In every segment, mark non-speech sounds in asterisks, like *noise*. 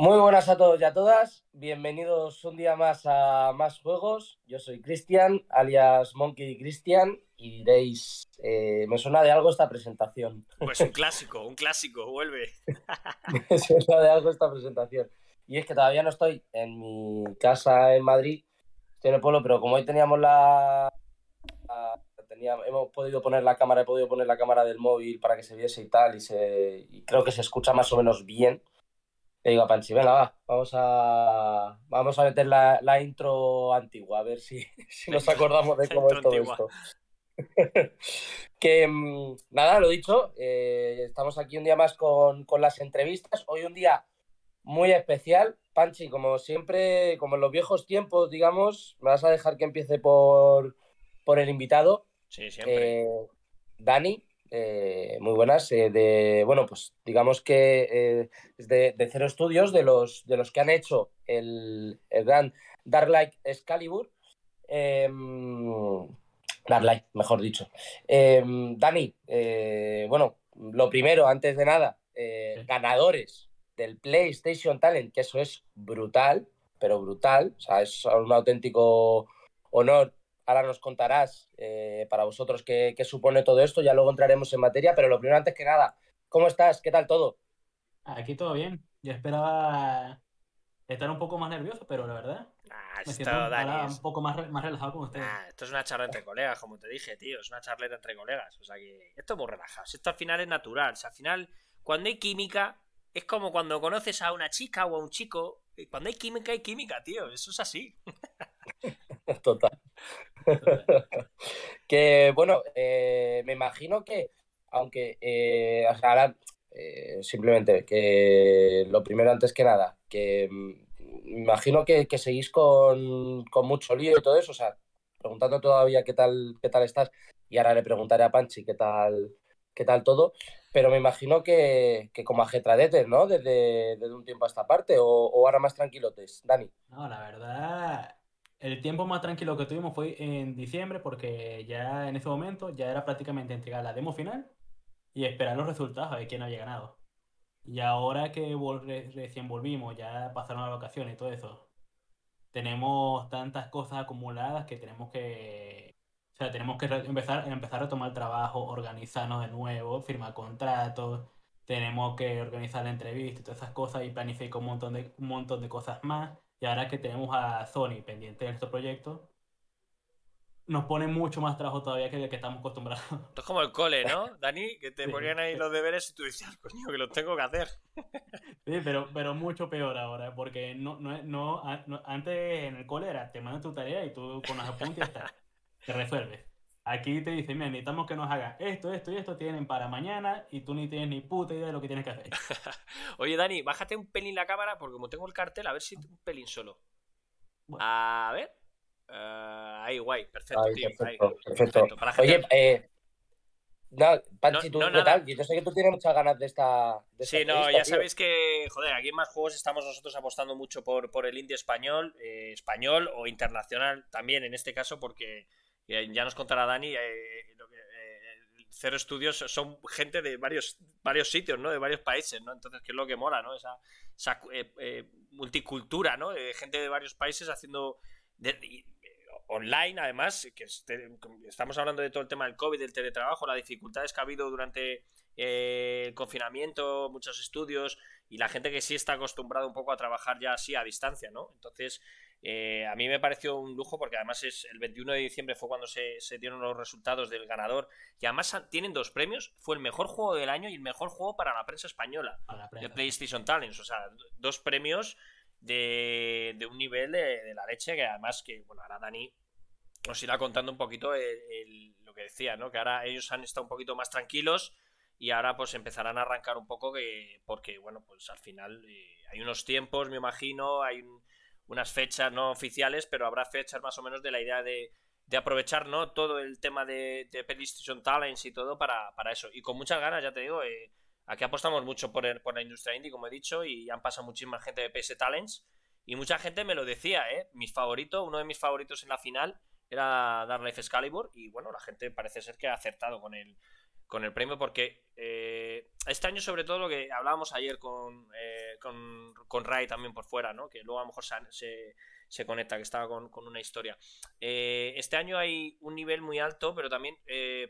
Muy buenas a todos y a todas. Bienvenidos un día más a Más Juegos. Yo soy Cristian, alias Monkey Cristian, y diréis, eh, me suena de algo esta presentación. Pues un clásico, un clásico, vuelve. *laughs* me suena de algo esta presentación. Y es que todavía no estoy en mi casa en Madrid, estoy en el pueblo, pero como hoy teníamos la, hemos podido poner la cámara, he podido poner la cámara del móvil para que se viese y tal, y, se, y creo que se escucha más o menos bien le digo a Panchi, venga, va, vamos a, vamos a meter la, intro antigua, a ver si, *laughs* nos acordamos de *laughs* cómo es todo esto. *laughs* que mm, nada, lo dicho, eh, estamos aquí un día más con, las entrevistas. Hoy un día muy especial. Panchi, como siempre, como en los viejos tiempos, digamos, me vas a dejar que empiece por, por el invitado. Sí, siempre. Eh, Dani, eh, muy buenas. Eh, de, bueno, pues digamos que es eh, de, Cero Estudios, de los, de los que han hecho el, el gran Dark Light Excalibur. Em, Dark Light, mejor dicho. Em, Dani, bueno, lo primero, antes de nada, ganadores del PlayStation Talent, que eso es brutal, pero brutal. O sea, es un auténtico honor Ahora nos contarás eh, para vosotros qué, supone todo esto, ya luego entraremos en materia, pero lo primero, antes que nada, ¿cómo estás? ¿Qué tal todo? Aquí todo bien. Yo esperaba estar un poco más nervioso, pero la verdad. Ah, me siento un poco más, más relajado con ustedes. Ah, esto es una charla entre colegas, como te dije, tío. Es una charleta entre colegas. O sea que esto es muy relajado. Esto al final es natural. O sea, al final, cuando hay química, es como cuando conoces a una chica o a un chico. Cuando hay química, hay química, tío. Eso es así. *laughs* Total. *laughs* que bueno, eh, me imagino que, aunque eh, ahora eh, simplemente que lo primero antes que nada, que mm, me imagino que, seguís con, mucho lío y todo eso, o sea, preguntando todavía qué tal, qué tal estás, y ahora le preguntaré a Panchi qué tal, qué tal todo, pero me imagino que, como ajetradetes, ¿no? Desde, desde, un tiempo a esta parte, o, o ahora más tranquilotes, Dani. No, la verdad, el tiempo más tranquilo que tuvimos fue en diciembre porque ya en ese momento ya era prácticamente entregar la demo final y esperar los resultados a ver quién había ganado. Y ahora que recién volvimos, ya pasaron las vacaciones y todo eso, tenemos tantas cosas acumuladas que tenemos que, o sea, tenemos que empezar, empezar a tomar trabajo, organizarnos de nuevo, firmar contratos, tenemos que organizar la entrevista y todas esas cosas y planificar un montón de, un montón de cosas más y ahora que tenemos a Sony pendiente de estos proyectos, nos pone mucho más trabajo todavía que el que estamos acostumbrados. *laughs* Esto es como el cole, ¿no, *laughs* Dani? Que te ponían ahí los deberes y tú decías, coño, que los tengo que hacer. *laughs* Sí, pero, pero mucho peor ahora, porque no, no, no, antes en el cole era, te mandan tu tarea y tú con las apuntes te resuelves. Aquí te dicen, mira, necesitamos que nos hagas esto, esto y esto tienen para mañana y tú ni tienes ni puta idea de lo que tienes que hacer. *laughs* Oye, Dani, bájate un pelín la cámara porque como tengo el cartel, a ver si un pelín solo. A ver. Uh, ahí, guay, perfecto, tío. Perfecto, perfecto. Oye, eh, no, Panchi, ¿tú qué tal? Yo sé que tú tienes muchas ganas de esta. sí, no, ya sabéis que, joder, aquí en más juegos estamos nosotros apostando mucho por, por el indie español, eh, español o internacional también en este caso, porque ya nos contará Dani, eh, eh, Cero Estudios son gente de varios, varios sitios, ¿no? De varios países, ¿no? Entonces, ¿qué es lo que mola, ¿no? Esa, eh, multicultura, ¿no? Gente de varios países haciendo... online, además, que estamos hablando de todo el tema del COVID, del teletrabajo, las dificultades que ha habido durante el confinamiento, muchos estudios y la gente que sí está acostumbrada un poco a trabajar ya así a distancia, ¿no? Entonces, eh, a mí me pareció un lujo porque además es el 21 de diciembre fue cuando se, dieron los resultados del ganador. Y además tienen dos premios, fue el mejor juego del año y el mejor juego para la prensa española de PlayStation Talents, o sea, dos premios de, un nivel de, la leche que además que, bueno, ahora Dani nos irá contando un poquito lo que decía, ¿no? Que ahora ellos han estado un poquito más tranquilos y ahora pues empezarán a arrancar un poco que, porque, bueno, pues al final eh, hay unos tiempos, me imagino, hay un unas fechas no oficiales, pero habrá fechas más o menos de la idea de, aprovechar ¿no? todo el tema de, de PlayStation Talents y todo para, eso. Y con muchas ganas, ya te digo, eh, aquí apostamos mucho por, por la industria indie, como he dicho, y han pasado muchísima gente de PS Talents. Y mucha gente me lo decía, ¿eh? Mi favorito, uno de mis favoritos en la final era Dark Life Excalibur. Y bueno, la gente parece ser que ha acertado con el, con el premio porque eh, este año sobre todo lo que hablábamos ayer con, eh, con, con Rai también por fuera, ¿no? Que luego a lo mejor se, se, conecta, que estaba con, una historia. Eh, este año hay un nivel muy alto, pero también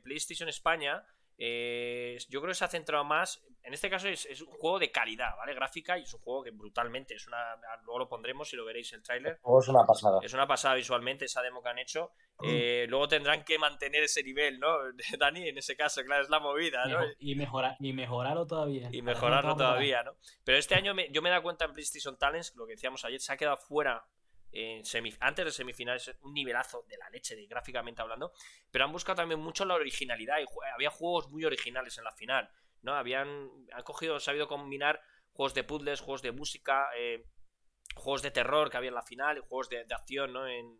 PlayStation España eh, yo creo que se ha centrado más. En este caso es, un juego de calidad, ¿vale? Gráfica y es un juego que brutalmente. Es una, luego lo pondremos y lo veréis el tráiler. Es una pasada. Es una pasada visualmente esa demo que han hecho. Eh, luego tendrán que mantener ese nivel, ¿no? *laughs* Dani, en ese caso, claro, es la movida, ¿no? Y, mejorar, y mejorarlo todavía. Y mejorarlo todavía, ¿no? Pero este año yo me he dado cuenta en PlayStation Talents, lo que decíamos ayer, se ha quedado fuera antes de semifinales, un nivelazo de la leche, de, gráficamente hablando, pero han buscado también mucho la originalidad y había juegos muy originales en la final, ¿no? Habían han cogido, sabido combinar juegos de puzzles, juegos de música, eh, juegos de terror que había en la final y juegos de, acción, ¿no? En,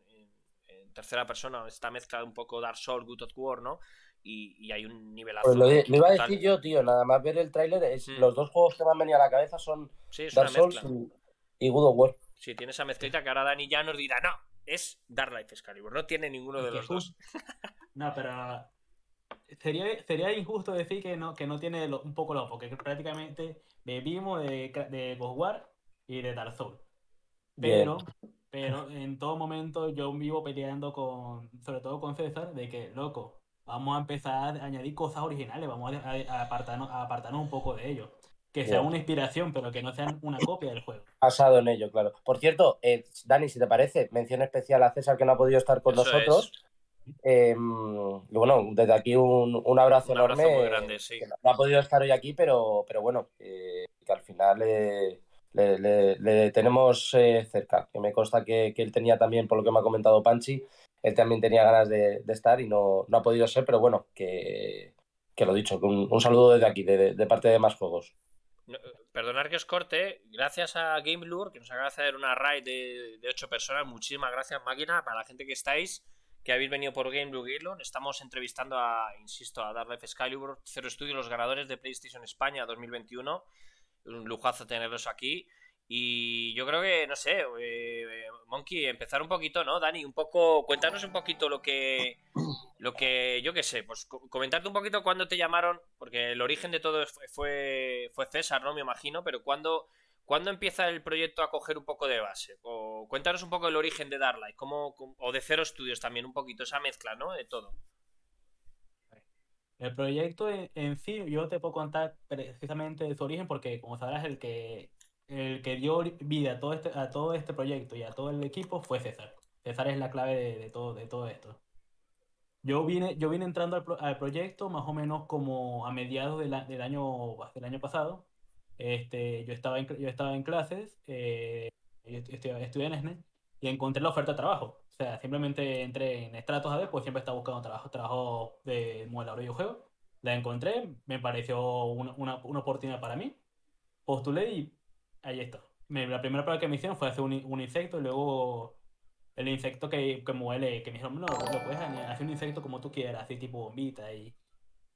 tercera persona, esta mezcla de un poco Dark Souls, Good of War, ¿no? Y, hay un nivelazo. Pues lo, iba a decir yo, tío, nada más ver el tráiler, mm. los dos juegos que me han venido a la cabeza son Dark Souls y Good of War. Si tiene esa mezclita que ahora Dani ya nos dirá, no, es Dark Life Excalibur, no tiene ninguno de los dos. No, pero sería, sería injusto decir que no, que no tiene un poco lo porque prácticamente bebimos de, de Ghost War y de Dark Souls. Pero, pero en todo momento yo vivo peleando con, sobre todo con César, de que, loco, vamos a empezar a añadir cosas originales, vamos a, apartarnos, a apartarnos un poco de ello que sea una inspiración, pero que no sean una copia del juego. Basado en ello, claro. Por cierto, eh, Dani, si te parece, mención especial a César que no ha podido estar con nosotros. Em, y bueno, desde aquí un, un abrazo enorme. muy grande, sí. no ha podido estar hoy aquí, pero, pero bueno, que al final le, tenemos eh, cerca. Que me consta que, él tenía también, por lo que me ha comentado Panchi, él también tenía ganas de, estar y no, no, ha podido ser, pero bueno, que, que lo dicho, un, un saludo desde aquí, de, de parte de Más Juegos. Perdonar que os corte, gracias a GameLure, que nos acaba de hacer una raid de, de 8 personas. Muchísimas gracias, máquina, para la gente que estáis, que habéis venido por GameLure Irlon. Estamos entrevistando a, insisto, a Dark Life Excalibur, Cero Studio, los ganadores de PlayStation España 2021. Un lujazo tenerlos aquí. Y yo creo que, no sé, eh, Monkey, empezar un poquito, ¿no, Dani? Un poco, cuéntanos un poquito lo que, lo que, yo qué sé, pues comentarte un poquito cuándo te llamaron, porque el origen de todo fue, fue César, ¿no? Me imagino, pero cuándo, ¿cuándo empieza el proyecto a coger un poco de base? O, cuéntanos un poco el origen de Darlight, cómo, o de Cero Studios también, un poquito, esa mezcla, ¿no? De todo. El proyecto en, sí, yo te puedo contar precisamente de su origen, porque como sabrás, el que el que dio vida a todo este, a todo este proyecto y a todo el equipo fue César. César es la clave de, todo, de todo esto. Yo vine, yo vine entrando al, proyecto más o menos como a mediados del, año, del año pasado. Este, yo, estaba en, yo estaba en clases, eh, estudié en ESNE y encontré la oferta de trabajo. O sea, simplemente entré en Stratos AD, pues siempre estaba buscando trabajo, trabajo de modelador de videojuegos. La encontré, me pareció una, una, una oportunidad para mí. Postulé y Ahí está. La primera prueba que me hicieron fue hacer un, un insecto y luego el insecto que, que muele, que me dijeron, no, lo puedes hacer un insecto como tú quieras, así tipo bombita y,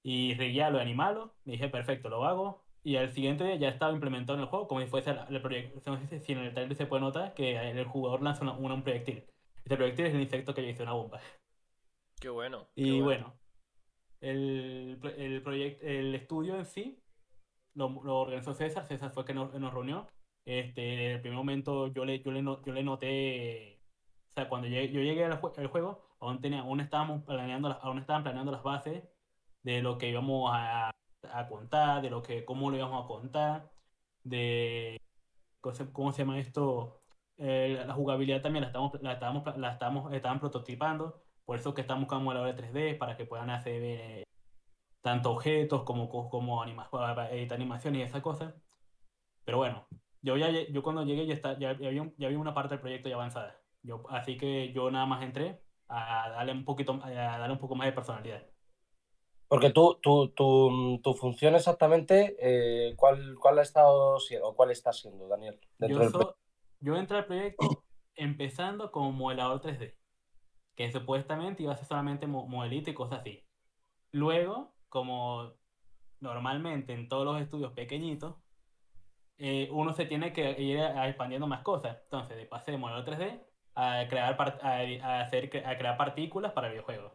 y lo de animalo. Me dije, perfecto, lo hago. Y al siguiente día ya estaba implementado en el juego como si fuese el proyecto. Si en el trailer se puede notar que el jugador lanza un proyectil. Este proyectil es el insecto que yo hice una bomba. Qué bueno. y bueno. el, el, proyecto, el estudio en sí lo, lo, organizó César, César fue que nos, nos reunió. Este, en el primer momento yo le, yo le, yo le noté, o sea, cuando yo llegué al, juego, aún, tenía, aún, estábamos planeando, aún estaban planeando las bases de lo que íbamos a, a contar, de lo que, cómo lo íbamos a contar, de cómo se llama esto, eh, la jugabilidad también la estamos, la estamos, la estamos, estaban prototipando, por eso que estamos buscando emuladores 3D para que puedan hacer eh, tanto objetos como, como anima, editar animaciones y esas cosas. Pero bueno, yo, ya, yo cuando llegué ya, está, ya, había, ya había una parte del proyecto ya avanzada. Yo, así que yo nada más entré a darle un, poquito, a darle un poco más de personalidad. Porque tú, tú, tu, tu función exactamente, eh, ¿cuál, ¿cuál ha estado siendo, o cuál está siendo, Daniel? Yo, yo entré al proyecto empezando como modelador 3D, que supuestamente iba a ser solamente modelito y cosas así. Luego como normalmente en todos los estudios pequeñitos, eh, uno se tiene que ir expandiendo más cosas. Entonces, de pase de modelo 3D a crear, a, hacer, a crear partículas para videojuegos.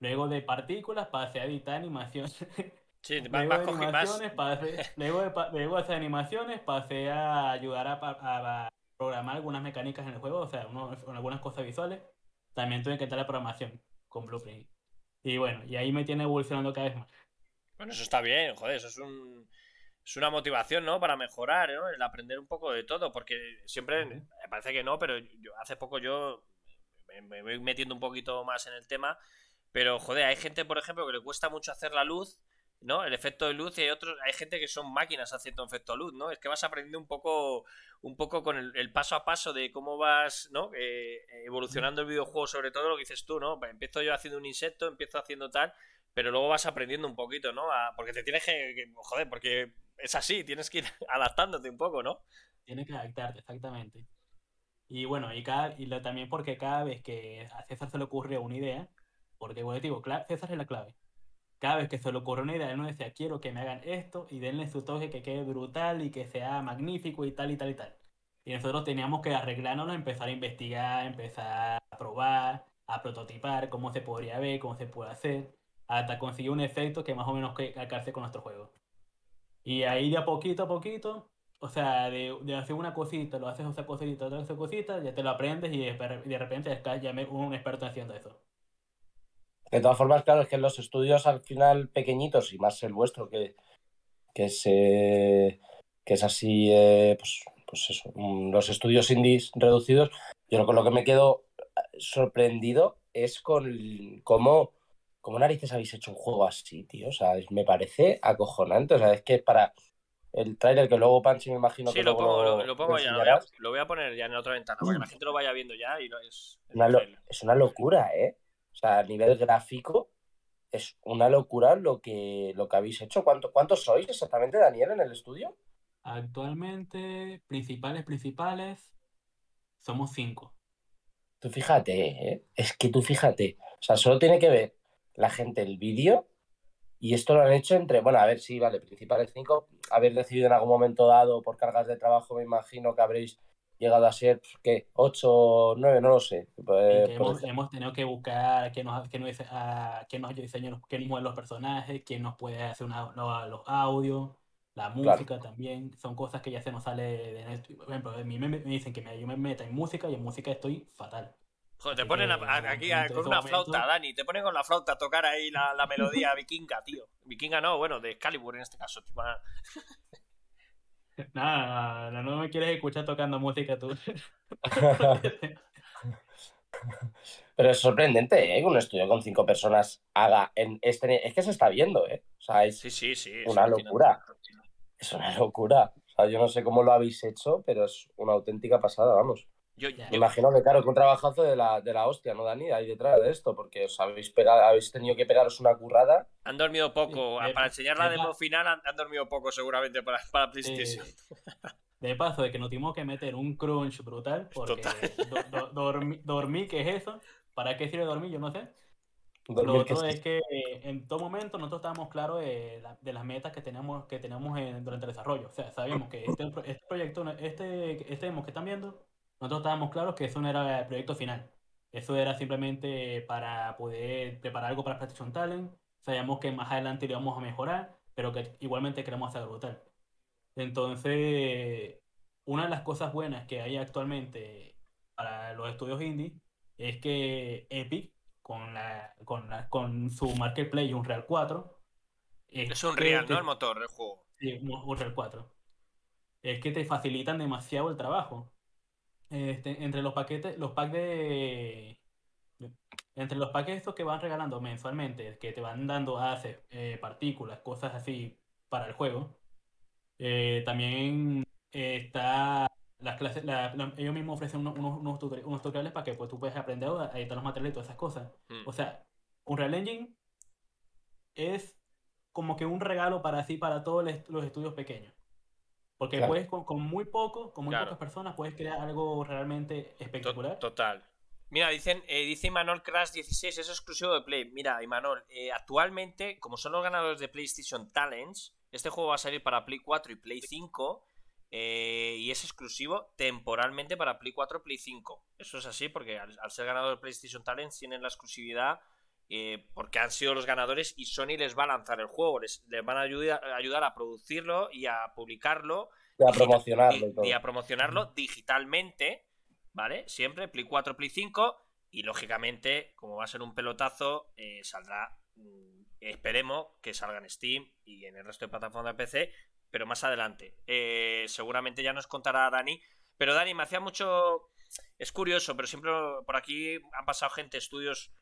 Luego de partículas pasé a editar animación Sí, luego, *laughs* vas, de animaciones, pasé, luego, de, luego de hacer animaciones pasé a ayudar a, a- a programar algunas mecánicas en el juego, o sea, uno- algunas cosas visuales. También tuve que entrar a programación con Blueprint. Y bueno, y ahí me tiene evolucionando cada vez más. Bueno, eso está bien, joder, eso es un. Es una motivación, ¿no? Para mejorar, ¿no? El aprender un poco de todo, porque siempre, me parece que no, pero yo, hace poco yo me, me voy metiendo un poquito más en el tema, pero joder, hay gente, por ejemplo, que le cuesta mucho hacer la luz, ¿no? El efecto de luz y hay otros, hay gente que son máquinas haciendo efecto de luz, ¿no? Es que vas aprendiendo un poco, un poco con el, el paso a paso de cómo vas, ¿no? Eh, evolucionando el videojuego, sobre todo lo que dices tú, ¿no? Empiezo yo haciendo un insecto, empiezo haciendo tal, pero luego vas aprendiendo un poquito, ¿no? A- porque te tienes que, que- joder, porque es así, tienes que ir *laughs* adaptándote un poco, ¿no? Tienes que adaptarte, exactamente. Y bueno, y, cada, y lo- también porque cada vez que a César se le ocurre una idea, porque bueno, digo, cla- César es la clave. Cada vez que se le ocurre una idea, él decía, quiero que me hagan esto y denle su toque que quede brutal y que sea magnífico y tal y tal y tal. Y nosotros teníamos que arreglárnoslo, empezar a investigar, empezar a probar, a prototipar cómo se podría ver, cómo se puede hacer, hasta conseguir un efecto que más o menos que calce con nuestro juego. Y ahí de a poquito a poquito, o sea, de, de hacer una cosita, lo haces otra cosita, otra cosita, ya te lo aprendes y de, repente ya me- un experto haciendo eso. De todas formas, claro, es que los estudios al final pequeñitos, y más el vuestro, que, que, es, que es así, eh, pues, pues eso, mm, los estudios indies reducidos, yo lo, con lo que me quedo sorprendido es con cómo, cómo narices habéis hecho un juego así, tío. O sea, es- me parece acojonante. O sea, es que para el tráiler que luego Panchi me imagino Sí, que lo luego pongo, lo- lo, lo pongo ya, lo voy, a, lo voy a poner ya en la otra ventana, para que la gente lo vaya viendo ya y lo es. Una lo- es una locura, ¿eh? O sea, a nivel gráfico es una locura lo que, lo que habéis hecho. ¿Cuánto, ¿Cuántos sois exactamente, Daniel, en el estudio? Actualmente, principales, principales, somos cinco. Tú fíjate, ¿eh? Es que tú fíjate. O sea, solo tiene que ver la gente el vídeo y esto lo han hecho entre, bueno, a ver, sí, vale, principales cinco, haber decidido en algún momento dado por cargas de trabajo, me imagino que habréis llegado a ser, pues, ¿qué? Ocho, nueve, no lo sé. Por hemos, hemos tenido que buscar quién nos, quién nos, a- quién nos diseña, los- quién mueve los personajes, quién nos puede hacer una- lo- los audios, la música también. Son cosas que ya se nos sale de Netflix. Por ejemplo, a mí me, me dicen que me, yo me meta en música y en música estoy fatal. Joder, te Así ponen a- a- aquí a- momento, con una flauta, Dani. Te ponen con la flauta a tocar ahí la, la melodía *laughs* vikinga, tío. Vikinga no, bueno, de Excalibur en este caso. tipo, ah, *laughs* Nada, no, no me quieres escuchar tocando música tú. *laughs* Pero es sorprendente, ¿eh? Que un estudio con cinco personas haga en este... Es que se está viendo, ¿eh? O sea, es, Sí, sí, sí. es Una locura. es una locura. O sea, yo no sé cómo lo habéis hecho, pero es una auténtica pasada, vamos. Yo, Ya. Imagino que, claro, que un trabajazo de la, de la hostia, ¿no, Dani? Ahí detrás de esto, porque os habéis, pegado, habéis tenido que pegaros una currada. han dormido poco. Sí, de- para enseñar la de- demo final han, han dormido poco seguramente para, para Eh, PlayStation. *laughs* de paso, de que nos tuvimos que meter un crunch brutal, porque do- do- dormi- dormir, ¿qué es eso? ¿Para qué sirve dormir? Yo no sé. Lo Dormir, que otro sí. es que eh, en todo momento nosotros estábamos claros de, la- de las metas que tenemos, que tenemos en- durante el desarrollo. O sea, sabíamos que este, este proyecto, este, este demo que están viendo, nosotros estábamos claros que eso no era el proyecto final. Eso era simplemente para poder preparar algo para PlayStation Talent. Sabíamos que más adelante lo íbamos a mejorar, pero que igualmente queremos hacer algo brutal. Entonces, una de las cosas buenas que hay actualmente para los estudios indie es que Epic, con, la, con, la- con su Marketplace y Unreal 4, Es un que real, te- ¿no? El motor del juego. Sí, un- Unreal 4. Es que te facilitan demasiado el trabajo. Este, entre los paquetes, los packs de. Entre los packs estos que van regalando mensualmente, que te van dando assets, eh, partículas, cosas así para el juego, eh, también está las clases, la- la- ellos mismos ofrecen unos, unos, unos tutori- unos tutoriales para que pues, tú puedas aprender a editar los materiales y todas esas cosas. Mm. O sea, Unreal Engine es como que un regalo para así, para todos los estudios pequeños. Porque Claro. puedes, con, con muy poco, con muy Claro. pocas personas, puedes crear algo realmente espectacular. Total. Mira, dicen, eh, dice Imanol Crash 16, es exclusivo de Play. Mira, Imanol, eh, actualmente, como son los ganadores de PlayStation Talents, este juego va a salir para Play 4 y Play 5. eh, y es exclusivo temporalmente para Play 4 y Play 5. Eso es así porque al, al ser ganador de PlayStation Talents tienen la exclusividad eh, porque han sido los ganadores y Sony les va a lanzar el juego, les, van a ayudar, ayudar, a producirlo y a publicarlo. Y a promocionarlo. Y, a promocionarlo digitalmente, ¿vale? Siempre, Play 4, Play 5. Y lógicamente, como va a ser un pelotazo, eh, saldrá. Mm, esperemos que salga en Steam y en el resto de plataformas de PC, pero más adelante. Eh, seguramente ya nos contará Dani. Pero Dani, me hacía mucho. Es curioso, pero siempre por aquí han pasado gente, estudios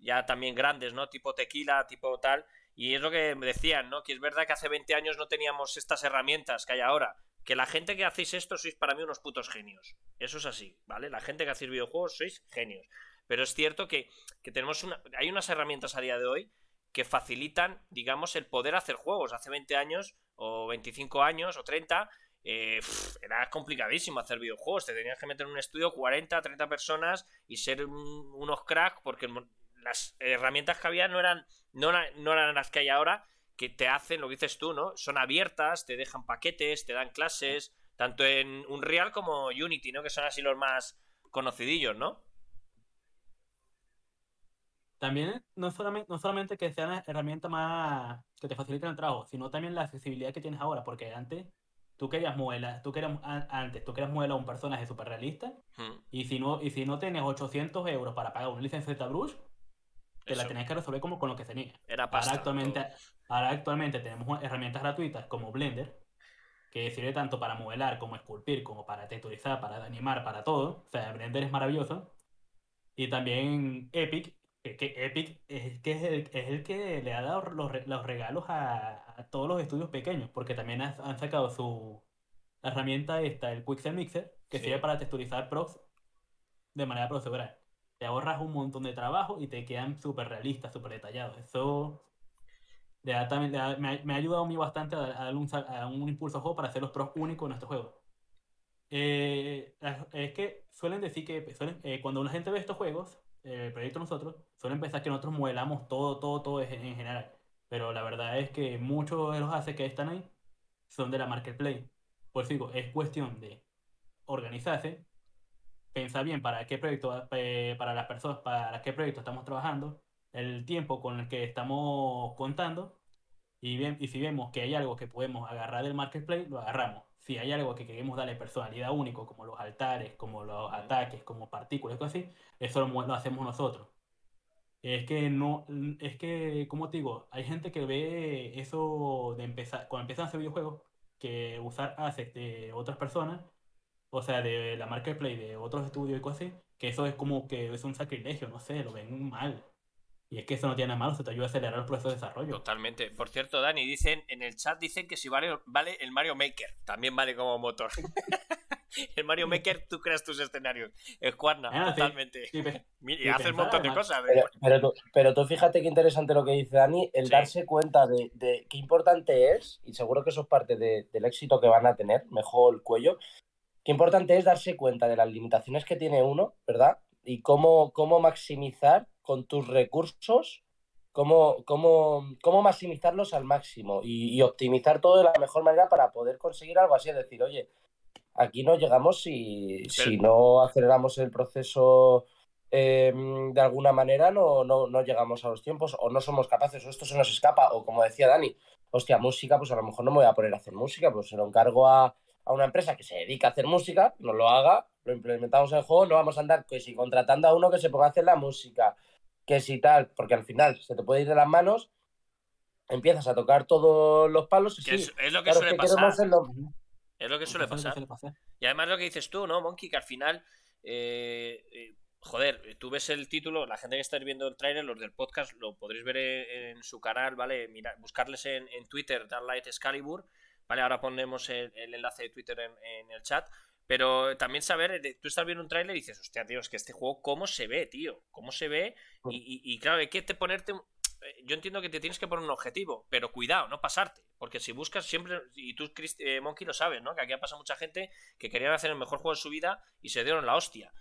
ya también grandes, ¿no? Tipo tequila, tipo tal. Y es lo que me decían, ¿no? Que es verdad que hace 20 años no teníamos estas herramientas que hay ahora. Que la gente que hacéis esto sois para mí unos putos genios. Eso es así, ¿vale? La gente que hacéis videojuegos sois genios. Pero es cierto que, tenemos una. Hay unas herramientas a día de hoy que facilitan, digamos, el poder hacer juegos. Hace 20 años, o 25 años, o 30, eh, era complicadísimo hacer videojuegos. Te tenías que meter en un estudio 40, 30 personas y ser unos cracks porque las herramientas que había no eran, no, no eran las que hay ahora, que te hacen lo que dices tú, ¿no? Son abiertas, te dejan paquetes, te dan clases, tanto en Unreal como Unity, ¿no? Que son así los más conocidillos, ¿no? También no solamente, no solamente que sean herramientas más que te faciliten el trabajo, sino también la accesibilidad que tienes ahora, porque antes tú querías modelar, tú querías, antes tú querías modelar un personaje súper realista, hmm. y si no, y si no tienes 800 euros para pagar una licencia de ZBrush, te la tenías que resolver como con lo que tenía. Era ahora actualmente, ahora actualmente tenemos herramientas gratuitas como Blender, que sirve tanto para modelar como esculpir, como para texturizar, para animar, para todo. O sea, Blender es maravilloso. Y también Epic, que, Epic es, que es, el, es el que le ha dado los, los regalos a, todos los estudios pequeños, porque también han, sacado su herramienta esta, el Quixel Mixer, que sirve para texturizar props de manera procedural te ahorras un montón de trabajo y te quedan súper realistas, súper detallados. Eso me, ha, ayudado a mí bastante a, dar un, impulso al juego para hacer los pros únicos en nuestro juego. Eh, es que suelen decir que eh, cuando una gente ve estos juegos, eh, el proyecto nosotros, suelen pensar que nosotros modelamos todo, todo, todo en, en general. Pero la verdad es que muchos de los assets que están ahí son de la marketplace. Pues digo, es cuestión de organizarse, pensar bien para qué proyecto, eh, para las personas, para qué proyecto estamos trabajando, el tiempo con el que estamos contando, y, bien, y si vemos que hay algo que podemos agarrar del marketplace, lo agarramos. Si hay algo que queremos darle personalidad único, como los altares, como los ataques, como partículas, cosas así, eso lo, hacemos nosotros. Es que no, es que, como te digo, hay gente que ve eso de empezar, cuando empiezan a hacer videojuegos, que usar assets de otras personas o sea, de la marketplace de otros estudios y cosas así, que eso es como que es un sacrilegio, no sé, lo ven mal. Y es que eso no tiene nada malo, se te ayuda a acelerar los procesos de desarrollo. Totalmente. Por cierto, Dani, dicen en el chat dicen que si vale, vale el Mario Maker, también vale como motor. *laughs* el Mario Maker, tú creas tus escenarios. Es cuerna, ah, totalmente. y *laughs* hace un montón de cosas. Pero, tú, fíjate qué interesante lo que dice Dani, el darse cuenta de, qué importante es, y seguro que eso es parte del éxito que van a tener, mejor el cuello, Qué importante es darse cuenta de las limitaciones que tiene uno, ¿verdad? Y cómo, cómo maximizar con tus recursos, cómo, cómo, cómo maximizarlos al máximo y, optimizar todo de la mejor manera para poder conseguir algo así. Es decir, oye, aquí no llegamos si, si no aceleramos el proceso em, de alguna manera, no, no, no llegamos a los tiempos o no somos capaces o esto se nos escapa. O como decía Dani, hostia, música, pues a lo mejor no me voy a poner a hacer música, pues se lo encargo a a una empresa que se dedica a hacer música, nos lo haga, lo implementamos en el juego, no vamos a andar que si contratando a uno que se ponga a hacer la música, que si tal, porque al final se te puede ir de las manos, empiezas a tocar todos los palos. Y es, lo que suele pasar. Es lo que suele pasar. Y además lo que dices tú, ¿no, Monkey? Que al final, eh, eh, joder, tú ves el título, la gente que está viendo el trailer, los del podcast, lo podréis ver en, su canal, ¿vale? Mira, buscarles en, en Twitter, Darklight Excalibur Vale, ahora ponemos el, enlace de Twitter en, el chat. Pero también saber, tú estás viendo un tráiler y dices, hostia, tío, es que este juego, ¿cómo se ve, tío? ¿Cómo se ve? Y, claro, hay que te ponerte. Eh, yo entiendo que te tienes que poner un objetivo, pero cuidado, no pasarte. Porque si buscas siempre, y tú, eh, Monkey, lo sabes, ¿no? Que aquí ha pasado mucha gente que querían hacer el mejor juego de su vida y se dieron la hostia.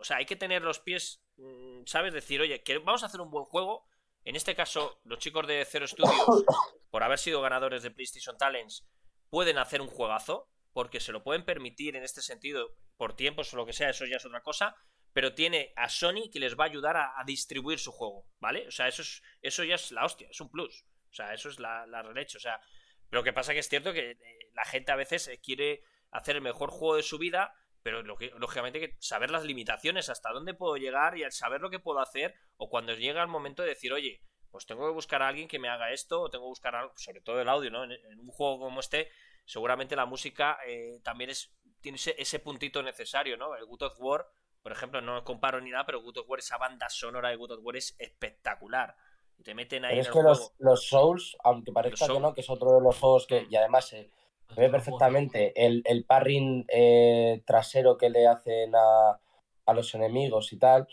O sea, hay que tener los pies, mm, ¿sabes? Decir, oye, que vamos a hacer un buen juego. En este caso, los chicos de Zero Studios, *coughs* por haber sido ganadores de PlayStation Talents, pueden hacer un juegazo, porque se lo pueden permitir en este sentido, por tiempos o lo que sea, eso ya es otra cosa, pero tiene a Sony que les va a ayudar a, distribuir su juego, ¿vale? O sea, eso, es, eso ya es la hostia, es un plus. O sea, eso es la, la O sea, lo que pasa que es cierto que eh, la gente a veces eh, quiere hacer el mejor juego de su vida, pero lógicamente que saber las limitaciones, hasta dónde puedo llegar y al saber lo que puedo hacer, o cuando llega el momento de decir, oye, pues tengo que buscar a alguien que me haga esto, o tengo que buscar algo, sobre todo el audio, ¿no? En, un juego como este, seguramente la música eh, también es, tiene ese, puntito necesario, ¿no? El Good of War, por ejemplo, no comparo ni nada, pero Good of War, esa banda sonora de Good of War es espectacular. Y te meten ahí. es que Los, los, Souls, aunque parezca que no, que es otro de los juegos que, y además eh, se ve perfectamente el, el parring eh, trasero que le hacen a, a los enemigos y tal.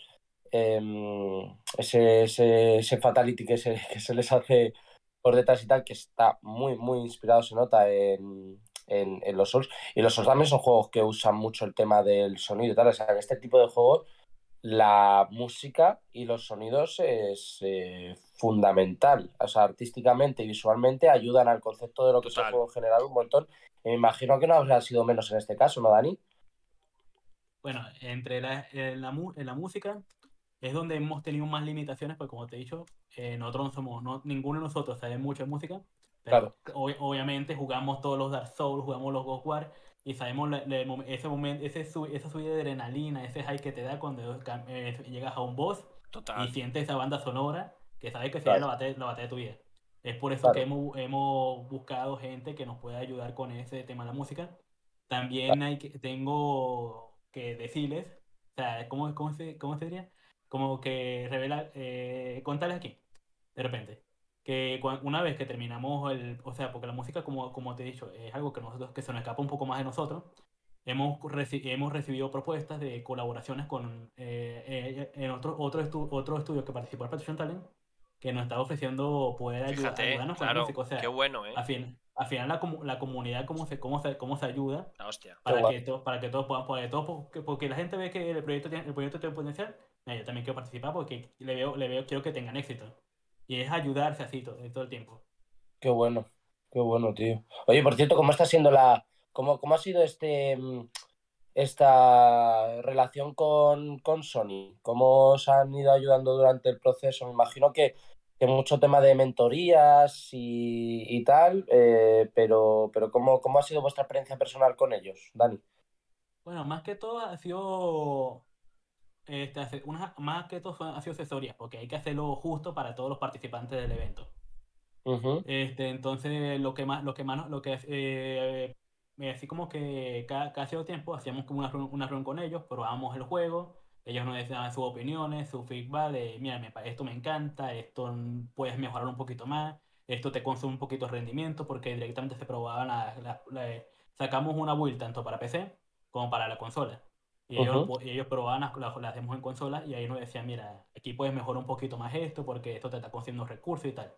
Em, ese, ese, fatality que se, que se les hace por detrás y tal, que está muy, muy inspirado, se nota en, en, los Souls. Y los Souls también son juegos que usan mucho el tema del sonido y tal. O sea, en este tipo de juegos la música y los sonidos es eh, fundamental. O sea, artísticamente y visualmente ayudan al concepto de lo que es el juego general un montón. me imagino que no habrá sido menos en este caso, ¿no, Dani? Bueno, entre la, en la, en la música es donde hemos tenido más limitaciones, porque como te he dicho, eh, nosotros no somos, no, ninguno de nosotros sabe mucho de música. claro. obviamente jugamos todos los Dark Souls, jugamos los God War, y sabemos ese momento, ese esa subida de adrenalina, ese high que te da cuando eh, llegas a un boss y sientes esa banda sonora que sabes que será la, batalla, la de tu vida. Es por eso que hemos, hemos, buscado gente que nos pueda ayudar con ese tema de la música. También hay que, tengo que decirles, o sea, ¿cómo, cómo, se, cómo se diría? Como que revelar, eh, contarles aquí, de repente, que una vez que terminamos el, o sea, porque la música, como, como te he dicho, es algo que nosotros, que se nos escapa un poco más de nosotros, hemos, hemos recibido propuestas de colaboraciones con eh, eh, en otro, otro, otro estudio que participó en Partition Talent, que nos está ofreciendo poder ayudarnos con la música. O sea, qué bueno, ¿eh? Al, fin, al final la, la comunidad cómo se, cómo se, cómo se ayuda hostia. para, que para que todos puedan, para que todos, porque, porque la gente ve que el proyecto tiene, el proyecto tiene potencial yo también quiero participar porque le veo, le veo, quiero que tengan éxito. Y es ayudarse así todo, todo el tiempo. Qué bueno, qué bueno, tío. Oye, por cierto, ¿cómo está siendo la. ¿Cómo, cómo ha sido este mm, esta relación con, con Sony? ¿Cómo os han ido ayudando durante el proceso? Me imagino que, que mucho tema de mentorías y, y tal, eh, pero, pero ¿cómo, ¿cómo ha sido vuestra experiencia personal con ellos, Dani? Bueno, más que todo ha sido este, una, más que todo ha sido accesorias, porque hay que hacerlo justo para todos los participantes del evento. este, entonces, lo que más, lo que más, lo que eh, así como que cada, cada tiempo hacíamos como una, una reunión con ellos, probábamos el juego, ellos nos decían sus opiniones, su feedback de, mira, esto me encanta, esto puedes mejorar un poquito más, esto te consume un poquito de rendimiento, porque directamente se probaban, la, sacamos una build tanto para PC como para la consola. Y ellos, ellos probaban las, las, hacemos en consola y ahí nos decían, mira, aquí puedes mejorar un poquito más esto porque esto te está consumiendo recursos y tal.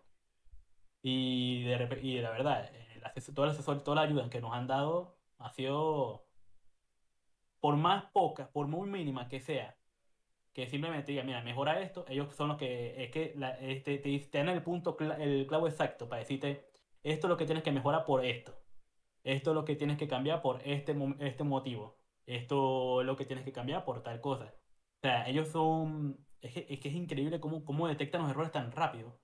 Y, de, y la verdad, el todo el asesor, toda la ayuda que nos han dado ha sido, por más poca, por muy mínima que sea, que simplemente digan, mira, mejora esto, ellos son los que, es que la, este, te, dan el punto, el clavo exacto para decirte, esto es lo que tienes que mejorar por esto. Esto es lo que tienes que cambiar por este, este motivo esto es lo que tienes que cambiar por tal cosa. O sea, ellos son... Es que es, increíble cómo, cómo detectan los errores tan rápido.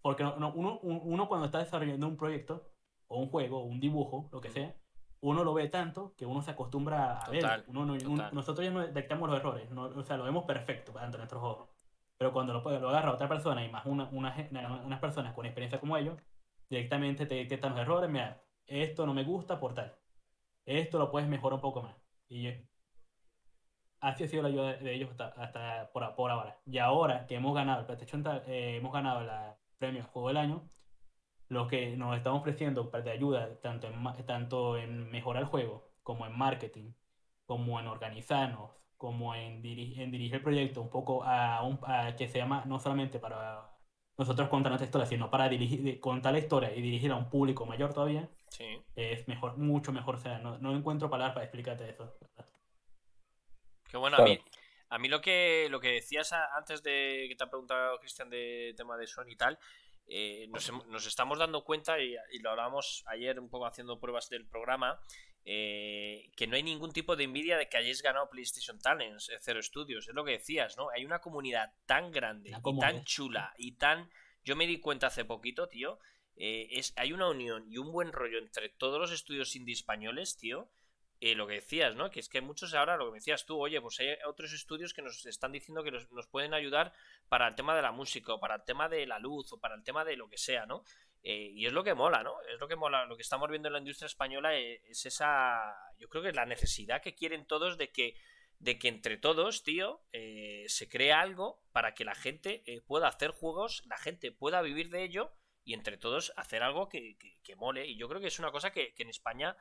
Porque uno, uno cuando está desarrollando un proyecto, o un juego, o un dibujo, lo que sea, uno lo ve tanto que uno se acostumbra a ver. Uno, nosotros ya no detectamos los errores, o sea, lo vemos perfecto ante nuestros ojos. Pero cuando lo, lo agarra otra persona y más una, unas personas con experiencia como ellos, directamente te detectan los errores. Mira, esto no me gusta por tal. Esto lo puedes mejorar un poco más. Y así ha sido la ayuda de ellos hasta, por, ahora. Y ahora que hemos ganado el PlayStation, eh, hemos ganado el premio Juego del Año, lo que nos están ofreciendo de ayuda tanto en, tanto en mejorar el juego, como en marketing, como en organizarnos, como en, dirigir el proyecto un poco a, un, que se llama no solamente para nosotros contar nuestra historia, sino para dirigir, contar la historia y dirigir a un público mayor todavía, sí. es mejor, mucho mejor. O sea, no, no encuentro palabras para explicarte eso. Qué bueno, a mí, a mí lo que lo que decías antes de que te ha preguntado Cristian de tema de Sony y tal, eh, nos, nos, estamos dando cuenta, y, y, lo hablábamos ayer un poco haciendo pruebas del programa, eh, que no hay ningún tipo de envidia de que hayáis ganado PlayStation Talents, eh, Cero Studios, es lo que decías, ¿no? Hay una comunidad tan grande y tan chula y tan... Yo me di cuenta hace poquito, tío, eh, es, hay una unión y un buen rollo entre todos los estudios indie españoles, tío, lo que decías, ¿no? Que es que muchos ahora, lo que decías tú, oye, pues hay otros estudios que nos están diciendo que nos, pueden ayudar para el tema de la música, o para el tema de la luz, o para el tema de lo que sea, ¿no? Eh, y es lo que mola, ¿no? Es lo que mola. Lo que estamos viendo en la industria española es, es, esa. Yo creo que es la necesidad que quieren todos de que, de que entre todos, tío, eh, se crea algo para que la gente eh, pueda hacer juegos, la gente pueda vivir de ello y entre todos hacer algo que, que, mole. Y yo creo que es una cosa que, que en España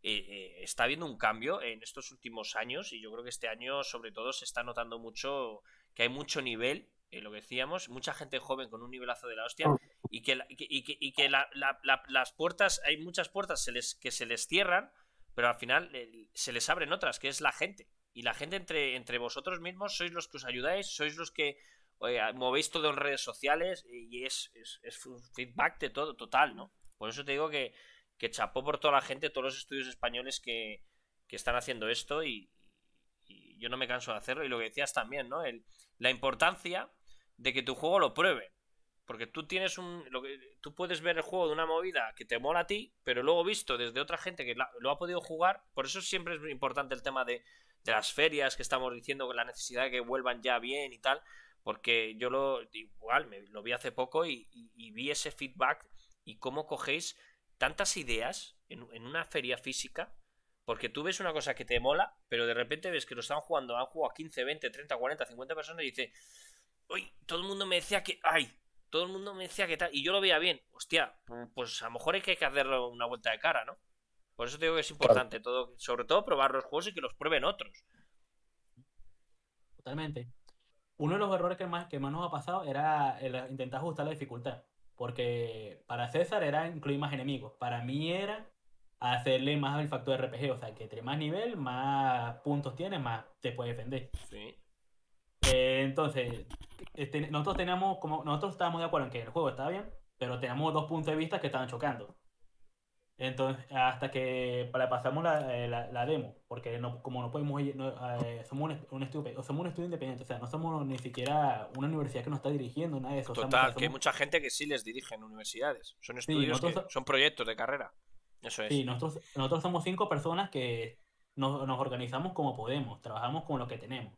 está habiendo un cambio en estos últimos años y yo creo que este año sobre todo se está notando mucho que hay mucho nivel eh, lo que decíamos, mucha gente joven con un nivelazo de la hostia oh. y que, y que, las puertas, hay muchas puertas se les, que se les cierran, pero al final eh, se les abren otras, que es la gente. Y la gente entre, entre vosotros mismos sois los que os ayudáis, sois los que movéis todo en redes sociales y es, un feedback de todo, total, ¿no? Por eso te digo que, chapó por toda la gente, todos los estudios españoles que, están haciendo esto y, yo no me canso de hacerlo. Y lo que decías también, ¿no? El, la importancia de que tu juego lo pruebe. Porque tú tienes un. Lo que, tú puedes ver el juego de una movida que te mola a ti, pero luego visto desde otra gente que lo ha podido jugar. Por eso siempre es importante el tema de, de las ferias que estamos diciendo, con la necesidad de que vuelvan ya bien y tal. Porque yo lo. Igual, me, lo vi hace poco y, vi ese feedback y cómo cogéis tantas ideas en, en una feria física porque tú ves una cosa que te mola, pero de repente ves que lo están jugando, han jugado a 15, 20, 30, 40, 50 personas y dices, uy, todo el mundo me decía que, ay, todo el mundo me decía que tal, y yo lo veía bien, hostia, pues a lo mejor hay que hacerle una vuelta de cara, ¿no? Por eso digo que es importante, todo, sobre todo probar los juegos y que los prueben otros. Totalmente. Uno de los errores que más, que más nos ha pasado era el intentar ajustar la dificultad. Porque para César era incluir más enemigos. Para mí era hacerle más el factor RPG. O sea, que entre más nivel, más puntos tienes, más te puedes defender. Sí. Eh, entonces, este, nosotros teníamos, como nosotros estábamos de acuerdo en que el juego estaba bien, pero teníamos dos puntos de vista que estaban chocando. Entonces, hasta que para pasamos la, eh, la, demo, porque no, como no podemos ir, eh, somos un, estudio, somos un estudio independiente, o sea, no somos ni siquiera una universidad que nos está dirigiendo, nada de eso. Total, que hay mucha gente que sí les dirige en universidades, son estudios, son proyectos de carrera. Eso es. Sí, nosotros, nosotros somos cinco personas que nos, nos organizamos como podemos, trabajamos con lo que tenemos.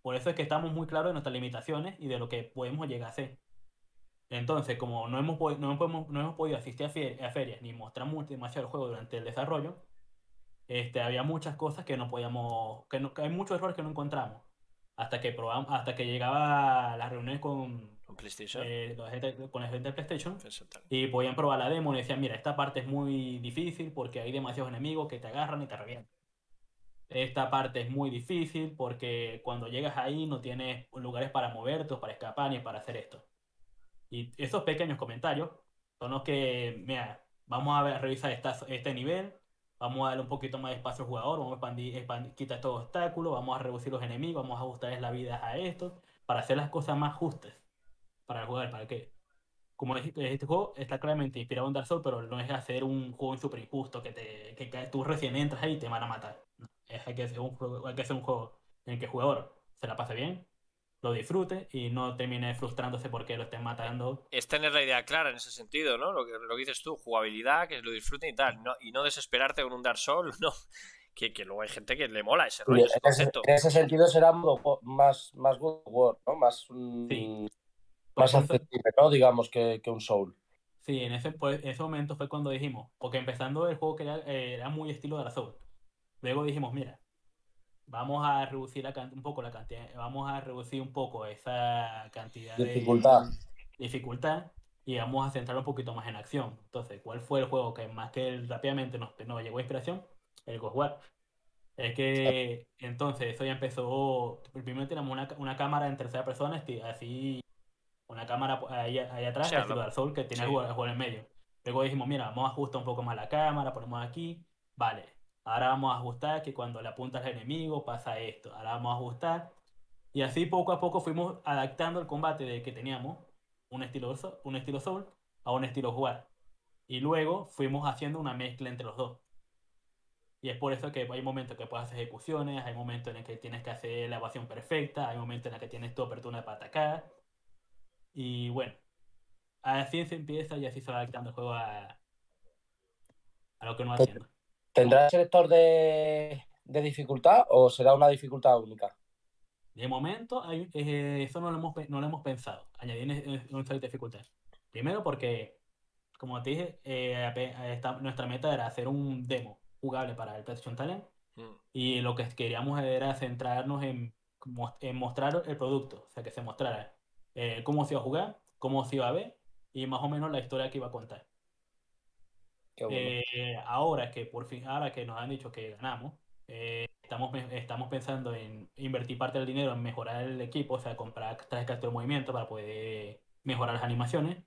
Por eso es que estamos muy claros de nuestras limitaciones y de lo que podemos llegar a hacer. Entonces, como no hemos, no hemos, no hemos podido asistir a, ferias ni mostrar demasiado el juego durante el desarrollo, este, había muchas cosas que no podíamos, que, no, hay muchos errores que no encontramos. Hasta que probamos, hasta que llegaba a las reuniones con, con PlayStation. Eh, con la gente de PlayStation. Y podían probar la demo y decían, mira, esta parte es muy difícil porque hay demasiados enemigos que te agarran y te revientan. Esta parte es muy difícil porque cuando llegas ahí no tienes lugares para moverte, para escapar ni para hacer esto. Y esos pequeños comentarios son los que, mira, vamos a, revisar este nivel, vamos a darle un poquito más de espacio al jugador, vamos a expandir, quitar estos obstáculos, vamos a reducir los enemigos, vamos a ajustar la vida a esto, para hacer las cosas más justas para el jugador, para que, como dijiste, este juego está claramente inspirado en Dark Souls, pero no es hacer un juego súper injusto que, te, que tú recién entras ahí y te van a matar hay que hacer un hay que hacer un juego en el que el jugador se la pase bien, lo disfrute y no termine frustrándose porque lo estén matando. Es tener la idea clara en ese sentido, ¿no? Lo que, lo dices tú, jugabilidad, que lo disfruten y tal, no, y no desesperarte con un Dark Souls, *laughs* ¿no? Que, que luego hay gente que le mola ese rollo, ese concepto. En ese sentido será más, más God War, ¿no? Más, más accesible, ¿no? Digamos, que, que, un Soul. Sí, en ese, en ese momento fue cuando dijimos, porque empezando el juego que era, era muy estilo Dark Souls Luego dijimos, mira, vamos a reducir un poco la cantidad, vamos a reducir un poco esa cantidad dificultad. de dificultad y vamos a centrar un poquito más en acción. Entonces, ¿cuál fue el juego que más que rápidamente nos, nos llegó a inspiración? El Ghost War. Es que entonces eso ya empezó. Primero teníamos una, una cámara en tercera persona, así, una cámara ahí, ahí atrás, el del sol, que tiene el juego en medio. Luego dijimos, mira, vamos a ajustar un poco más la cámara, ponemos aquí. Vale, Ahora vamos a ajustar que cuando le apuntas al enemigo pasa esto. Ahora vamos a ajustar. Y así poco a poco fuimos adaptando el combate de que teníamos un estilo, un estilo Soul a un estilo jugar. Y luego fuimos haciendo una mezcla entre los dos. Y es por eso que hay momentos que puedes hacer ejecuciones, hay momentos en el que tienes que hacer la evasión perfecta, hay momentos en el que tienes tu apertura para atacar. Y bueno, así se empieza y así se va quitando el juego a, a lo que no va haciendo. ¿Tendrá selector de, de dificultad o será una dificultad única? De momento, hay, eh, eso no lo, hemos, no lo hemos pensado, añadir un de dificultad. Primero porque, como te dije, eh, nuestra meta era hacer un demo jugable para el PlayStation Talent mm. y lo que queríamos era centrarnos en, en, mostrar el producto, o sea, que se mostrara eh, cómo se iba a jugar, cómo se iba a ver y más o menos la historia que iba a contar. Ahora que por fin, ahora que nos han dicho que ganamos, Estamos, estamos pensando en invertir parte del dinero en mejorar el equipo, o sea, comprar trajes de movimiento para poder mejorar las animaciones.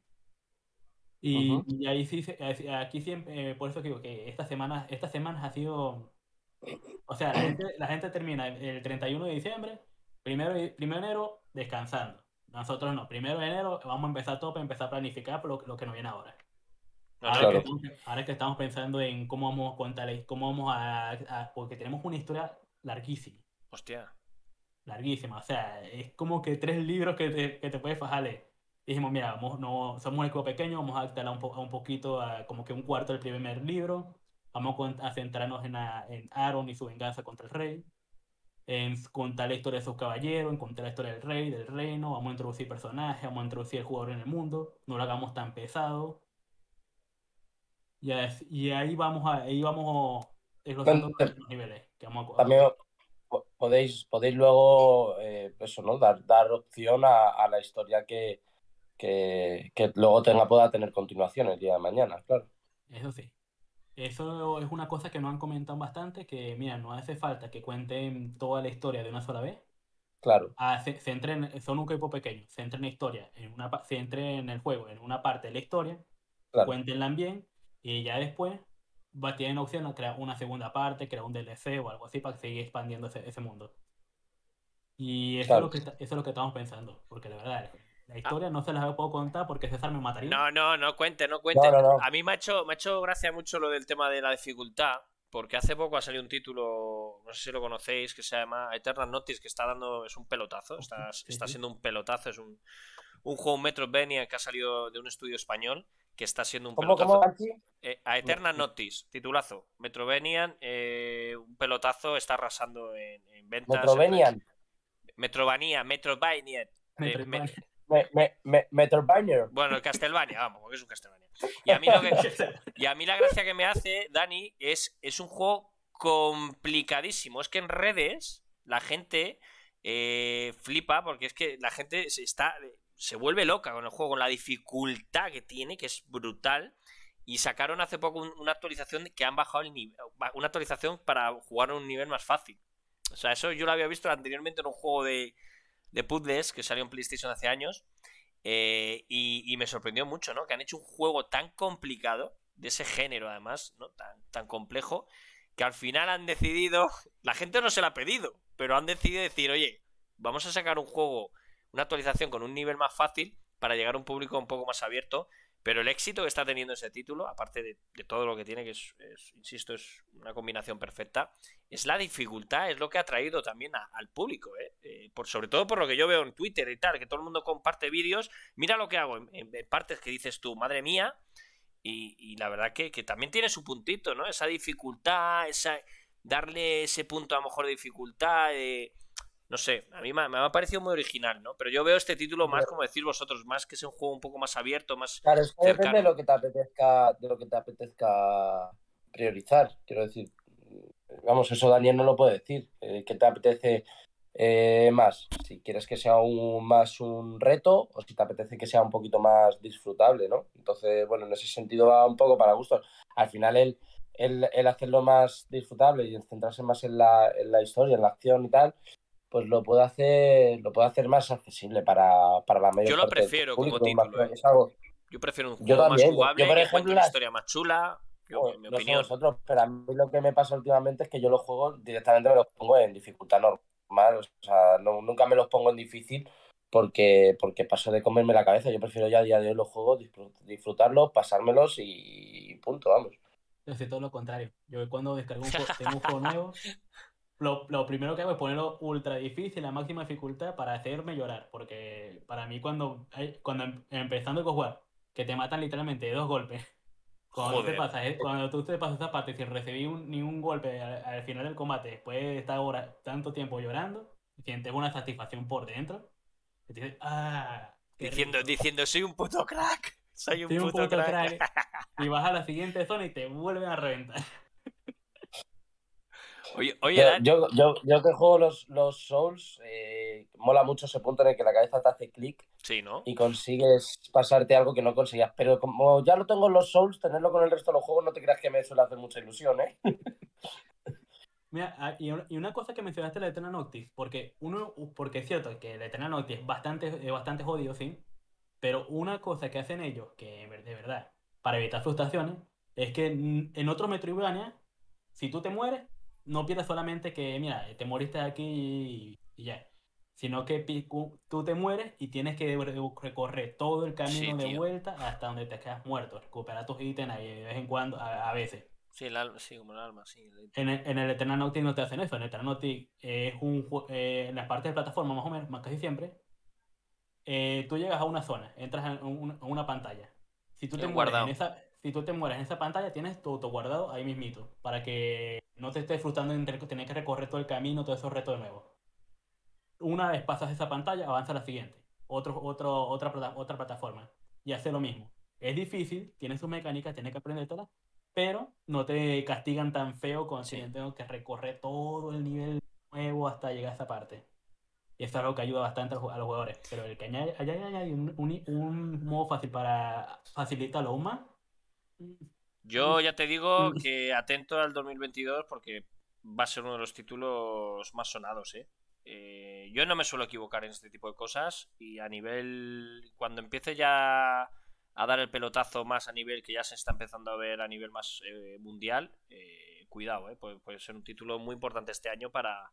Y, ahí sí, aquí siempre, eh, por eso digo que esta semana, estas semanas ha sido, o sea, la gente, termina el 31 de diciembre, primero, primero de enero descansando. Nosotros no, primero de enero vamos a empezar todo para empezar a planificar lo, lo que nos viene ahora. Ahora, que, estamos pensando en cómo vamos a contar, cómo vamos a, Porque tenemos una historia larguísima. Hostia. Larguísima. O sea, es como que tres libros que te, que te puedes fajarle. Dijimos, mira, vamos, no, somos un equipo pequeño, vamos a adaptar un, un poquito, a, como que un cuarto del primer libro. Vamos a centrarnos en, en Aaron y su venganza contra el rey. En contar la historia de sus caballeros, en contar la historia del rey, del reino. Vamos a introducir personajes, vamos a introducir el jugador en el mundo. No lo hagamos tan pesado y, ahí vamos a, ahí vamos explotando los niveles También podéis, podéis luego eh, eso, ¿no? dar, dar opción a, la historia que, que, luego tenga, pueda tener continuación el día de mañana, claro. Eso sí. Eso es una cosa que nos han comentado bastante, que mira, no hace falta que cuenten toda la historia de una sola vez. Claro. Ah, se, son un equipo pequeño, se en la historia, en una, se en el juego, en una parte de la historia, cuéntenla bien y ya después va, tienen opción a crear una segunda parte, crear un DLC o algo así para seguir expandiendo ese, mundo. Y eso, es lo que, eso es lo que estamos pensando, porque la verdad, la historia no se las puedo contar porque César me mataría. No, no, no cuente, no cuente. a mí me ha, hecho, me ha hecho gracia mucho lo del tema de la dificultad, porque hace poco ha salido un título, no sé si lo conocéis, que se llama Eternal Notice, que está dando, es un pelotazo, está, está siendo un pelotazo, es un, un juego Metroidvania que ha salido de un estudio español que está siendo un pelotazo. Eh, a Eterna Notice, titulazo. Metrovenian, eh, un pelotazo, está arrasando en, ventas. Metrovenian. Metrovania, Metrovania. Metrovania. Bueno, el Castlevania, vamos, porque es un Castlevania. *laughs* Y a, mí lo que, y a mí la gracia que me hace, Dani, es, es un juego complicadísimo. Es que en redes la gente eh, flipa porque es que la gente se está se vuelve loca con el juego, con la dificultad que tiene, que es brutal. Y sacaron hace poco una actualización que han bajado el nivel, una actualización para jugar a un nivel más fácil. O sea, eso yo lo había visto anteriormente en un juego de, de puzzles que salió en PlayStation hace años. Eh, y, me sorprendió mucho, ¿no? Que han hecho un juego tan complicado, de ese género además, ¿no? Tan, tan complejo, que al final han decidido, la gente no se lo ha pedido, pero han decidido decir, oye, vamos a sacar un juego una actualización con un nivel más fácil para llegar a un público un poco más abierto. Pero el éxito que está teniendo ese título, aparte de, todo lo que tiene, que es, insisto, es una combinación perfecta, es la dificultad, es lo que ha traído también al público, ¿eh? Eh, por, sobre todo por lo que yo veo en Twitter y tal, que todo el mundo comparte vídeos, mira lo que hago en, partes que dices tú, madre mía, y, la verdad que, que, también tiene su puntito, ¿no? Esa dificultad, esa darle ese punto a lo mejor de dificultad, de no sé, a mí me, ha parecido muy original, ¿no? Pero yo veo este título más, como decir vosotros, más que es un juego un poco más abierto, más. Claro, es que depende de lo que te apetezca, de lo que te apetezca priorizar. Quiero decir, vamos, eso Daniel no lo puede decir. Eh, ¿Qué te apetece eh, más? Si quieres que sea un, más un reto o si te apetece que sea un poquito más disfrutable, ¿no? Entonces, bueno, en ese sentido va un poco para gustos. Al final, el, el, hacerlo más disfrutable y centrarse más en la, en la historia, en la acción y tal, pues lo puedo hacer, lo puedo hacer más accesible para, para la mayor Yo lo prefiero como título. ¿eh? Yo prefiero un juego más jugable, yo, por ejemplo, una historia más chula. Yo, mi opinión. Nosotros, pero a mí lo que me pasa últimamente es que yo los juegos directamente me los pongo en dificultad normal. O sea, nunca me los pongo en difícil porque, porque paso de comerme la cabeza. Yo prefiero ya a día de hoy los juegos, disfrutarlos, pasármelos y punto, vamos. Yo sé todo lo contrario. Yo cuando descargo un, tengo un juego nuevo, *laughs* lo, lo, primero que hago es ponerlo ultra difícil, a máxima dificultad, para hacerme llorar. Porque para mí, cuando, cuando em, empezando a jugar, que te matan literalmente de dos golpes, *laughs* cuando, te pasas, eh, cuando tú te pasas esa parte sin recibir ningún golpe al, final del combate, después de estar ahora tanto tiempo llorando, sientes una satisfacción por dentro. ah, diciendo, diciendo, soy un puto crack. Soy un, puto, crack. *laughs* y vas a la siguiente zona y te vuelven a reventar. Oye, oye yo, yo, yo, que juego los, los Souls, eh, mola mucho ese punto en el que la cabeza te hace clic sí, ¿no? y consigues pasarte algo que no conseguías. Pero como ya lo tengo en los Souls, tenerlo con el resto de los juegos no te creas que me suele hacer mucha ilusión, ¿eh? *laughs* Mira, ah, y una cosa que mencionaste la Eternal Noctis, porque uno, porque es cierto que la Eternal Noctis es bastante, es bastante jodido, sí, pero una cosa que hacen ellos, que de verdad, para evitar frustraciones, es que en otro Metroidvania, si tú te mueres, no pierdes solamente que, mira, te moriste aquí y, ya. Sino que tú te mueres y tienes que recorrer todo el camino de vuelta hasta donde te quedas muerto. Recuperar tus ítems ahí de vez en cuando, a, veces. Sí, el alma, sí, como el alma, sí. En el, en el Eternal Nautic no te hacen eso. En el Eternal Nautic es un eh, en las partes de plataforma, más o menos, más casi siempre, eh, tú llegas a una zona, entras en, una pantalla. Si tú, te mueres en esa, si tú te mueres en esa pantalla, tienes tu auto guardado ahí mismito, para que no te estés frustrando en tener que recorrer todo el camino, todos esos retos de nuevo. Una vez pasas esa pantalla, avanza a la siguiente. Otro, otro, otra, otra plataforma. Y hace lo mismo. Es difícil, tiene sus mecánicas, tienes que aprender todas, pero no te castigan tan feo con si tengo que recorrer todo el nivel nuevo hasta llegar a esa parte. Y esto es algo que ayuda bastante a los, jugadores. Pero el que haya, añadido un, un, un, modo fácil para facilitarlo aún más, yo ya te digo que atento al 2022 porque va a ser uno de los títulos más sonados, ¿eh? ¿eh? yo no me suelo equivocar en este tipo de cosas y a nivel... Cuando empiece ya a dar el pelotazo más a nivel que ya se está empezando a ver a nivel más eh, mundial, eh, cuidado, ¿eh? puede, ser un título muy importante este año para,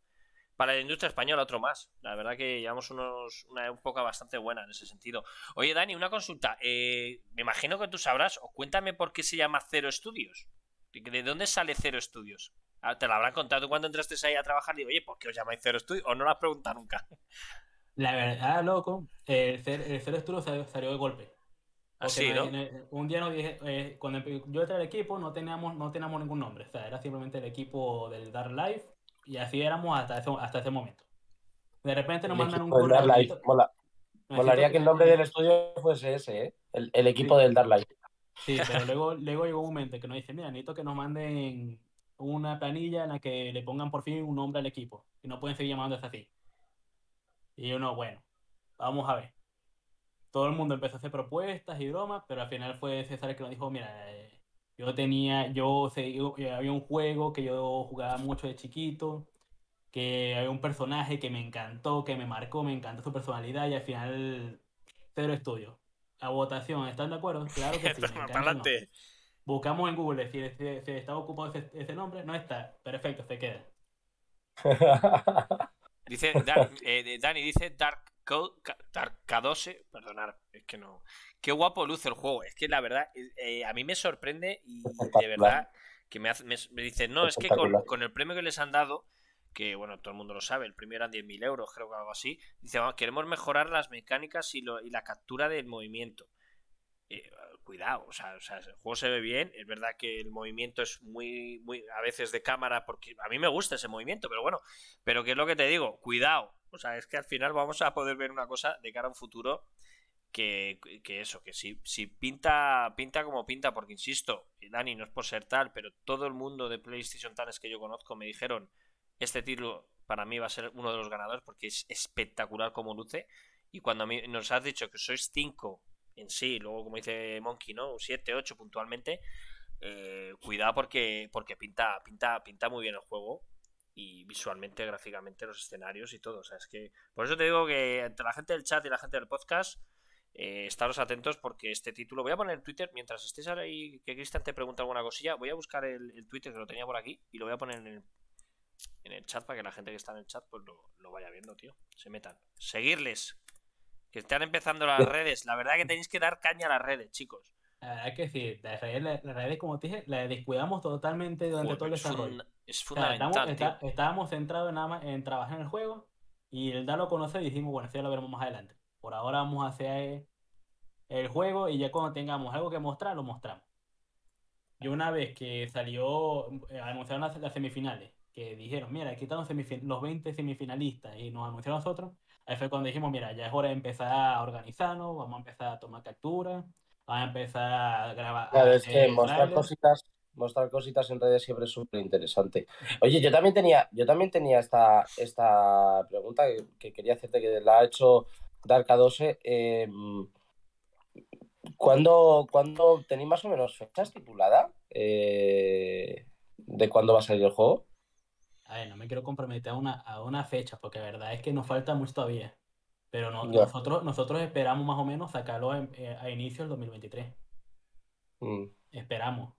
para la industria española otro más. La verdad que llevamos unos, una época bastante buena en ese sentido. Oye, Dani, una consulta. Eh, me imagino que tú sabrás, o cuéntame por qué se llama Cero Estudios. ¿De dónde sale Cero Estudios? Ah, te lo habrán contado cuando entraste ahí a trabajar. Digo, oye, ¿por qué os llamáis Cero Estudios? O no lo has preguntado nunca. La verdad, loco, el, Cero Estudios salió, de golpe. Así, ¿no? un día nos dije, eh, cuando yo entré al equipo no teníamos, no teníamos ningún nombre. O sea, era simplemente el equipo del Dark Life y así éramos hasta ese, hasta ese momento. De repente nos mandan un correo. Mola. Molaría que el nombre del estudio fuese ese, ¿eh? el, equipo del Dark Light. Sí, pero luego, luego llegó un momento que nos dice, mira, necesito que nos manden una planilla en la que le pongan por fin un nombre al equipo. Y no pueden seguir llamándose así. Y uno, bueno, vamos a ver. Todo el mundo empezó a hacer propuestas y bromas, pero al final fue César el que nos dijo, mira, eh, yo tenía, yo, eh, había un juego que yo jugaba mucho de chiquito, que había un personaje que me encantó, que me marcó, me encantó su personalidad y al final cero estudio. A votación, ¿están de acuerdo? Claro que *laughs* sí. adelante. Buscamos en Google si, está ocupado ese, nombre, no está. Perfecto, se queda. *laughs* dice eh, Dani dice Dark K12, perdonar, es que no. Qué guapo luce el juego. Es que la verdad, eh, a mí me sorprende y de verdad que me, hace, me, dicen, no, es que con, el premio que les han dado, que bueno, todo el mundo lo sabe, el premio eran 10.000 euros, creo que algo así, dice, queremos mejorar las mecánicas y, y la captura del movimiento. Eh, cuidado, o sea, o sea, el juego se ve bien, es verdad que el movimiento es muy, muy, a veces de cámara, porque a mí me gusta ese movimiento, pero bueno, pero ¿qué es lo que te digo? Cuidado, o sea, es que al final vamos a poder ver una cosa de cara a un futuro que, eso, que si, si pinta, pinta como pinta, porque insisto, Dani, no es por ser tal, pero todo el mundo de PlayStation tales que yo conozco me dijeron, este título para mí va a ser uno de los ganadores porque es espectacular como luce. Y cuando a mí nos has dicho que sois 5 en sí, luego como dice Monkey, ¿no? 7, 8 puntualmente, eh, cuidado porque, porque pinta, pinta, pinta muy bien el juego y visualmente, gráficamente, los escenarios y todo. O sea, es que. Por eso te digo que entre la gente del chat y la gente del podcast, eh, estaros atentos porque este título. Voy a poner en Twitter mientras estés ahí. Que Cristian te pregunta alguna cosilla. Voy a buscar el, Twitter que lo tenía por aquí y lo voy a poner en el, en el chat para que la gente que está en el chat pues lo, lo vaya viendo, tío. Se metan. Seguirles. Que están empezando las redes. La verdad que tenéis que dar caña a las redes, chicos. La verdad que sí, las redes, redes, como te dije, las descuidamos totalmente durante todo el desarrollo. es O sea, fundamental, tío. está- estábamos centrados nada más en trabajar en el juego y el darlo a conocer y dijimos, bueno, eso ya lo veremos más adelante. Por ahora vamos a hacer el juego y ya cuando tengamos algo que mostrar, lo mostramos. Y una vez que salió, eh, anunciaron las, las semifinales, que dijeron, mira, aquí están los, los 20 semifinalistas y nos anunciaron a nosotros, ahí fue cuando dijimos, mira, ya es hora de empezar a organizarnos, vamos a empezar a tomar capturas, vamos a empezar a grabar. Claro, es que mostrar cositas, mostrar cositas en redes siempre es súper interesante. Oye, yo también tenía, yo también tenía esta, esta pregunta que, que quería hacerte, que la ha hecho Dark12. Eh, ¿cuándo, cuándo tenéis más o menos fecha estipulada eh, de cuándo va a salir el juego? A ver, no me quiero comprometer a una, a una fecha, porque la verdad es que nos falta mucho todavía. Pero no- nosotros, nosotros esperamos más o menos sacarlo en- eh, a inicio del 2023. Mm, Esperamos.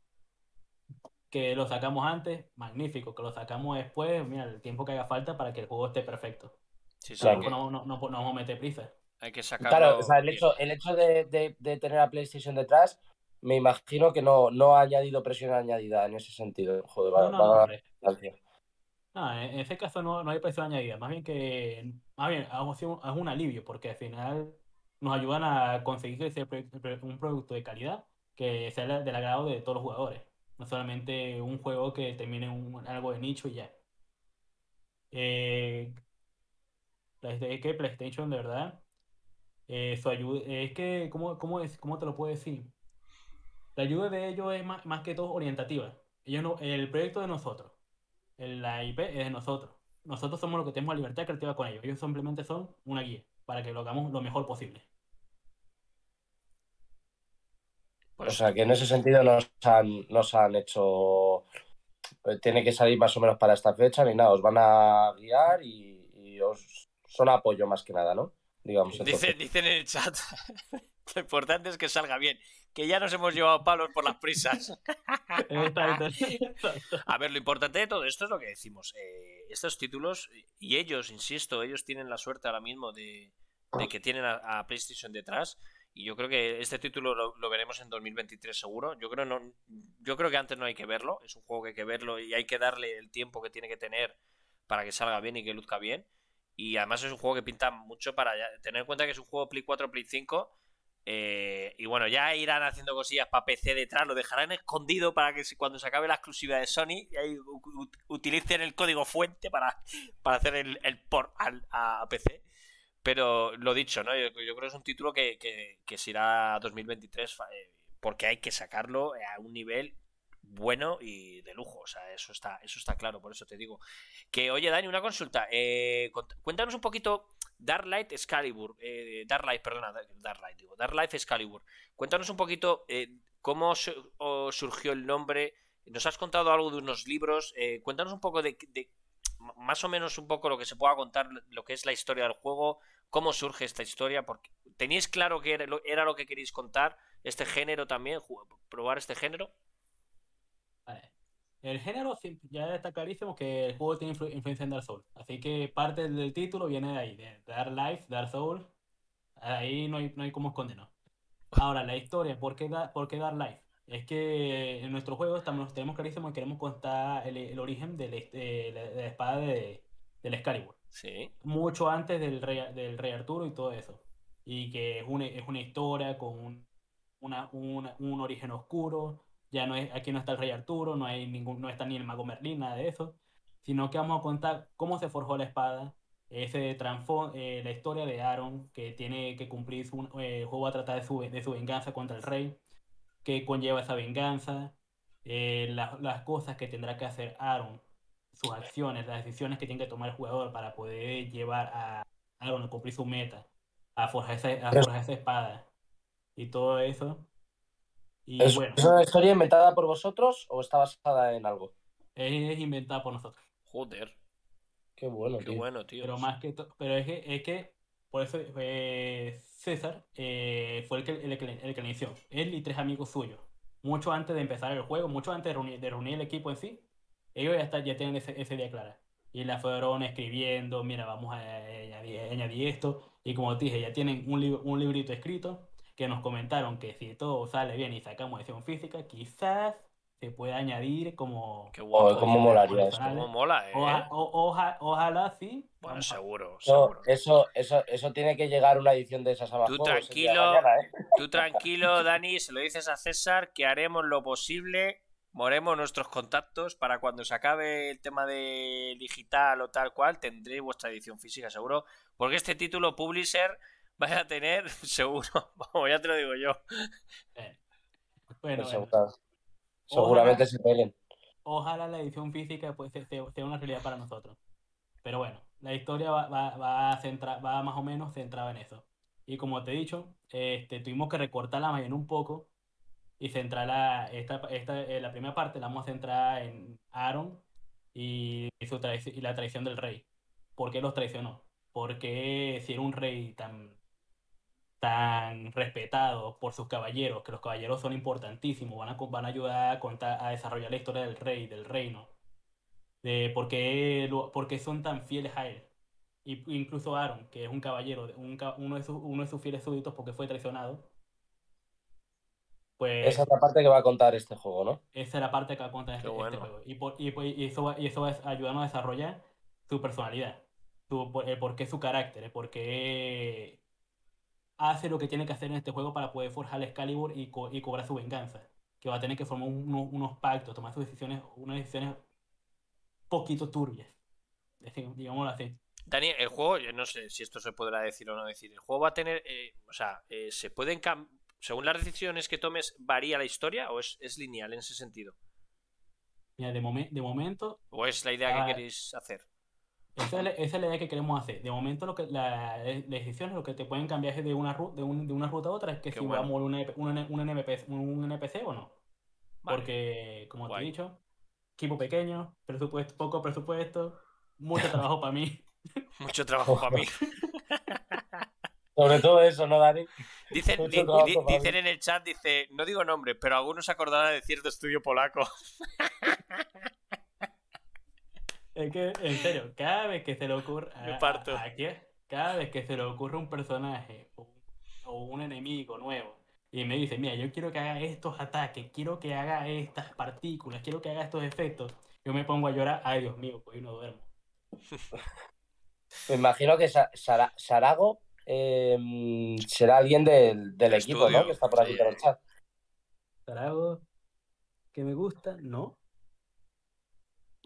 Que lo sacamos antes, magnífico. Que lo sacamos después, mira, el tiempo que haga falta para que el juego esté perfecto. Sí, sí, Claro. que, No, no, no, no vamos a meter prisa. hay que sacarlo. Claro, o sea, el hecho, el hecho de, de- de tener a PlayStation detrás, me imagino que no, no ha añadido presión añadida en ese sentido. Joder, va, No, no, no, va a hombre. distancia. No, en ese caso no, no hay presión añadida, más bien que, más bien, ha sido- es un alivio, porque al final nos ayudan a conseguir ese un producto de calidad que sea del agrado de todos los jugadores, no solamente un juego que termine un- algo de nicho y ya. Eh, es que PlayStation, de verdad, eh, su ayuda, es que, ¿cómo, cómo, es, ¿cómo te lo puedo decir? La ayuda de ellos es más, más que todo orientativa. Ellos no, el proyecto de nosotros, la IP es de nosotros. Nosotros somos los que tenemos la libertad creativa con ellos. Ellos simplemente son una guía para que lo hagamos lo mejor posible. Pues O sea, que en ese sentido nos han, nos han hecho. eh, Tiene que salir más o menos para esta fecha, ni nada. Os van a guiar y, y os son apoyo más que nada, ¿no? Digamos. Dicen en el chat. *laughs* Lo importante es que salga bien. Que ya nos hemos llevado palos por las prisas. *laughs* A ver, lo importante de todo esto es lo que decimos. eh, estos títulos, y ellos, insisto, ellos tienen la suerte ahora mismo de, de que tienen a, a PlayStation detrás. Y yo creo que este título lo, lo veremos en 2023 seguro. Yo creo, no, yo creo que antes no hay que verlo. Es un juego que hay que verlo y hay que darle el tiempo que tiene que tener para que salga bien y que luzca bien. Y además es un juego que pinta mucho para ya- tener en cuenta que es un juego Play 4, Play 5. Eh, y bueno, ya irán haciendo cosillas para PC detrás, lo dejarán escondido para que cuando se acabe la exclusividad de Sony, utilicen el código fuente para, para hacer el, el port al- a, PC. Pero lo dicho, ¿no? Yo, creo que es un título que, que, que se irá a 2023 fa- eh, porque hay que sacarlo a un nivel bueno y de lujo. O sea, eso está, eso está claro, por eso te digo. Que, oye, Dani, una consulta. eh, cuéntanos un poquito Dark Light Excalibur. eh, Dark Light, perdona, Dark Light, digo. Dark. Cuéntanos un poquito eh, cómo surgió el nombre. Nos has contado algo de unos libros. eh, cuéntanos un poco de, de- más o menos un poco lo que se pueda contar, lo que es la historia del juego, cómo surge esta historia, porque teníais claro que era lo, era lo que queréis contar, este género también, probar este género. El género ya está clarísimo que el juego tiene influ- influencia en Dark Souls. Así que parte del título viene de ahí, de Dark Life, Dark Souls. Ahí no hay, no hay cómo escondernos. Ahora, la historia, ¿por qué, da- por qué Dark Life? Es que en nuestro juego estamos, tenemos clarísimo que queremos contar el, el origen de la, de la- de la espada de, del Excalibur. Sí. Mucho antes del rey, del rey Arturo y todo eso. Y que es una, es una historia con un, una- una- un origen oscuro. Ya no es, aquí no está el rey Arturo, no hay ningún, no está ni el mago Merlín, nada de eso. Sino que vamos a contar cómo se forjó la espada, ese eh, la historia de Aaron, que tiene que cumplir su, eh, juego a tratar de su, de su venganza contra el rey, que conlleva esa venganza, eh, la- las cosas que tendrá que hacer Aaron, sus acciones, las decisiones que tiene que tomar el jugador para poder llevar a Aaron a cumplir su meta, a forjar esa, a forjar esa espada y todo eso. Y ¿Es, bueno, es una historia inventada por vosotros o está basada en algo? es inventada por nosotros. Joder, Qué bueno, qué tío. bueno, tío. Pero más que todo, pero es que, es que por eso eh, César eh, fue el que, el, que, el que lo inició. Él y tres amigos suyos. Mucho antes de empezar el juego, mucho antes de reunir, de reunir el equipo en sí, ellos ya, está, ya tienen ese, ese día clara. Y la fueron escribiendo, mira, vamos a añadir, añadir esto. Y como te dije, ya tienen un, libro un librito escrito que nos comentaron que si todo sale bien y sacamos edición física, quizás se puede añadir como... Qué guapo. cómo molaría eso. Cómo mola, ¿eh? Oja- o- oja- ojalá sí. Bueno, Vamos seguro, Eso, eso, eso, eso tiene que llegar una edición de esas a Tú tranquilo. mañana, ¿eh? Tú tranquilo, Dani, se lo dices a César que haremos lo posible, moremos nuestros contactos para cuando se acabe el tema de digital o tal cual, tendréis vuestra edición física seguro, porque este título Publisher vais a tener *laughs* seguro, vamos, ya te lo digo yo. eh, Bueno, Pues bueno, segura- seguramente se peguen. ojalá la edición física pues, se- se- sea una realidad para nosotros. Pero bueno, la historia va, va, va, a centra- va más o menos centrada en eso. Y como te he dicho, este, tuvimos que recortarla más bien un poco y centrarla, esta, esta, eh, la primera parte la vamos a centrar en Aaron y, y su y la traición del rey. ¿Por qué los traicionó? Porque si era un rey tan, tan respetado por sus caballeros, que los caballeros son importantísimos, van a, van a ayudar a, contar, a desarrollar la historia del rey, del reino, de por qué, lo- por qué son tan fieles a él. Y, incluso Aaron, que es un caballero, un uno, de sus, uno de sus fieles súbditos porque fue traicionado, pues Esa es la parte que va a contar este juego, ¿no? esa es la parte que va a contar este, este juego. Y, por- y, pues, y eso va, y eso va a ayudarnos a desarrollar su personalidad, su, por- el por qué su carácter, el por qué hace lo que tiene que hacer en este juego para poder forjar Excalibur y, co- y cobrar su venganza. Que va a tener que formar unos, unos pactos, tomar sus decisiones, unas decisiones poquito turbias. Digámoslo así. Dani, el juego, yo no sé si esto se podrá decir o no decir, el juego va a tener, eh, o sea, eh, se pueden según las decisiones que tomes, ¿varía la historia o es, es lineal en ese sentido? Mira, de, momen- de momento, ¿O es la idea Ah. que queréis hacer? Esa es, la, esa es la idea que queremos hacer. De momento, lo que, la, las decisiones lo que te pueden cambiar es de una, de, un- de una ruta a otra, es que Qué si bueno. vamos a un, un, NPC, un NPC o no. Vale. Porque, como te he dicho, equipo pequeño, presupuesto, poco presupuesto, mucho *laughs* trabajo para mí. Mucho trabajo para mí. *laughs* Sobre todo eso, ¿no, Dani? Dicen, di- di- dicen en el chat, dice, no digo nombre, pero algunos se acordarán de cierto estudio polaco. *laughs* Es que, en serio, cada vez que se le ocurre Me a- a- parto. a aquí, cada vez que se le ocurre un personaje o, o un enemigo nuevo y me dice, mira, yo quiero que haga estos ataques, quiero que haga estas partículas, quiero que haga estos efectos, yo me pongo a llorar, ay Dios mío, pues yo no duermo. Me imagino que Sa- Sara- Sarago eh, será alguien del, equipo, estudio, ¿no? Que está por aquí sí. por el chat. ¿Será algo que me gusta? No.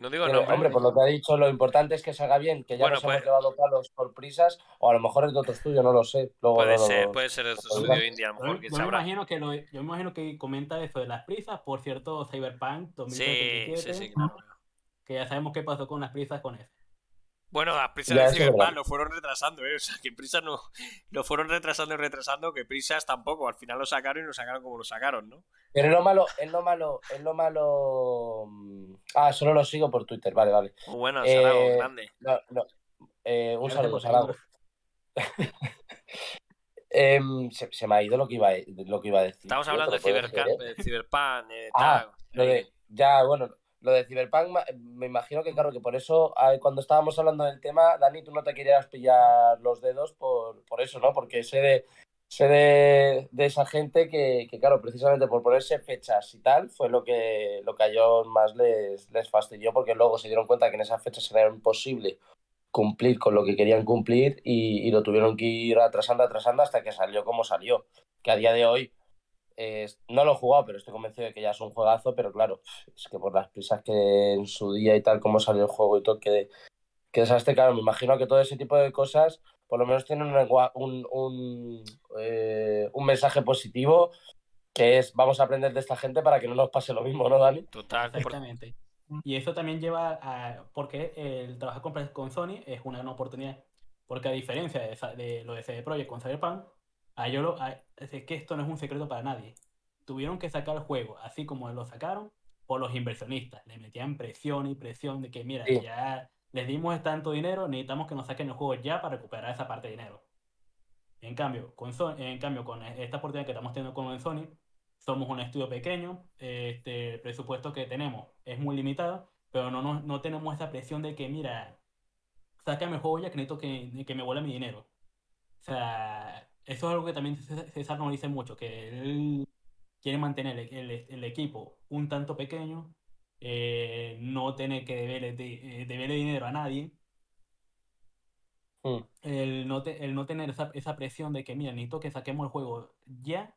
No digo Pero, nombre. hombre, por lo que ha dicho, lo importante es que salga bien, que ya Bueno, nos pues- hemos llevado palos por prisas, o a lo mejor es de otro estudio, no lo sé. Luego Puede no ser, puede ser de Oiga. estudio indie, a lo Yo, mejor, yo me imagino que lo, yo me imagino que comenta eso de las prisas, por cierto, Cyberpunk Sí, 2077, sí, sí, claro. que ya sabemos qué pasó con las prisas con eso. Bueno, las prisas Ya, de Cyberpunk lo fueron retrasando, ¿eh? O sea, que prisas no. *laughs* Lo fueron retrasando y retrasando, que prisas tampoco. Al final lo sacaron y lo sacaron como lo sacaron, ¿no? Pero es lo malo, es lo malo, es lo malo. mm, Ah, solo lo sigo por Twitter, vale, vale. Muy bueno, Eh, Sarago, grande. No, no. Eh, un saludo, seguirnos. *laughs* Em, se, se me ha ido lo que iba a, lo que iba a decir. Estamos hablando de, decir, ¿eh? de Cyberpunk, eh, Ah, tal. Lo de, ya, bueno, lo de Cyberpunk, me imagino que, claro, que por eso, cuando estábamos hablando del tema, Dani, tú no te querías pillar los dedos por, por eso, ¿no? Porque sé de, sé de, de esa gente que, que, claro, precisamente por ponerse fechas y tal, fue lo que, lo que a ellos más les, les fastidió, porque luego se dieron cuenta que en esas fechas era imposible cumplir con lo que querían cumplir y, y lo tuvieron que ir atrasando, atrasando hasta que salió como salió. Que a día de hoy eh, no lo he jugado, pero estoy convencido de que ya es un juegazo, pero claro, es que por las prisas que en su día y tal, como salió el juego y todo, que, que desastre, claro, me imagino que todo ese tipo de cosas por lo menos tienen un, un, un, eh, un mensaje positivo, que es vamos a aprender de esta gente para que no nos pase lo mismo, ¿no, Dani? Total. Exactamente. Y eso también lleva a. Porque el trabajar con, con Sony es una gran oportunidad. Porque a diferencia de lo de CD Projekt con Cyberpunk, a yo lo, a- es que esto no es un secreto para nadie. Tuvieron que sacar el juego, así como lo sacaron, por los inversionistas. Le metían presión y presión de que, mira, Sí. ya les dimos tanto dinero, necesitamos que nos saquen el juego ya para recuperar esa parte de dinero. En cambio, con Sony, en cambio, con esta oportunidad que estamos teniendo con Sony, somos un estudio pequeño, este, el presupuesto que tenemos es muy limitado, pero no, no, no tenemos esa presión de que, mira, sácame el juego ya que necesito que, que me vuelva mi dinero. O sea, eso es algo que también César nos dice mucho, que él quiere mantener el, el, equipo un tanto pequeño, eh, no tener que deberle, eh, dinero a nadie. Mm. El, no el no tener esa, esa, presión de que, mira, necesito que saquemos el juego ya,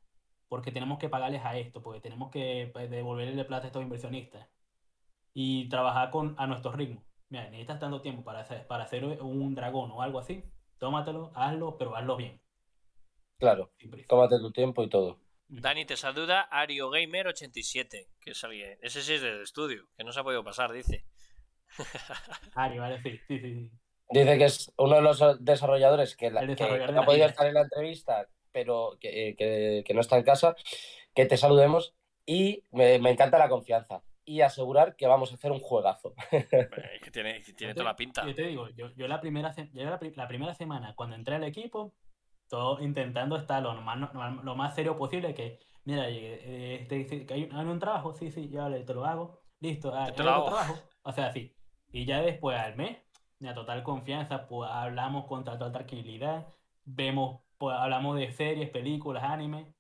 porque tenemos que pagarles a esto, porque tenemos que pues, devolverle plata a estos inversionistas. Y trabajar con, a nuestro ritmo. Mira, necesitas tanto tiempo para hacer, para hacer un dragón o algo así, tómatelo, hazlo, pero hazlo bien. Claro, tómate tu tiempo y todo. Dani te saluda ArioGamer87, que es alguien. Ese sí es del estudio, que no se ha podido pasar, dice. *laughs* Ari, vale, sí, sí, sí. Dice que es uno de los desarrolladores que, no ha podido estar en la entrevista, pero que, no está en casa, que te saludemos y me, encanta la confianza y asegurar que vamos a hacer un juegazo. *laughs* que tiene, tiene toda la pinta. Yo te digo, yo, la, primera, la primera semana, cuando entré al equipo, todo intentando estar lo más, lo más serio posible, que, mira, eh, este, que hay, un trabajo, sí, sí, ya te lo hago, listo, ah, te lo hago. trabajo, o sea, sí. Y ya después al mes, a total confianza, pues hablamos con total tranquilidad, vemos, pues hablamos de series, películas, anime,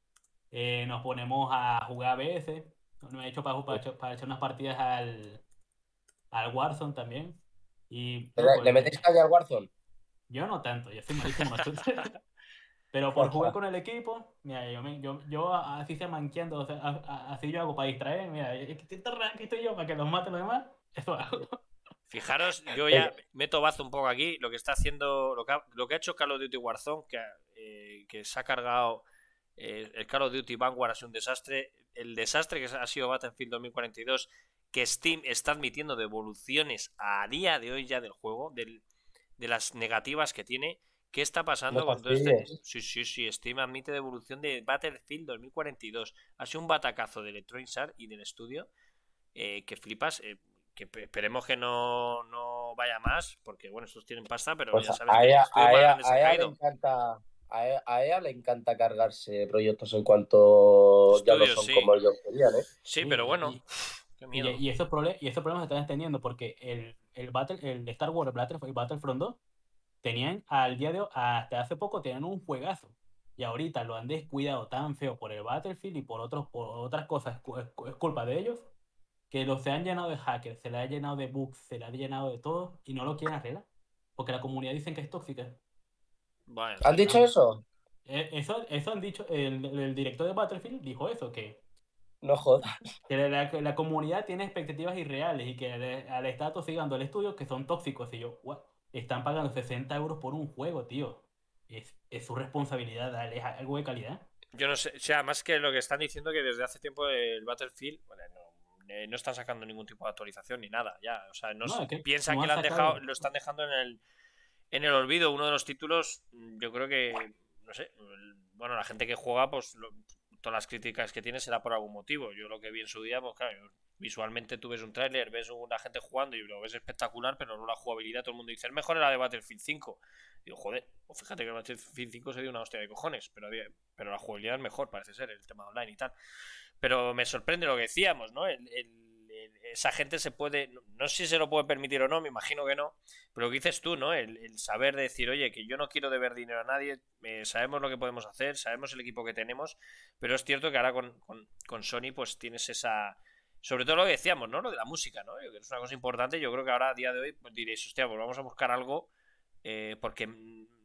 eh, nos ponemos a jugar a veces, nos he hecho para, para, echar unas partidas al, al Warzone también. Y, ¿Le, pues, metéis calle al Warzone? Yo no tanto, yo estoy malísimo. *laughs* *laughs* Pero por jugar con el equipo, mira, yo, yo, yo así se manqueando, o sea, así yo hago para distraer, mira, aquí estoy yo para que los mate los demás, eso hago. Fijaros, yo ya meto bazo un poco aquí, lo que está haciendo, lo que ha, lo que ha hecho Call of Duty Warzone, que, eh, que se ha cargado eh, el Call of Duty Vanguard ha sido un desastre, el desastre que ha sido Battlefield 2042, que Steam está admitiendo devoluciones a día de hoy ya del juego, del, de las negativas que tiene, ¿Qué está pasando con todo este? Sí, sí, sí. Steam admite devolución de Battlefield 2042. Ha sido un batacazo de Electronic Arts y del estudio eh, que flipas. Eh, que esperemos que no, no, vaya más, porque bueno, estos tienen pasta, pero pues ya sabes a ella, a ella, le encanta. A ella, le encanta cargarse proyectos en cuanto ya no son como ellos querían, ¿eh? Sí, pero bueno. Y, qué miedo. Y, estos problemas, y estos problemas se están teniendo porque el, el, Battle, el Star Wars Battlefront 2 tenían al día de hoy, hasta hace poco tenían un juegazo. Y ahorita lo han descuidado tan feo por el Battlefield y por, otros, por otras cosas, es, culpa de ellos, que lo se han llenado de hackers, se le ha llenado de bugs, se le ha llenado de todo y no lo quieren arreglar. Porque la comunidad dicen que es tóxica. ¿Han dicho eso? Eh, eso? Eso han dicho, el, director de Battlefield dijo eso, que no jodas. Que la, comunidad tiene expectativas irreales y que al estar tosigando el estudio que son tóxicos. Y yo, what? Están pagando 60 euros por un juego, tío. Es, su responsabilidad darle algo de calidad. Yo no sé, o sea, más que lo que están diciendo que desde hace tiempo el Battlefield, bueno, no, eh, no están sacando ningún tipo de actualización ni nada, ya, o sea, no, piensan que lo, han dejado, lo están dejando en el, en el olvido. Uno de los títulos, yo creo que, no sé, bueno, la gente que juega, pues todas las críticas que tiene será por algún motivo. Yo lo que vi en su día, pues claro, visualmente tú ves un tráiler, ves una gente jugando y lo ves espectacular, pero no la jugabilidad, todo el mundo dice, el mejor era de Battlefield 5. digo, joder, pues fíjate que Battlefield 5 se dio una hostia de cojones, pero, pero la jugabilidad es mejor, parece ser, el tema online y tal. Pero me sorprende lo que decíamos, ¿no? esa gente se puede, no sé si se lo puede permitir o no, me imagino que no, pero lo que dices tú, ¿no? El, saber decir, oye, que yo no quiero deber dinero a nadie, eh, sabemos lo que podemos hacer, sabemos el equipo que tenemos, pero es cierto que ahora con, con Sony pues tienes esa sobre todo lo que decíamos, ¿no? Lo de la música, ¿no? Que es una cosa importante. Yo creo que ahora, a día de hoy, pues diréis, hostia, pues vamos a buscar algo eh, porque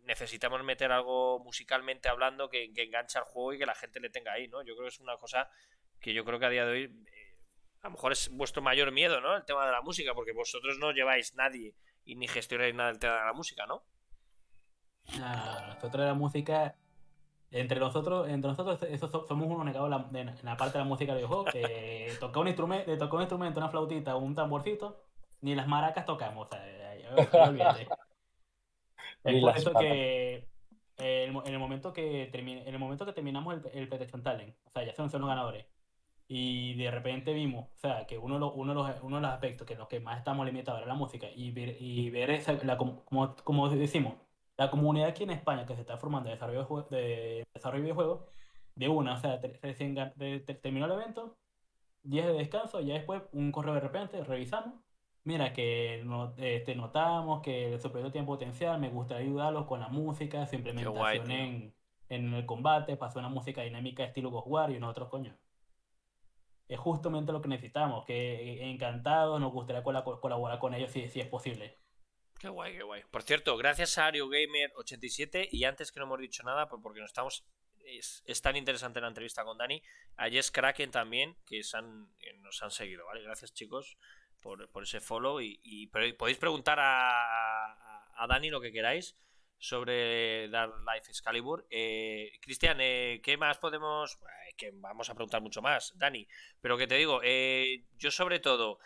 necesitamos meter algo musicalmente hablando que, enganche al juego y que la gente le tenga ahí, ¿no? Yo creo que es una cosa que yo creo que a día de hoy eh, a lo mejor es vuestro mayor miedo, ¿no? El tema de la música, porque vosotros no lleváis nadie y ni gestionáis nada del tema de la música, ¿no? Ah, nosotros la música entre nosotros, entre nosotros eso, somos unos negados en la, parte de la música de videojuegos. Que *laughs* toca un instrumento, toca un instrumento, una flautita, un tamborcito, ni las maracas tocamos. O sea, *laughs* es por eso que en el momento que termine, en el momento que terminamos el, el PlayStation Talent, o sea, ya son, son los ganadores. Y de repente vimos, o sea, que uno de los, uno de los, uno de los aspectos que los que más estamos limitados era la música y ver, y ver esa, la, como, como decimos, la comunidad aquí en España que se está formando de desarrollo de, desarrollo de videojuegos, de una, o sea, terminó el evento, 10 de descanso, y ya después un correo de repente, revisamos, mira que este, notamos que el proyecto tiene potencial, me gustaría ayudarlos con la música, su implementación en, en el combate, pasó una música dinámica estilo Ghost War y unos otros coños. Es justamente lo que necesitamos, que encantados, nos gustaría colaborar con ellos si, si es posible. Qué guay, qué guay. Por cierto, gracias a Gamer 87 y antes que no hemos dicho nada, porque nos estamos es, tan interesante la entrevista con Dani. A Jess Kraken también, que nos han seguido, ¿vale? Gracias, chicos, por, ese follow. Y, podéis preguntar a, Dani lo que queráis sobre Dark Life Excalibur. Eh, Cristian, eh, ¿qué más podemos...? que vamos a preguntar mucho más, Dani. Pero que te digo, eh, yo sobre todo...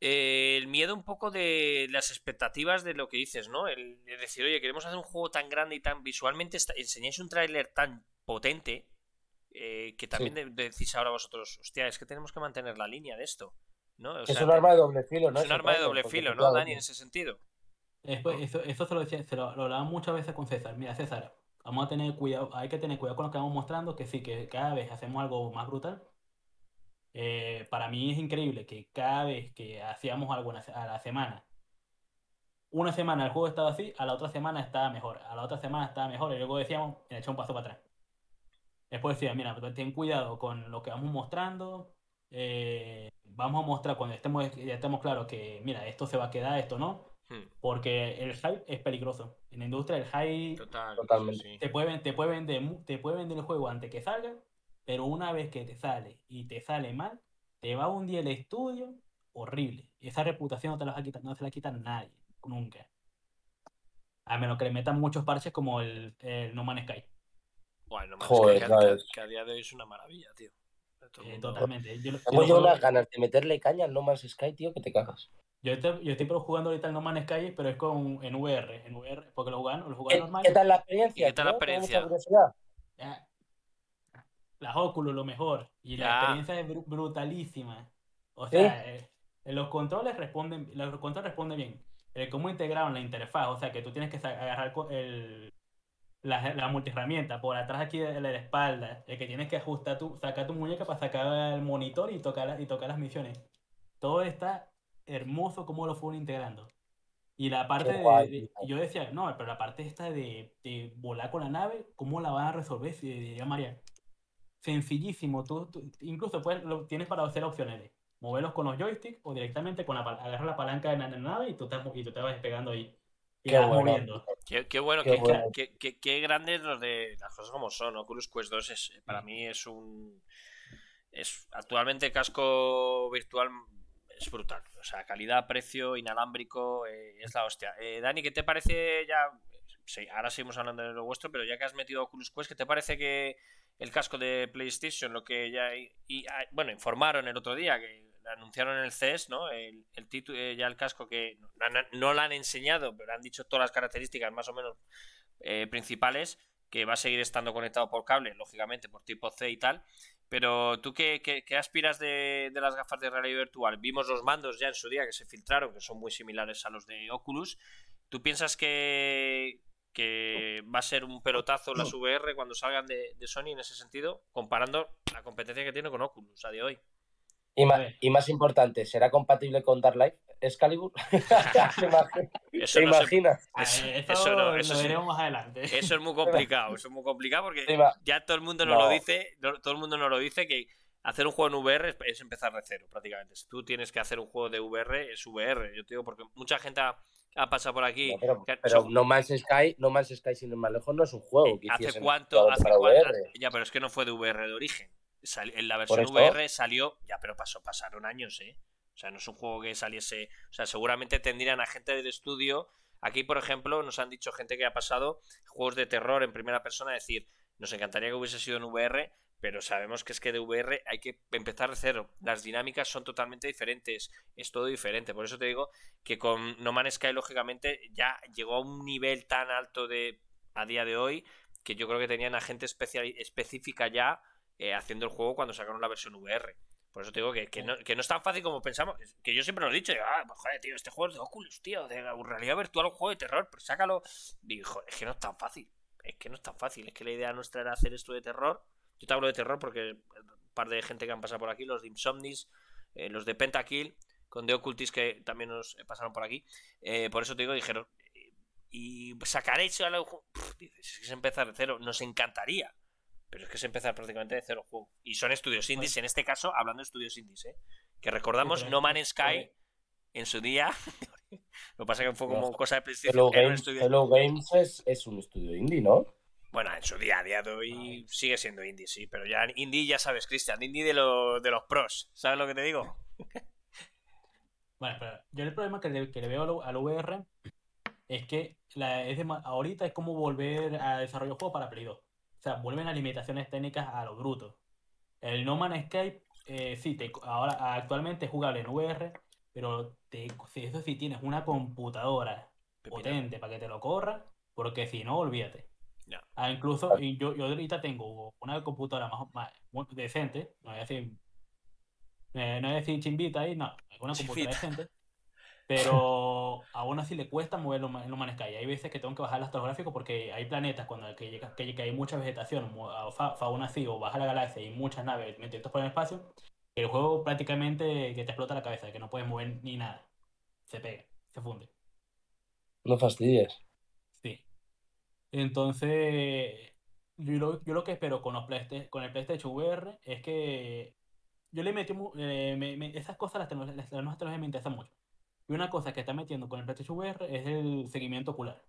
el miedo un poco de las expectativas de lo que dices, ¿no? El, decir, oye, queremos hacer un juego tan grande y tan visualmente, enseñáis un tráiler tan potente que también decís ahora vosotros, hostia, es que tenemos que mantener la línea de esto, ¿no? es un arma de doble filo, ¿no? Es un arma de doble filo, ¿no, Dani, en ese sentido? eso, eso se lo decía, se lo, lo hablaba muchas veces con César. Mira, César, vamos a tener cuidado, hay que tener cuidado con lo que vamos mostrando, que sí, que cada vez hacemos algo más brutal. Eh, para mí es increíble que cada vez que hacíamos algo a la semana, una semana el juego estaba así, a la otra semana estaba mejor, a la otra semana estaba mejor, y luego decíamos, he hecho un paso para atrás. Después decía, mira, ten cuidado con lo que vamos mostrando, eh, vamos a mostrar cuando estemos, ya estemos claros que, mira, esto se va a quedar, esto no, Hmm. Porque el hype es peligroso. En la industria el hype Totalmente. Te, puede, te, puede vender, te puede vender el juego antes que salga, pero una vez que te sale y te sale mal, te va a hundir el estudio horrible. Y esa reputación no, te la va a quitar, no se la quita nadie, nunca. A menos que le metan muchos parches como el, No Man's Sky. Bueno, No Joder, Sky, que, a día de hoy es una maravilla, tío. Eh, totalmente. Yo, Tengo unas ganas de meterle caña al No Man's Sky, tío, que te cagas. Yo estoy, yo estoy jugando ahorita el No Man's Sky, pero es con, en VR, en VR, porque lo juegan, lo normal. ¿Qué tal la experiencia? ¿Qué tal la experiencia? Las óculos, lo mejor. Y la experiencia es brutalísima. O sea, eh, los controles responden, los controles responden bien. El cómo integraron la interfaz, o sea, que tú tienes que agarrar el, la, la multiherramienta por atrás aquí de la espalda, el que tienes que ajustar tu, sacar tu muñeca para sacar el monitor y tocar, y tocar las misiones. Todo está hermoso cómo lo fueron integrando. Y la parte de, Yo decía, no, pero la parte esta de, de, volar con la nave, ¿cómo la van a resolver? Si diría María. Sencillísimo. Tú, incluso puedes, lo, tienes para hacer opciones de moverlos con los joysticks o directamente con la, agarrar la palanca de la, nave y tú, te, y tú te vas despegando ahí. Y qué, bueno. moviendo. Qué, bueno, qué, bueno. Qué, qué, grandes los de las cosas como son. Oculus Quest 2 es, para mí es un. Es actualmente casco virtual es brutal. O sea, calidad, precio, inalámbrico, eh, es la hostia. Eh, Dani, ¿qué te parece ya? Sí, ahora seguimos hablando de lo vuestro, pero ya que has metido Oculus Quest, ¿qué te parece que el casco de PlayStation, lo que ya. Y, ah, bueno, informaron el otro día, que anunciaron en el CES, ¿no? El, título, eh, ya el casco que no, lo han enseñado, pero han dicho todas las características más o menos principales, que va a seguir estando conectado por cable, lógicamente, por tipo C y tal. Pero tú qué, qué, aspiras de, las gafas de realidad virtual? Vimos los mandos ya en su día que se filtraron, que son muy similares a los de Oculus. ¿Tú piensas que, que va a ser un pelotazo las VR cuando salgan de, de Sony en ese sentido, comparando la competencia que tiene con Oculus a de hoy? Y más, y más importante, ¿será compatible con Dark Life Excalibur? ¿Te imaginas? Eso, no, eso lo veremos más adelante. Eso es muy complicado, eso es muy complicado porque ya todo el mundo nos lo dice, todo el mundo nos lo dice que hacer un juego en VR es, empezar de cero prácticamente. Si tú tienes que hacer un juego de VR, es VR. Yo te digo porque mucha gente ha, pasado por aquí. pero, no, Man's Sky, no Man's Sky sin ir más lejos no es un juego. ¿Hace cuánto? Hace cuánto ya, pero es que no fue de VR de origen en la versión VR salió, ya, pero pasó, pasaron años, ¿eh? O sea, no es un juego que saliese. O sea, seguramente tendrían a gente del estudio. Aquí, por ejemplo, nos han dicho gente que ha pasado juegos de terror en primera persona, decir, nos encantaría que hubiese sido en VR, pero sabemos que es que de VR hay que empezar de cero. Las dinámicas son totalmente diferentes, es todo diferente. Por eso te digo que con No Man's Sky, lógicamente, ya llegó a un nivel tan alto de a día de hoy que yo creo que tenían a gente específica ya eh, haciendo el juego cuando sacaron la versión VR. Por eso te digo que, que, no, es tan fácil como pensamos. Que yo siempre lo he dicho. ah, pues, joder, tío, este juego es de Oculus, tío. De realidad virtual, un juego de terror. Pero sácalo. Digo, es que no es tan fácil. Es que no es tan fácil. Es que la idea nuestra era hacer esto de terror. Yo te hablo de terror porque un par de gente que han pasado por aquí, los de Insomnis, eh, los de Pentakill, con The Occultist que también nos pasaron por aquí. Eh, por eso te digo, dijeron, y sacar hecho a dices, es que es empezar de cero. Nos encantaría. Pero es que es empezar prácticamente de cero juego. Y son estudios indies, en este caso, hablando de estudios indies, ¿eh? Que recordamos, No Man's Sky en su día. *laughs* Lo que pasa que fue como cosa de PlayStation. Hello, Games, es, es, un estudio indie, ¿no? Bueno, en su día, a día de hoy sigue siendo indie, sí. Pero ya indie, ya sabes, Cristian, indie de, lo, de los pros. ¿Sabes lo que te digo? *laughs* bueno, pero yo el problema que le, que le veo al, VR es que la, es ahorita es como volver a desarrollar juegos para Play 2. O sea, vuelven a limitaciones técnicas a lo bruto. El No Man's Sky, eh, sí, te, ahora actualmente es jugable en VR, pero te, eso sí tienes una computadora potente para que te lo corra, porque si no, olvídate. Ah, incluso yo, yo ahorita tengo una computadora más, más decente, no voy a decir, eh, no voy a decir chimbita ahí, no, una computadora decente, pero *laughs* aún así le cuesta moverlo en Man's Sky. Hay veces que tengo que bajar el astrográfico porque hay planetas cuando que, llega, que, hay mucha vegetación, fauna así, o baja la galaxia y muchas naves metidas por el espacio, el juego prácticamente que te explota la cabeza, que no puedes mover ni nada. Se pega, se funde. No fastidies. Entonces, yo lo, yo lo que espero con, los con el PlayStation VR es que yo le metí, eh, esas cosas las, las, las, me interesan mucho. Y una cosa que está metiendo con el PlayStation VR es el seguimiento ocular.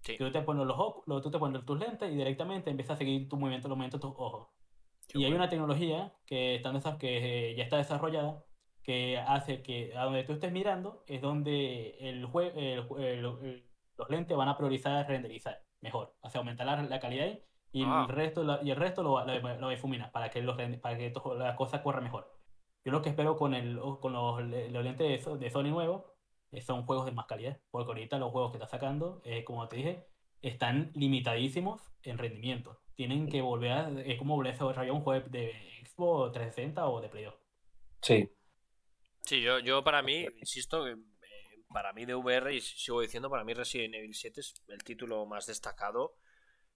Sí. tú te pones los ojos, tú te pones tus lentes y directamente empiezas a seguir tu movimiento, los movimientos de tus ojos y hay una tecnología que, están que ya está desarrollada que hace que a donde tú estés mirando es donde el, los lentes van a priorizar renderizar mejor, o sea, aumentar la, calidad y, el ah. resto, y el resto lo, lo, difumina para que, los, para que la cosa corra mejor. Yo lo que espero con, el, con los, lentes de, Sony nuevos eh, son juegos de más calidad, porque ahorita los juegos que está sacando, eh, como te dije, están limitadísimos en rendimiento tienen que volver a. Es como volver a desarrollar un juego de Xbox 360 o de Play 2. Sí. Sí, yo, yo para mí, insisto, para mí de VR, y sigo diciendo, para mí Resident Evil 7 es el título más destacado.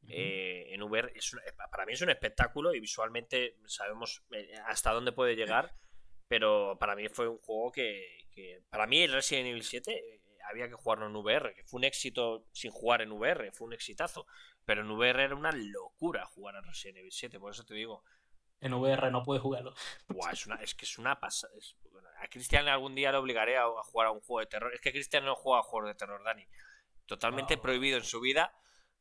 Eh, en VR es para mí es un espectáculo y visualmente sabemos eh, hasta dónde puede llegar, *laughs* pero para mí fue un juego que, que para mí el Resident Evil 7 había que jugarlo en VR, que fue un éxito sin jugar en VR, fue un exitazo. Pero en VR era una locura jugar a Resident Evil 7, por eso te digo. En VR no puedes jugarlo. es, una, es que es una pasada. A Cristian algún día le obligaré a, jugar a un juego de terror. Es que Cristian no juega a juegos de terror, Dani. Totalmente prohibido en su vida.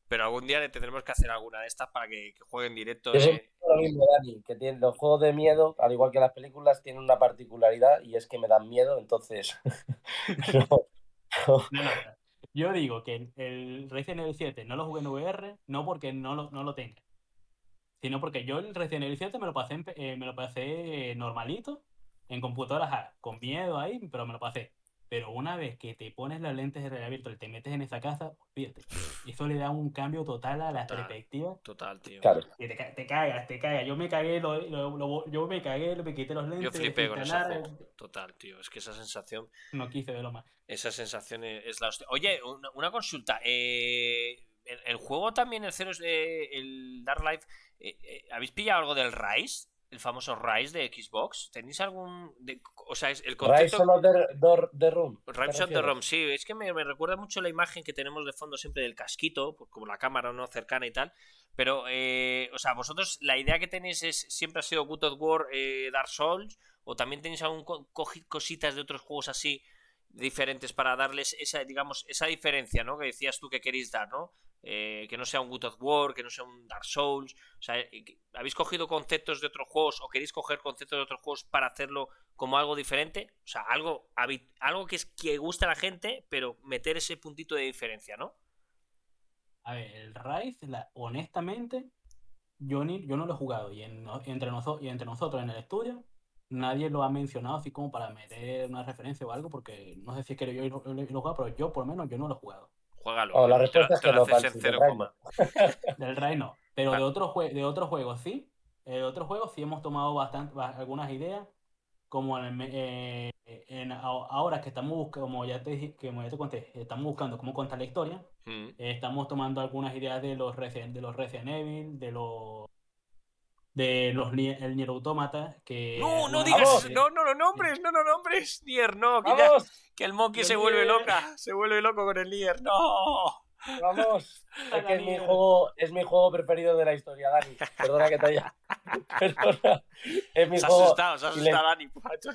Pero algún día le tendremos que hacer alguna de estas para que, juegue en directo. lo mismo, Dani, que tiene, los juegos de miedo, al igual que las películas, tienen una particularidad y es que me dan miedo, entonces. *laughs* Yo digo que el Resident Evil 7 no lo jugué en VR, no porque no lo, no lo tenga, sino porque yo el Resident Evil 7 me lo pasé, eh, me lo pasé normalito, en computadoras con miedo ahí, pero me lo pasé. Pero una vez que te pones las lentes de realidad virtual y te metes en esa casa, fíjate, eso le da un cambio total a la perspectiva. Total, tío. Claro. te, te, cagas, te cagas. Yo me cagué, lo, yo me cagué, me quité los lentes. Yo flipé con ese Total, tío. Es que esa sensación. No quise verlo más. Esa sensación es la hostia. Oye, una, consulta. Eh, el, juego también, el Cero, eh, el Dark Life, eh, eh, ¿habéis pillado algo del Rise? El famoso Rise de Xbox. ¿Tenéis algún.? o sea, es el concepto. Rise of the, Room. Rise of the Room, sí. Es que me, recuerda mucho la imagen que tenemos de fondo siempre del casquito, pues, como la cámara no cercana y tal. Pero, eh, o sea, vosotros, la idea que tenéis es siempre ha sido Good of War, eh, Dark Souls, o también tenéis algún cositas de otros juegos así diferentes para darles esa, digamos, esa diferencia, ¿no? Que decías tú que queréis dar, ¿no? Eh, que no sea un Good of War, que no sea un Dark Souls. O sea, eh, ¿habéis cogido conceptos de otros juegos o queréis coger conceptos de otros juegos para hacerlo como algo diferente? O sea, algo, algo que, es, que gusta a la gente, pero meter ese puntito de diferencia, ¿no? A ver, el Rise, honestamente, yo, ni, yo no lo he jugado y, entre y entre nosotros en el estudio nadie lo ha mencionado así como para meter una referencia o algo, porque no sé si es que yo lo, pero yo por lo menos yo no lo he jugado. Juégalo. Oh, la respuesta es que no, Del Ray *laughs* no. Pero de otros, de otros juegos sí. Eh, de otros juegos sí hemos tomado bastante, algunas ideas. Como en, eh, en, ahora que estamos buscando, como ya te, como ya te conté, estamos buscando cómo contar la historia. Mm. estamos tomando algunas ideas de los Resident, de los Resident Evil, de los de los el Nier Automata que no no digas no no no nombres no no nombres Nier no que, que el Monkey se vuelve loca se vuelve loco con el Nier no Vamos. *laughs* Es que es mi juego, es mi juego preferido de la historia, Dani. Perdona que te haya. *laughs* Perdona. Es mi Se ha juego. asustado, se ha y le- asustado Dani. macho.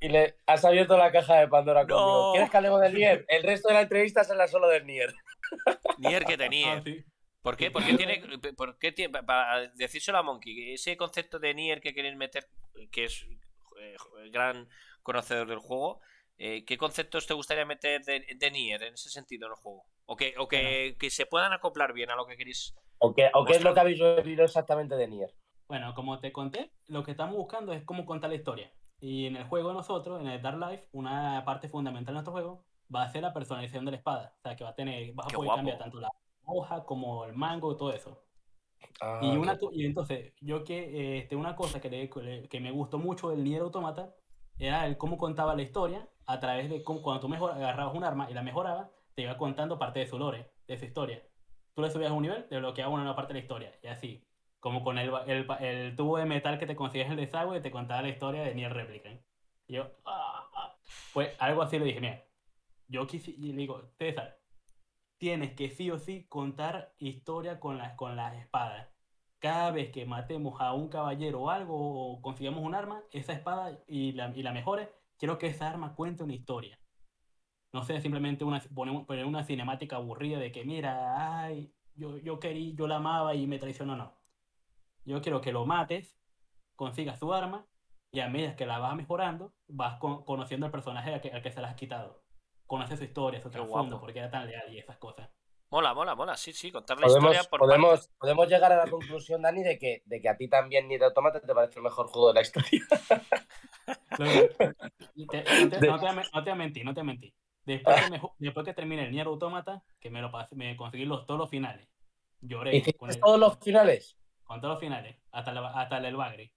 Y le has abierto la caja de Pandora No. conmigo. ¿Quieres que hablemos del Nier? El resto de la entrevista será solo del Nier. Nier que Ah, tenía. sí. ¿Por qué? ¿Por qué tiene, por qué tiene- pa- para decírselo a Monkey, ese concepto de Nier que queréis meter, que es eh, el gran conocedor del juego, eh, ¿qué conceptos te gustaría meter de, de Nier en ese sentido en el juego? O que, o que, que se puedan acoplar bien a lo que queréis. ¿O qué, o qué es lo que habéis oído exactamente de Nier? Bueno, como te conté, lo que estamos buscando es cómo contar la historia. Y en el juego de nosotros, en el Dark Life, una parte fundamental de nuestro juego va a ser la personalización de la espada. O sea, que va a tener, vas a Qué poder guapo. cambiar tanto la hoja como el mango todo eso. Ah, Y, una, y entonces, yo que eh, este, una cosa que, le- que me gustó mucho del Nier Automata era el cómo contaba la historia a través de cómo, cuando tú mejor, agarrabas un arma y la mejorabas, te iba contando parte de su lore, de su historia. Tú le subías a un nivel, te bloqueaba una nueva parte de la historia, y así. Como con el, el, el tubo de metal que te consigues en el desagüe, te contaba la historia de Nier Replicant. Y yo, ah, ah. pues algo así le dije, mira, yo quise, y le digo, César, tienes que sí o sí contar historia con las, con las espadas. Cada vez que matemos a un caballero o algo, o consigamos un arma, esa espada y la, y la mejore, quiero que esa arma cuente una historia. No sea simplemente una, poner, poner una cinemática aburrida de que, mira, ay, yo, yo quería, yo la amaba y me traicionó, no. Yo quiero que lo mates, consigas tu arma, y a medida que la vas mejorando, vas con- conociendo al personaje al que, al que se la has quitado. Conoces su historia, su trasfondo, porque era tan leal y esas cosas. Mola, mola, mola, sí, sí, contar la Podemos, historia por podemos, partes. podemos llegar a la conclusión, Dani, de que, de que a ti también Nier Automata te parece el mejor juego de la historia. *laughs* Y te- no, te, no te no te mentir, no te mentir. Después que, me después que termine el Nier Automata, que me lo pasé, me conseguí los, todos los finales. Lloré ¿Hiciste con, el- todos los finales? con todos los finales, hasta, la- hasta el del Bagri.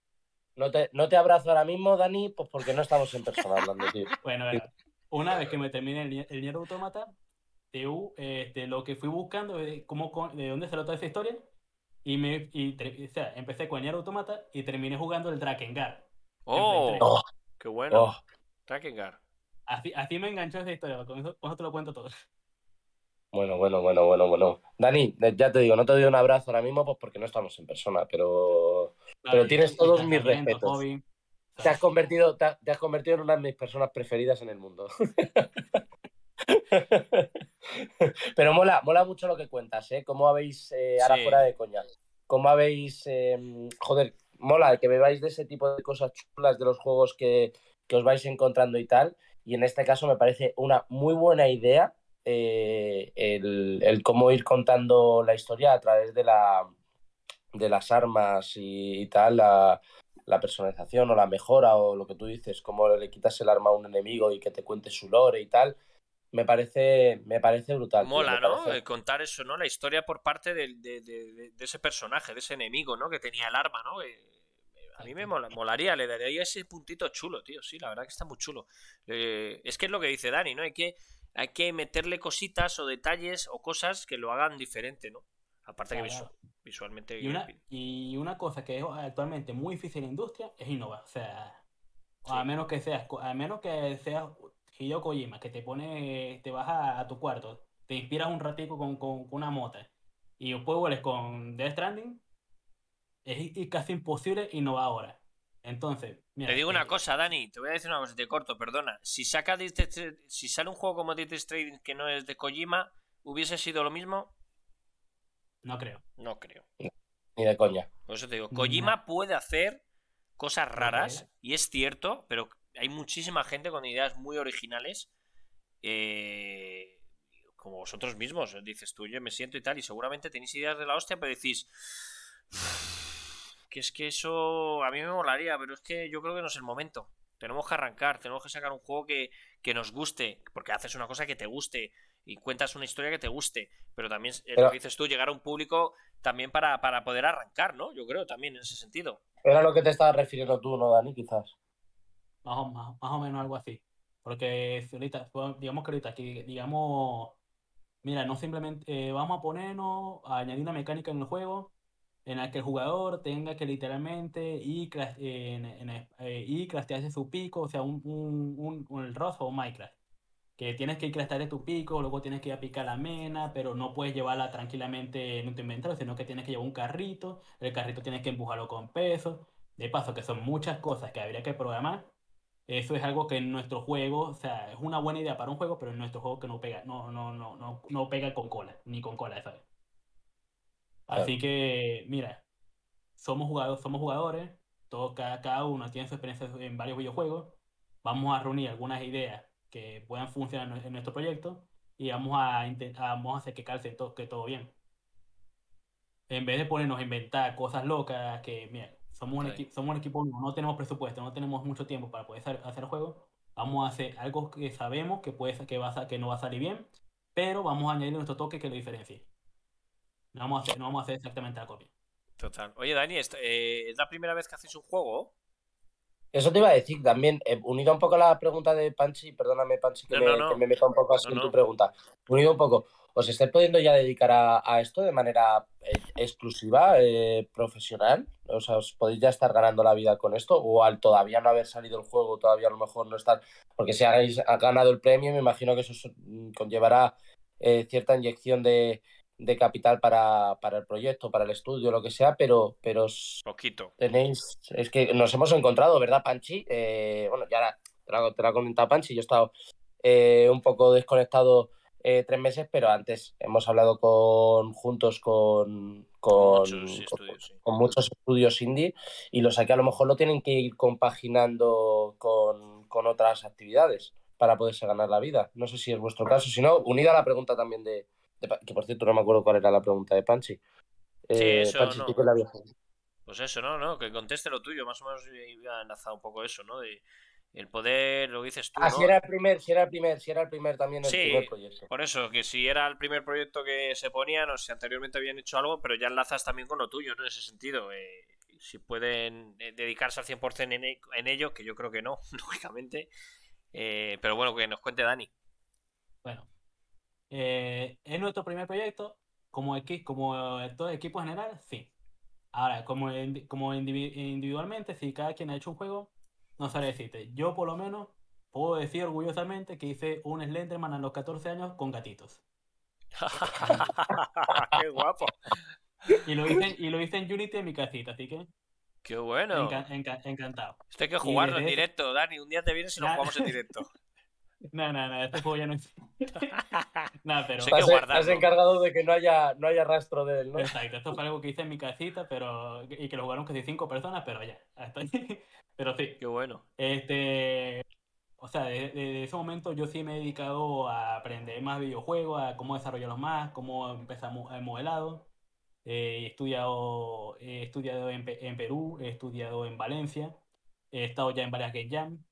No te, no te abrazo ahora mismo, Dani, pues porque no estamos en persona hablando, tío. *laughs* Bueno, verá, una vez que me termine el, Nier- el Nier Automata, TU, este, lo que fui buscando es cómo, de dónde salió toda esa historia. Y, me, y, o sea, empecé con el Nier Automata y terminé jugando el Drakengard. ¡Oh! Oh, ¡Qué bueno! oh. Drakengard. Así, así me enganchó esa historia, con eso, con eso te lo cuento todo. Bueno, bueno, bueno, bueno, bueno. Dani, ya te digo, no te doy un abrazo ahora mismo pues porque no estamos en persona, pero Pero tienes todos mis respetos. hobby, te has convertido, te, ha- te has convertido en una de mis personas preferidas en el mundo. *laughs* Pero mola, mola mucho lo que cuentas, ¿eh? Cómo habéis, eh, ahora Sí. fuera de coña, cómo habéis, eh, joder, mola que bebáis de ese tipo de cosas chulas de los juegos que, que os vais encontrando y tal. Y en este caso me parece una muy buena idea eh, el, el cómo ir contando la historia a través de, la, de las armas y, y tal, la personalización o la mejora o lo que tú dices, cómo le quitas el arma a un enemigo y que te cuente su lore y tal. Me parece, me parece brutal. Mola, ¿no? parece- Eh, Contar eso, ¿no? La historia por parte del- de, de- de- de ese personaje, de ese enemigo, ¿no? Que tenía el arma, ¿no? Eh, a mí me mola- molaría, le daría ese puntito chulo, tío. Sí, la verdad que está muy chulo. Eh, es que es lo que dice Dani, ¿no? Hay que, hay que meterle cositas o detalles o cosas que lo hagan diferente, ¿no? Aparte que Claro. Visualmente... Y una, y una cosa que es actualmente muy difícil en la industria es innovar. O sea, Sí. a menos que seas, a menos que seas Hideo Kojima, que te pone, te vas a, a tu cuarto, te inspiras un ratico con, con- con una mota y después vuelves con Death Stranding, es y casi imposible innovar ahora. Entonces, mira, Te digo una eh, cosa, Dani, te voy a decir una cosa, te corto, perdona. Si saca si sale un juego como Death Stranding que no es de Kojima, ¿hubiese sido lo mismo? No creo. No creo. Ni de coña. Por eso te digo, No. Kojima puede hacer cosas raras, y es cierto, pero hay muchísima gente con ideas muy originales. eh, como vosotros mismos, dices tú, yo me siento y tal, y seguramente tenéis ideas de la hostia, pero decís. Que es que eso a mí me molaría, pero es que yo creo que no es el momento. Tenemos que arrancar, tenemos que sacar un juego que, que nos guste, porque haces una cosa que te guste y cuentas una historia que te guste, pero también, eh, lo que dices tú, llegar a un público también para, para poder arrancar, ¿no? Yo creo también en ese sentido. Era lo que te estabas refiriendo tú, ¿no, Dani? Quizás. Más o, más, más o menos algo así. Porque ahorita, bueno, digamos que ahorita, que digamos, mira, no simplemente eh, vamos a ponernos a añadir una mecánica en el juego en la que el jugador tenga que literalmente ir, cras- en, en- eh, ir craftearse su pico, o sea, un, un, un, un o un Minecraft. Que tienes que ir a de tu pico, luego tienes que ir a picar la mena, pero no puedes llevarla tranquilamente en tu inventario, sino que tienes que llevar un carrito, el carrito tienes que empujarlo con peso. De paso, que son muchas cosas que habría que programar. Eso es algo que en nuestro juego, o sea, es una buena idea para un juego, pero en nuestro juego que no pega, no, no, no, no, no pega con cola, ni con cola, ¿sabes? Así que, mira, somos jugadores, somos jugadores, todos, cada, cada uno tiene su experiencia en varios videojuegos. Vamos a reunir algunas ideas que puedan funcionar en nuestro proyecto y vamos a, vamos a hacer que calce todo, que todo bien. En vez de ponernos a inventar cosas locas, que mira, somos un, equipo, somos un equipo, no tenemos presupuesto, no tenemos mucho tiempo para poder hacer el juego, vamos a hacer algo que sabemos que, puede, que, va a, que no va a salir bien, pero vamos a añadir nuestro toque que lo diferencie. No vamos a hacer, no vamos a hacer exactamente la copia. Total. Oye, Dani, eh, ¿es la primera vez que haces un juego? Eso te iba a decir también, eh, unido un poco a la pregunta de Panchi, perdóname Panchi que, me, meta un poco así en tu pregunta, unido un poco, ¿os estáis pudiendo ya dedicar a, esto de manera eh, exclusiva, profesional? O sea, ¿os podéis ya estar ganando la vida con esto? ¿O al todavía no haber salido el juego, todavía a lo mejor no estar? Porque si habéis ganado el premio, me imagino que eso conllevará cierta inyección de, de capital para, para, el proyecto, para el estudio, lo que sea, pero, pero poquito. Tenéis, es que nos hemos encontrado, ¿verdad, Panchi? Eh, bueno, ya te lo, te ha comentado Panchi, yo he estado eh, un poco desconectado eh, tres meses, pero antes hemos hablado con juntos con, con, muchos, estudios, con, muchos estudios indie y los aquí a lo mejor lo tienen que ir compaginando con, con otras actividades para poderse ganar la vida. No sé si es vuestro caso, si no, unida a la pregunta también de, que por cierto no me acuerdo cuál era la pregunta de Panchi. sí, eh, eso no. Pues eso, ¿no? no Que conteste lo tuyo, más o menos iba enlazado un poco eso, ¿no? De el poder, lo dices tú. Ah, si era el primer, si era el primer, si era el primer también el primer proyecto. Por eso, que si era el primer proyecto que se ponía, no sé si anteriormente habían hecho algo, pero ya enlazas también con lo tuyo, ¿no? En ese sentido. Eh, si pueden eh, dedicarse al 100% en, e, en ello, que yo creo que no, *laughs* lógicamente. pero bueno, que nos cuente Dani. Bueno, eh, ¿Es nuestro primer proyecto? Como, como todo el equipo general, sí. Ahora, como, como individualmente, si cada quien ha hecho un juego, no sabe decirte. Yo, por lo menos, puedo decir orgullosamente que hice un Slenderman a los 14 años con gatitos. *laughs* ¡Qué guapo! Y lo, hice, y lo hice en Unity en mi casita, así que. ¡Qué bueno! encantado. Esto hay que jugarlo en directo, Dani. Un día te vienes y lo jugamos en *laughs* directo. No, no, no, este juego ya no existe. *laughs* no, pero. Has encargado de que no haya, no haya rastro de él, ¿no? Exacto, esto fue algo que hice en mi casita, pero. Y que lo jugaron casi cinco personas, pero ya. Hasta *laughs* pero sí. Qué bueno. Este. O sea, desde, ese momento yo sí me he dedicado a aprender más videojuegos, a cómo desarrollarlos más, cómo empezar el modelado. Eh, he estudiado, he estudiado en, en Perú, he estudiado en Valencia, he estado ya en varias Game Jam,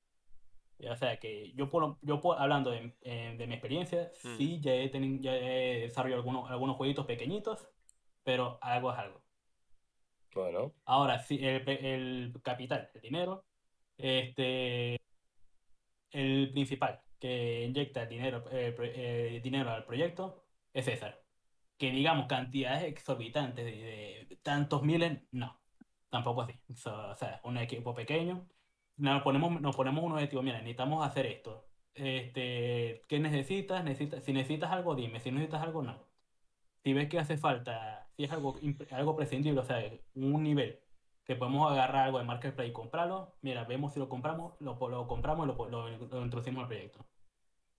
o sea, que yo, puedo, yo hablando de, eh, de, mi experiencia, mm. sí, ya he, ya he desarrollado algunos, algunos jueguitos pequeñitos, pero algo es algo. Bueno. Ahora, sí, el, el capital, el dinero, este, el principal que inyecta dinero, eh, eh, dinero al proyecto es César. Que digamos cantidades exorbitantes de, tantos miles, no, tampoco así. o sea, un equipo pequeño nos ponemos, nos ponemos un objetivo, mira, necesitamos hacer esto. Este, ¿Qué necesitas? necesitas? Si necesitas algo, dime. Si necesitas algo, no. Si ves que hace falta, si es algo, algo prescindible, o sea, un nivel que podemos agarrar algo de Marketplace y comprarlo, mira, vemos si lo compramos, lo, lo compramos y lo, lo, introducimos al proyecto.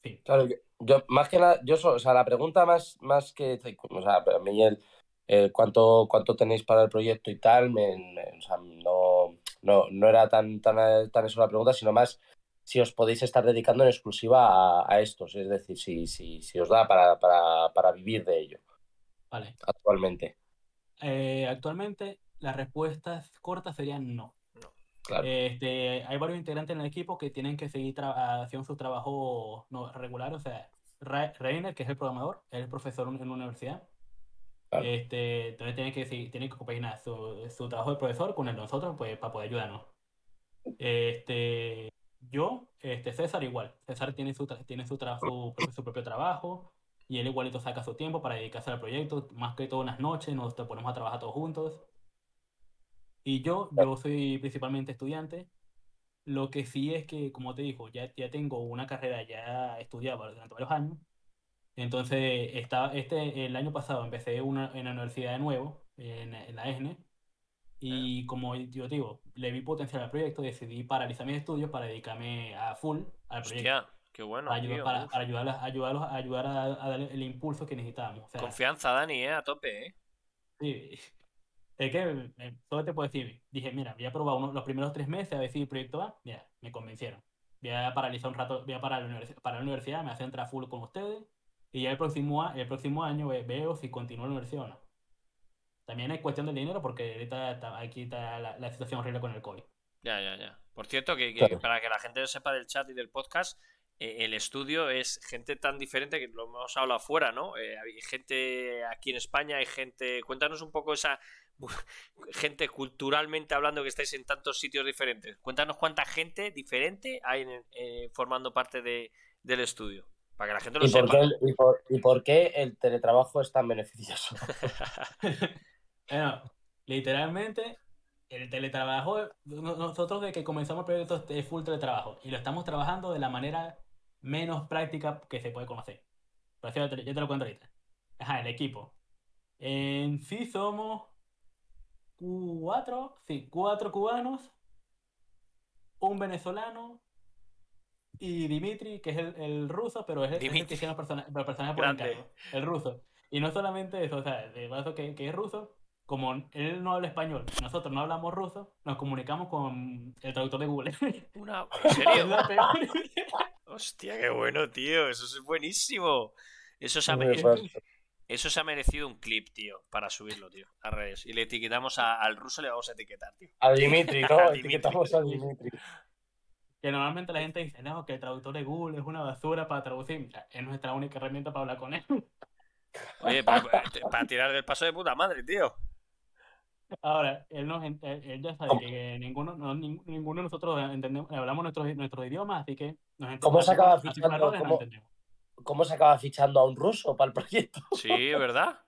Sí. Claro, yo, más que nada, yo, o sea, la pregunta más, más que, o sea, a mí el, cuánto, cuánto tenéis para el proyecto y tal, me, o sea, no, no, no era tan, tan, tan eso la pregunta, sino más si os podéis estar dedicando en exclusiva a, estos, es decir, si, si, si os da para, para, para, vivir de ello. Vale. Actualmente. Eh, actualmente, las respuestas cortas serían no. Claro. Este, hay varios integrantes en el equipo que tienen que seguir haciendo su trabajo no, regular. O sea, Reiner, que es el programador, es el profesor en una universidad. Este, entonces tiene que, tiene que compaginar su, su, trabajo de profesor con el de nosotros pues, para poder ayudarnos. Este, yo, este, César igual. César tiene su, tiene su, trabajo, su, propio trabajo y él igualito saca su tiempo para dedicarse al proyecto. Más que todo unas noches nos ponemos a trabajar todos juntos. Y yo, yo soy principalmente estudiante Lo que sí es que, como te digo, ya, ya tengo una carrera ya estudiada durante varios años. Entonces, está, este, el año pasado empecé una, en la universidad de nuevo, en, en la ESNE, y como yo digo, le vi potencial al proyecto, decidí paralizar mis estudios para dedicarme a full al proyecto. Hostia, qué bueno. para, ayudar, tío, para, uf. para ayudarlos, ayudarlos, ayudar a, a darle el impulso que necesitábamos. O sea, Confianza, Dani, ¿eh? A tope, ¿eh? sí, es que eh, solo te puedo decir, dije, mira, voy a probar uno- los primeros tres meses a ver si el proyecto va. Mira, me convencieron. Voy a paralizar un rato, voy a parar la para la universidad, me hace entrar full con ustedes y ya el próximo, a- el próximo año ve- veo si continúo la universidad o no. También es cuestión del dinero porque ahorita está- aquí está la, la situación horrible con el COVID. Ya, ya, ya. Por cierto, que, que Claro. para que la gente sepa del chat y del podcast, eh, el estudio es gente tan diferente que lo hemos hablado afuera, ¿no? Eh, hay gente aquí en España, hay gente. Cuéntanos un poco esa *laughs* gente culturalmente hablando que estáis en tantos sitios diferentes. Cuéntanos cuánta gente diferente hay en- eh, formando parte de, del estudio. Para que la gente lo ¿Y por, qué, el- y, por, y por qué el teletrabajo es tan beneficioso? *laughs* *laughs* Bueno, literalmente, el teletrabajo, no- nosotros de que comenzamos el proyecto es full teletrabajo y lo estamos trabajando de la manera menos práctica que se puede conocer. Por eso yo te, yo te lo cuento ahorita. Ajá, el equipo. En sí somos cuatro, sí, cuatro cubanos, un venezolano y Dimitri, que es el, el ruso, pero es el, es el Dimitri. que hicieron los persona- los personajes por encargo, el ruso. Y no solamente eso, o sea, de paso que, que es ruso, como él no habla español, nosotros no hablamos ruso, nos comunicamos con el traductor de Google. *laughs* Una... *laughs* ¿En serio? *laughs* Hostia, qué bueno, tío. Eso es buenísimo. Eso se ha, Muy me- bueno. eso se ha merecido un clip, tío, para subirlo, tío, a redes. Y le etiquetamos a- al ruso, le vamos a etiquetar, tío. A Dimitri, A ¿no? Dimitri. Etiquetamos a Dimitri. Que normalmente la gente dice, no, que el traductor de Google es una basura para traducir. Mira, Es nuestra única herramienta para hablar con él. *laughs* Oye, para, para tirar del paso de puta madre, tío. Ahora, él, nos, él, ya sabe que ninguno, no, nin- ninguno de nosotros entendemos, hablamos nuestros, nuestros idiomas, así que nos ¿Cómo se acaba fichando? ¿Cómo? ¿Cómo se acaba fichando a un ruso para el proyecto? Sí, ¿verdad?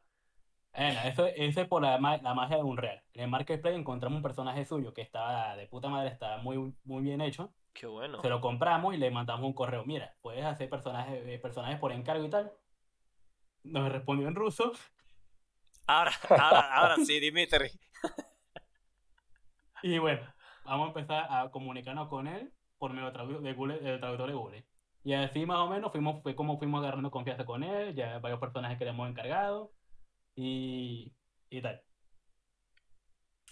Bueno, eso, eso es por la, ma- la magia de Unreal. En el Marketplace encontramos un personaje suyo que estaba de puta madre, está muy, muy bien hecho. Qué bueno. Se lo compramos y le mandamos un correo. Mira, puedes hacer personajes, eh, personajes por encargo y tal. Nos respondió en ruso. Ahora, ahora, ahora sí, Dimitri. *laughs* Y bueno, vamos a empezar a comunicarnos con él por medio de Google, del traductor de Google. Y así más o menos fuimos, fue como fuimos agarrando confianza con él, ya varios personajes que le hemos encargado y, y tal.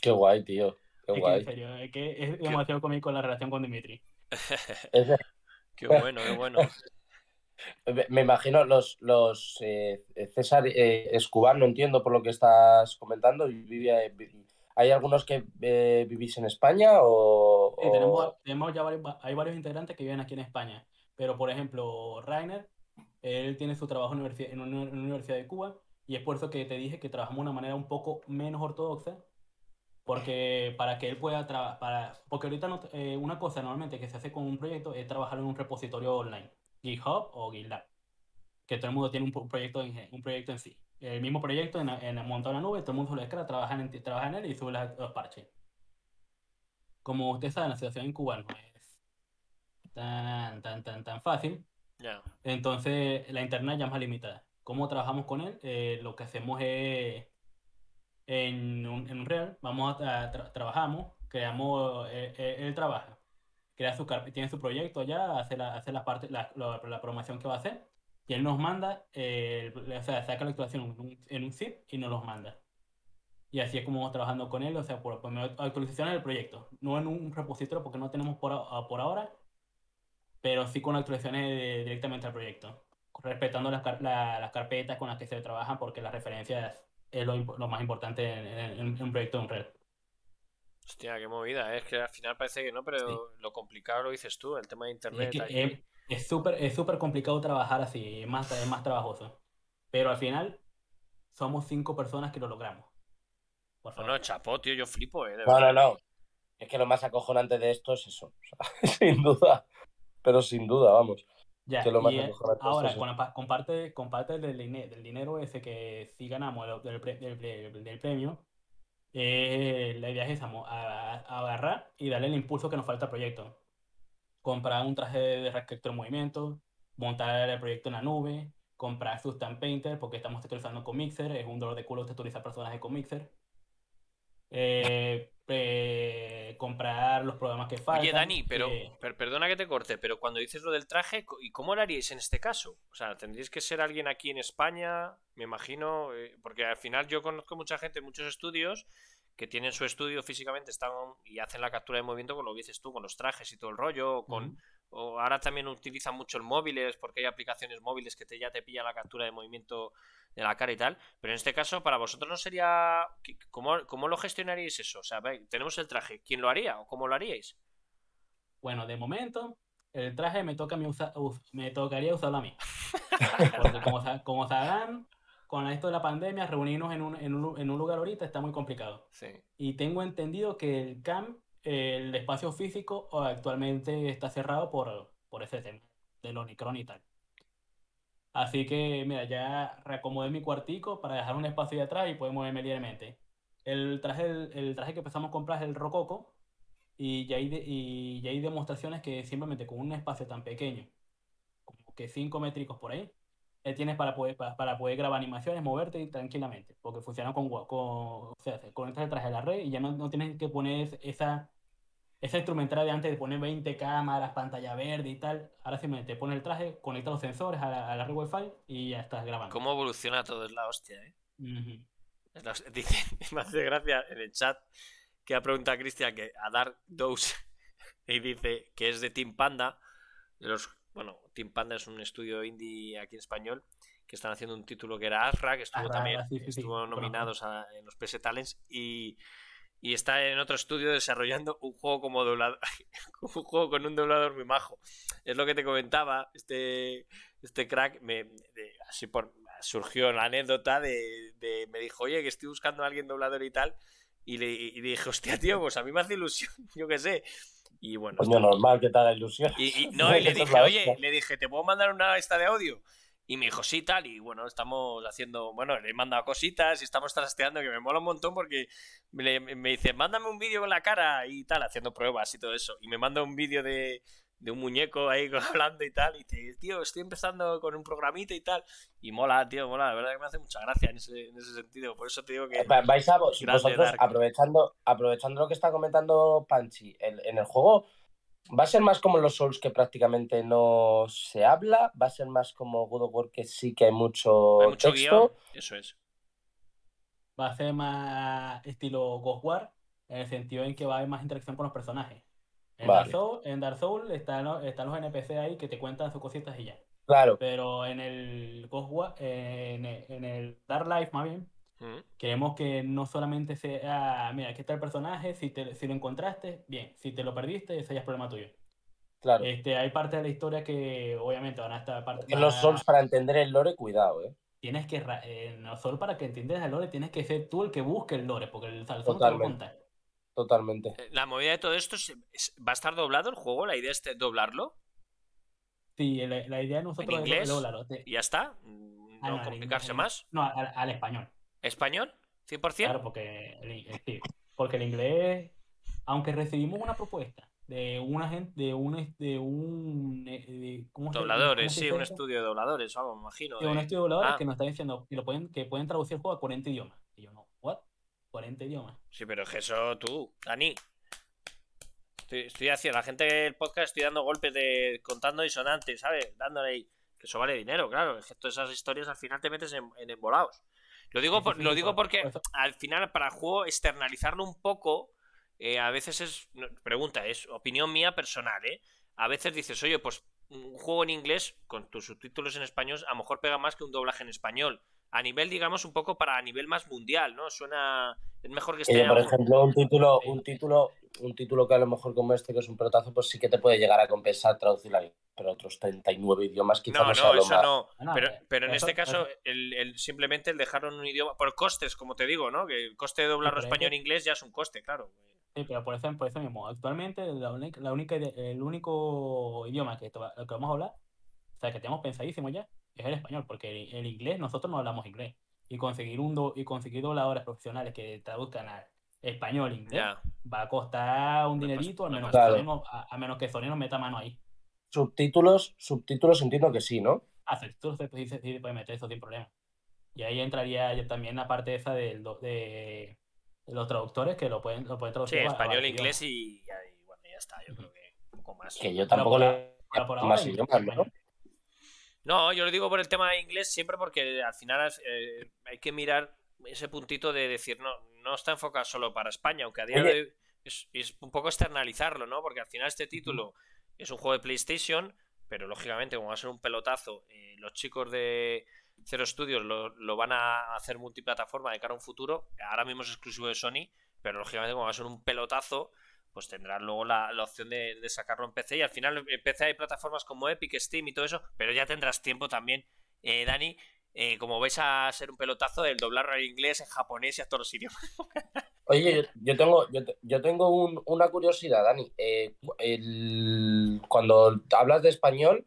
Qué guay, tío. Qué Es que en guay. serio, es que es demasiado cómico la relación con Dimitri. *laughs* Qué bueno, qué bueno. me- imagino los, los eh, César eh, es cubano, entiendo por lo que estás comentando. vive- vi- ¿Hay algunos que eh, vivís en España o, Sí, o- tenemos, tenemos ya varios, hay varios integrantes que viven aquí en España. Pero, por ejemplo, Rainer, él tiene su trabajo en universi- en una, en una universidad de Cuba y es por eso que te dije que trabajamos de una manera un poco menos ortodoxa. Porque para que él pueda trabajar, porque ahorita no- eh, una cosa normalmente que se hace con un proyecto es trabajar en un repositorio online, GitHub o GitLab, que todo el mundo tiene un, pro- proyecto en, un proyecto en sí. El mismo proyecto en, en montado en la nube, todo el mundo lo descarga, trabaja en, trabaja en él y sube las- los parches. Como usted sabe, la situación en Cuba no es tan, tan, tan, tan fácil. Entonces, la internet ya es más limitada. ¿Cómo trabajamos con él? Eh, lo que hacemos es, en un, en Unreal, vamos a tra- trabajamos, creamos, eh, eh, él trabaja, crea su tiene su proyecto ya, hace la, hace la parte, la, la, la programación que va a hacer, y él nos manda, eh, o sea, saca la actualización en un, un zip y nos los manda. Y así es como vamos trabajando con él, o sea, por, por actualizaciones del proyecto, no en un repositorio porque no tenemos por, a- por ahora, pero sí con actualizaciones de- directamente al proyecto, respetando las, las carpetas con las que se trabajan porque las referencias es lo, más importante en, en- en un proyecto de Unreal. Hostia, qué movida. ¿eh? Es que al final parece que no, pero lo complicado lo dices tú, el tema de Es internet. que es- es súper es súper complicado trabajar así, es más, es más trabajoso. Pero al final somos cinco personas que lo logramos. Por No, favor. no, chapó, tío, yo flipo, eh. de No, verdad. no, no. Es que lo más acojonante de esto es eso. o *laughs* sea, sin duda. Pero sin duda, vamos. Ya, que lo más y, es ahora, eso. con, la pa- con parte, con parte del, dine- del dinero ese que si ganamos del, del del pre- del premio, eh, la idea es esa, a- a- agarrar y darle el impulso que nos falta al proyecto. comprar un traje de restrictor de movimiento, montar el proyecto en la nube, comprar Substance Painter porque estamos texturizando con Mixer, es un dolor de culo texturizar personajes con Mixer. Eh, eh, comprar los programas que faltan. Oye, Dani, pero per- perdona que te corte, pero cuando dices lo del traje, ¿y cómo lo haríais en este caso? O sea, tendríais que ser alguien aquí en España, me imagino, eh, porque al final yo conozco mucha gente en muchos estudios que tienen su estudio físicamente están y hacen la captura de movimiento con lo que dices tú, con los trajes y todo el rollo, o con o ahora también utilizan mucho el móviles porque hay aplicaciones móviles que te, ya te pillan la captura de movimiento de la cara y tal. Pero en este caso, para vosotros no sería. ¿qué- ¿Cómo, cómo lo gestionaríais eso? O sea, tenemos el traje. ¿Quién lo haría o cómo lo haríais? Bueno, de momento, el traje me, toca usa- me tocaría usarlo a mí. *laughs* Porque como, como sabrán, con esto de la pandemia, reunirnos en un, en un lu- en un lugar ahorita está muy complicado. Sí. Y tengo entendido que el camp, el espacio físico, actualmente está cerrado por, por ese tema del Omicron y tal. Así que, mira, ya reacomodé mi cuartico para dejar un espacio de atrás y poder moverme libremente. El traje, el, el traje que empezamos a comprar es el Rococo y ya hay, de- y ya hay demostraciones que simplemente con un espacio tan pequeño, como que 5 métricos por ahí, eh, tienes para poder, para, para poder grabar animaciones, moverte tranquilamente, porque funciona con, con o sea, conectas el traje a la red y ya no, no tienes que poner esa, esa instrumental de antes de poner 20 cámaras, pantalla verde y tal. Ahora simplemente pones el traje, conectas los sensores a la, a la red Wi-Fi y ya estás grabando. ¿Cómo evoluciona todo? Es la hostia, ¿eh? La hostia. *laughs* Dice, me hace gracia en el chat que ha preguntado a Cristian que a Dark Dose *laughs* y dice que es de Team Panda. De los, bueno, Team Panda es un estudio indie aquí en español que están haciendo un título que era Asra, que estuvo también sí, sí, sí, estuvo conozco. nominados a- en los PS Talents y, y está en otro estudio desarrollando un juego como doblador, *laughs* un juego con un doblador muy majo. Es lo que te comentaba, este, este crack me, de- así por surgió la anécdota de, de- me dijo, oye, que estoy buscando a alguien doblador y tal. Y le, y le dije, hostia, tío, pues a mí me hace ilusión, *laughs* yo qué sé. Y bueno, normal que te haga ilusión. y, y- *laughs* no, y le dije, oye, le dije, ¿te puedo mandar una esta de audio? Y me dijo, sí, tal, y bueno, estamos haciendo, bueno, le he mandado cositas y estamos trasteando, que me mola un montón porque me, me dice, mándame un vídeo con la cara y tal, haciendo pruebas y todo eso. Y me manda un vídeo de, de un muñeco ahí *laughs* hablando y tal, y dice, tío, estoy empezando con un programita y tal. Y mola, tío, mola, la verdad que me hace mucha gracia en ese, en ese sentido. Por eso te digo que... Va- Vais a vos, vosotros, aprovechando, aprovechando lo que está comentando Panchi, en el juego, ¿va a ser más como los Souls que prácticamente no se habla? ¿Va a ser más como God of War que sí que hay mucho, Hay mucho texto? guion, eso es. Va a ser más estilo Ghost War, en el sentido en que va a haber más interacción con los personajes. En, Vale. Dark, Soul, en Dark Soul están, los- están los NPC ahí que te cuentan sus cositas y ya. Claro, Pero en el Ghost War, en el, en el Dark Life más bien, Mm. queremos que no solamente sea, mira, aquí está el personaje, si, te, si lo encontraste, bien, si te lo perdiste, ese ya es problema tuyo. claro. Este, hay parte de la historia que obviamente van a estar parte, En los Souls, para entender el lore, cuidado, ¿eh? tienes que, eh, no solo para que entiendas el lore, tienes que ser tú el que busque el lore, porque el salsón te lo va a Totalmente. Eh, La movida de todo esto es- va a estar doblado el juego, la idea es de- doblarlo Sí, la, la idea de nosotros es inglés? lo- lo- de- y ya está. Ah, No complicarse inglés, más. No, al, al español. ¿Español? ¿100%? Claro, porque el, in- sí, porque el inglés, aunque recibimos una propuesta de una gente, de un, de un, eh, de- ¿cómo se- Dobladores, cómo sí, un estudio de dobladores algo, me imagino. De un estudio de dobladores Ah. que nos está diciendo que lo pueden, que pueden traducir el juego a 40 idiomas. Y yo no, ¿what? 40 idiomas. Sí, pero es que eso tú, Dani. Estoy, estoy haciendo, la gente del podcast estoy dando golpes de contando disonantes, ¿sabes? Dándole ahí. Que eso vale dinero, claro. Es que todas esas historias al final te metes en, en embolados. Lo digo, por- lo digo por- porque al final, para el juego, externalizarlo un poco, eh, a veces es. Pregunta, es opinión mía personal, ¿eh? A veces dices, oye, pues un juego en inglés con tus subtítulos en español a lo mejor pega más que un doblaje en español. A nivel, digamos, un poco para a nivel más mundial, ¿no? Suena. Es mejor que esté. Oye, por a- ejemplo, un título, Sí. un título, un título que a lo mejor como este, que es un pelotazo, pues sí que te puede llegar a compensar traducirlo ahí. Pero otros 39 idiomas quizás No, no, sea no, lo eso más. no. Ah, Pero, eh, pero en eso- este caso, el, el- simplemente el dejarlo en un idioma. Por costes, como te digo, ¿no? Que el coste de doblarlo que- español-inglés ya es un coste, claro. Sí, pero por eso, por eso mismo, actualmente la única, la única, el único idioma que, que vamos a hablar, o sea, que tenemos pensadísimo ya, es el español, porque el, el inglés, nosotros no hablamos inglés. Y conseguir un do- y conseguir dobladores profesionales que traduzcan al español, inglés, va a costar un dinerito, a me menos, que Sony no, a, a menos que Sony no meta mano ahí. Subtítulos, subtítulos entiendo que sí, ¿no? Ah, tú se sí, sí, puede meter eso sin problema. Y ahí entraría ya también la parte esa del do- de, de los traductores que lo pueden, lo pueden Sí, traducir. a- a español, varios inglés y, y ahí, bueno, ya está, yo creo que un poco más. Que yo tampoco por. Pero por ahora, más inglés, idiomas, ¿no? No, yo lo digo por el tema de inglés siempre porque al final eh, hay que mirar ese puntito de decir, no, no está enfocado solo para España, aunque a día de hoy es, es un poco externalizarlo, ¿no? Porque al final este título es un juego de PlayStation, pero lógicamente como va a ser un pelotazo, eh, los chicos de Zero Studios lo, lo van a hacer multiplataforma de cara a un futuro, ahora mismo es exclusivo de Sony, pero lógicamente como va a ser un pelotazo, pues tendrán luego la, la opción de, sacarlo en PC y al final en PC hay plataformas como Epic, Steam y todo eso, pero ya tendrás tiempo también, eh, Dani, eh, como vais a ser un pelotazo del doblarlo en inglés, en japonés y a todos los idiomas. *laughs* Oye, yo, tengo, yo, yo tengo un- una curiosidad, Dani. Eh, cuando hablas de español,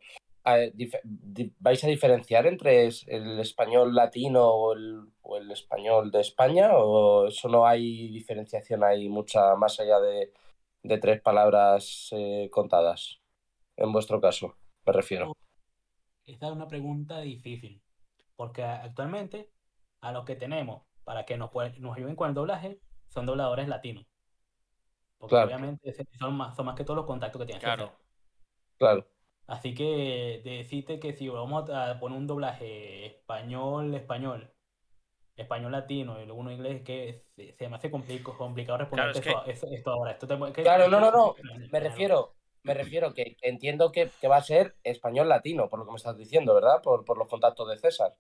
¿vais a diferenciar entre el español latino o el, o el español de España? ¿O eso no hay diferenciación ahí mucha más allá de, de tres palabras eh, contadas? En vuestro caso, me refiero. Esta es una pregunta difícil, porque actualmente a los que tenemos para que nos, pueden- nos ayuden con el doblaje son dobladores latinos. Porque Claro. obviamente son más, son más que todos los contactos que tienes que Claro. hacer. Claro. Así que decirte que si vamos a poner un doblaje español, español, español latino y luego uno inglés, que se, se me hace complico- complicado responder es que- esto, ahora. Esto te- que- Claro, no, no, no. Me refiero, me refiero que, que entiendo que, que va a ser español latino, por lo que me estás diciendo, ¿verdad? Por, por los contactos de César.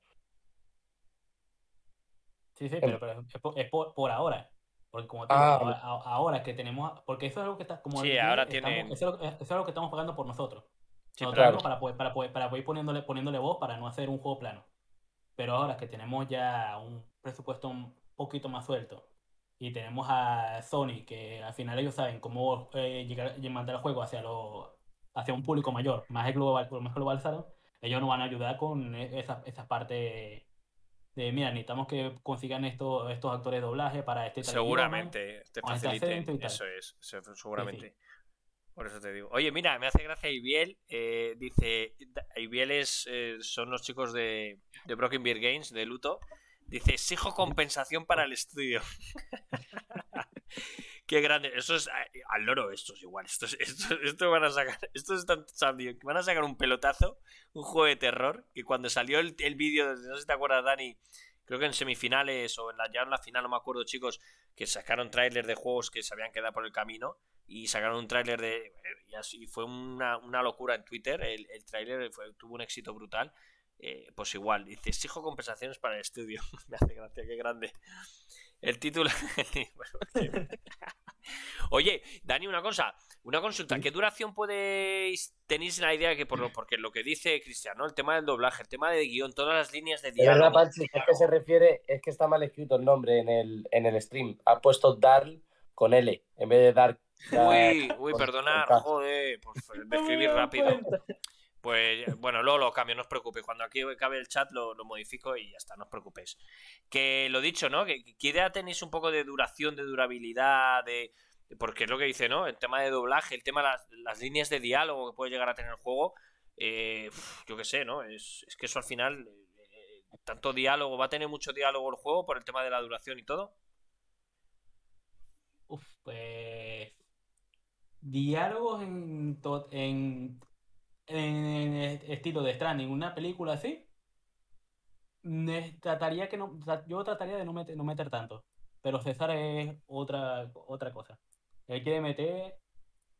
Sí, sí, pero, pero es, por, es por- por ahora. Porque como te Em. Ah, ahora, a- ahora que tenemos, porque eso es algo que está, como Sí, ahora estamos- tienen- eso, es algo- eso es algo que estamos pagando por nosotros. Sí, Nosotros claro. para poder, para poder, para poder ir poniéndole, poniéndole voz para no hacer un juego plano. Pero ahora que tenemos ya un presupuesto un poquito más suelto y tenemos a Sony, que al final ellos saben cómo eh, llegar y mandar el juego hacia lo, hacia un público mayor, más global, más globalizado, ellos nos van a ayudar con e- esa, esa parte de, mira, necesitamos que consigan estos, estos actores de doblaje para este. Seguramente te este faciliten. tal. Eso es, seguramente. Por eso te digo. Oye, mira, me hace gracia Ibiel. eh, dice: Ibiel es, eh, son los chicos de, de Broken Beer Games, de Luto. Dice: exijo compensación para el estudio. *laughs* Qué grande. Eso es al loro, estos igual. Estos, estos, estos van a sacar. Estos están sabiendo que van a sacar un pelotazo, un juego de terror. Que cuando salió el, el vídeo, no sé si te acuerdas, Dani, creo que en semifinales o en la, ya en la final, no me acuerdo, chicos, que sacaron trailers de juegos que se habían quedado por el camino y sacaron un tráiler de y así fue una, una locura en Twitter el, el tráiler tuvo un éxito brutal Eh, pues igual dice exijo compensaciones para el estudio *laughs* me hace gracia qué grande el título *laughs* oye Dani una cosa una consulta qué duración podéis tenéis la idea que por lo porque lo que dice Cristian ¿no? el tema del doblaje el tema de guion todas las líneas de diálogo Panchi, es que se refiere, es que está mal escrito el nombre en el, en el stream. Ha puesto Darl con L en vez de Dark. Uy, uy, perdonar, joder, por *laughs* fa- de escribir rápido. Pues bueno, luego lo cambio, no os preocupéis. Cuando aquí acabe el chat lo, lo modifico y ya está, no os preocupéis. Que lo dicho, ¿no? Que, que ¿qué idea tenéis un poco de duración, de durabilidad, de. Porque es lo que dice, ¿no? El tema de doblaje, el tema de las, las líneas de diálogo que puede llegar a tener el juego. eh, yo qué sé, ¿no? Es, es que eso al final. eh, tanto diálogo, va a tener mucho diálogo el juego por el tema de la duración y todo. Uf, pues. Diálogos en, en, en estilo de Stranding, una película así. Trataría que no, yo trataría de no meter, no meter tanto. Pero César es otra, otra cosa. Él quiere meter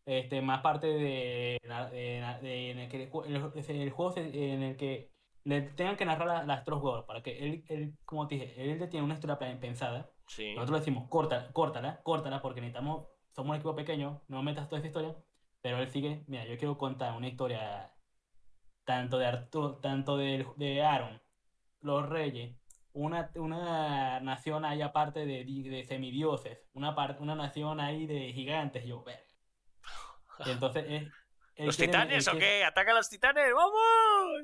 este, más parte de, de de- en el que el, el- juego se- en el que le tengan que narrar la- las tres juegos. Para que él, él, como te dije, él tiene una historia pensada. Sí. Nosotros le decimos, corta, córtala, córtala, porque necesitamos, somos un equipo pequeño, no metas toda esa historia. Pero él sigue, mira, yo quiero contar una historia tanto de Arturo, tanto de, de Aaron, los reyes, una, una nación ahí aparte de, de semidioses, una, par- una nación ahí de gigantes, yo, ver. *laughs* Entonces es... ¿Los quiere- titanes o quiere- qué? ¡Ataca a los titanes! ¡Vamos!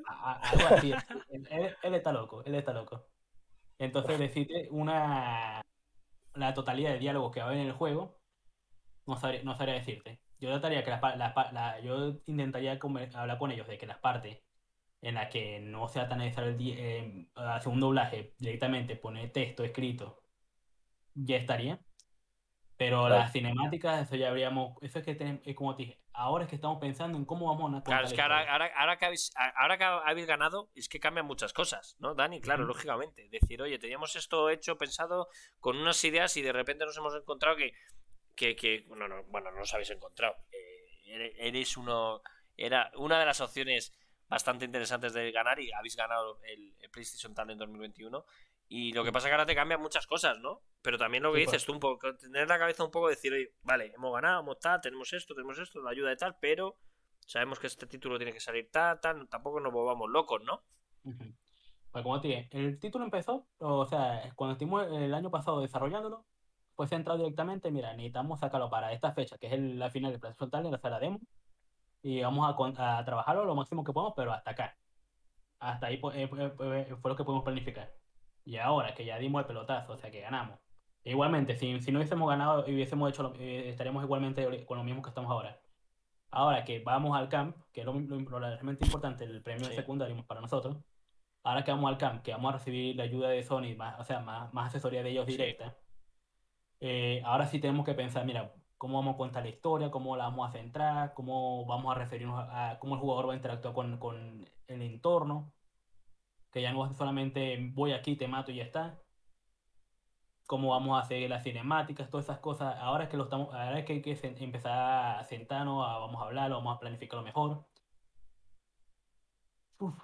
a- a- algo así. él, él- él está loco, él está loco. Entonces decirte una la totalidad de diálogos que va a haber en el juego, no sabría, no sabría decirte. Yo trataría que las la- yo intentaría hablar con ellos de que las partes en las que no sea tan necesario el eh, hacer un doblaje directamente, poner texto escrito, ya estaría. Pero Claro. las cinemáticas, eso ya habríamos, eso es que tenemos, es como te dije, ahora es que estamos pensando en cómo vamos a Claro, es que ahora, ahora, ahora que habéis, ahora que habéis ganado, es que cambian muchas cosas, ¿no, Dani? Claro, lógicamente. Decir, oye, teníamos esto hecho, pensado, con unas ideas y de repente nos hemos encontrado que. Que, no, bueno, no os habéis encontrado. Eh, ere- eres uno. Era una de las opciones bastante interesantes de ganar y habéis ganado el, el PlayStation Talent 2021. Y lo que pasa es que ahora te cambian muchas cosas, ¿no? Pero también lo que Sí, pues. dices tú, un poco, tener la cabeza un poco, decir, oye, vale, hemos ganado, hemos tal, tenemos esto, tenemos esto, la ayuda de tal, pero sabemos que este título tiene que salir tal, tal, tampoco nos volvamos locos, ¿no? Pues como te dije, el título empezó, o sea, cuando estuvimos el año pasado desarrollándolo, pues centrado directamente, mira, necesitamos sacarlo para esta fecha, que es el- la final del PlayStation Talent, hacer la demo, y vamos a, trabajarlo lo máximo que podamos, pero hasta acá. Hasta ahí pues, eh, eh, eh, fue lo que pudimos planificar. Y ahora que ya dimos el pelotazo, o sea, que ganamos. E igualmente, si, si no hubiésemos ganado, hubiésemos hecho, lo- eh, estaríamos igualmente con lo mismo que estamos ahora. Ahora que vamos al camp, que es lo, lo- lo realmente importante, el premio Sí. secundario para nosotros, ahora que vamos al camp, que vamos a recibir la ayuda de Sony, más, o sea, más, más asesoría de ellos Sí. directa, eh, ahora sí tenemos que pensar, mira, cómo vamos a contar la historia, cómo la vamos a centrar, cómo vamos a referirnos a, cómo el jugador va a interactuar con, con el entorno, que ya no solamente voy aquí, te mato y ya está. Cómo vamos a hacer las cinemáticas, todas esas cosas. Ahora es que lo estamos, ahora es que hay que empezar a sentarnos, vamos a hablarlo, vamos a planificarlo mejor. Uf,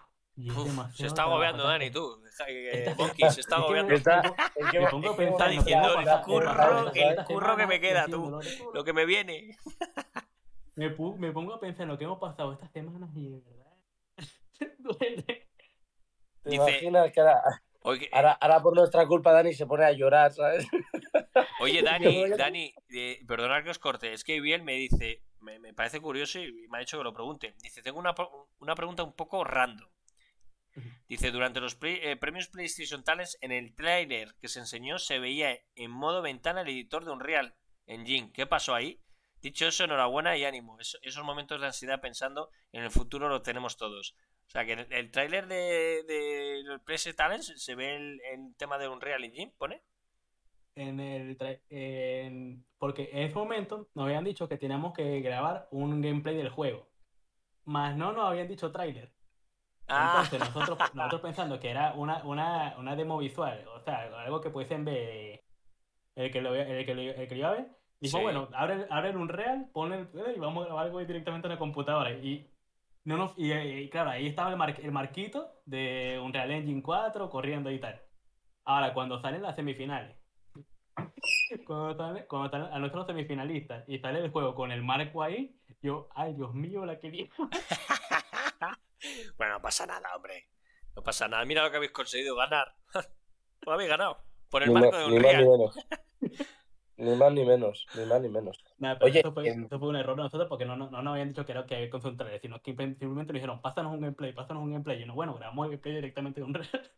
y es Uf, se está agobiando Dani, tú. Que- Bonky, se está es que me- agobiando. Está- me pongo- es que me va- pongo a es que pensar va- en lo que hemos diciendo, pasado el curro, el que me queda, tú. Lo que me viene. Me, pongo a pensar en lo que hemos pasado estas semanas y de verdad *laughs* duele. ¿Te Dice- imaginas que ahora, Oye, ahora, ahora por nuestra culpa Dani se pone a llorar, ¿sabes? *laughs* Oye, *laughs* Dani, Dani, eh, perdonad que os corte, es que bien me dice, me, me parece curioso y me ha dicho que lo pregunte. Dice, tengo una, una pregunta un poco random. Dice, durante los eh, premios PlayStation Talents, en el tráiler que se enseñó se veía en modo ventana el editor de Unreal Engine. ¿Qué pasó ahí? Dicho eso, enhorabuena y ánimo. Eso- esos momentos de ansiedad pensando en el futuro lo tenemos todos. O sea, que el, el tráiler de, de los PlayStation Talents se ve el, el tema de Unreal Engine, ¿pone? En el en- porque en ese momento nos habían dicho que teníamos que grabar un gameplay del juego. Más no nos habían dicho tráiler. Ah. Entonces nosotros, nosotros pensando que era una, una, una demo visual, o sea, algo que pudiesen ver el que lo, el que lo, el que lo iba a ver, dijo, Sí. bueno, abre, abre el Unreal, ponle el y vamos a grabar algo directamente en la computadora. Y, no nos, y, y claro, ahí estaba el, mar- el marquito de Unreal Engine 4 corriendo y tal. Ahora, cuando salen las semifinales, *laughs* cuando salen, cuando salen a nuestros semifinalistas y sale el juego con el marco ahí, yo, ay, Dios mío, la quería. *laughs* bueno, no pasa nada, hombre. No pasa nada. Mira lo que habéis conseguido ganar. *laughs* Lo habéis ganado. Por el Ni, marco ma- de *laughs* ni más ni menos. Ni más ni menos, ni más ni menos. Nada, pero Oye, eso, fue, em- eso fue un error de nosotros porque no, no, no nos habían dicho que era que había que concentrar, sino que simplemente nos dijeron, pásanos un gameplay, pásanos un gameplay. Y no, bueno, grabamos el gameplay directamente de un Unreal.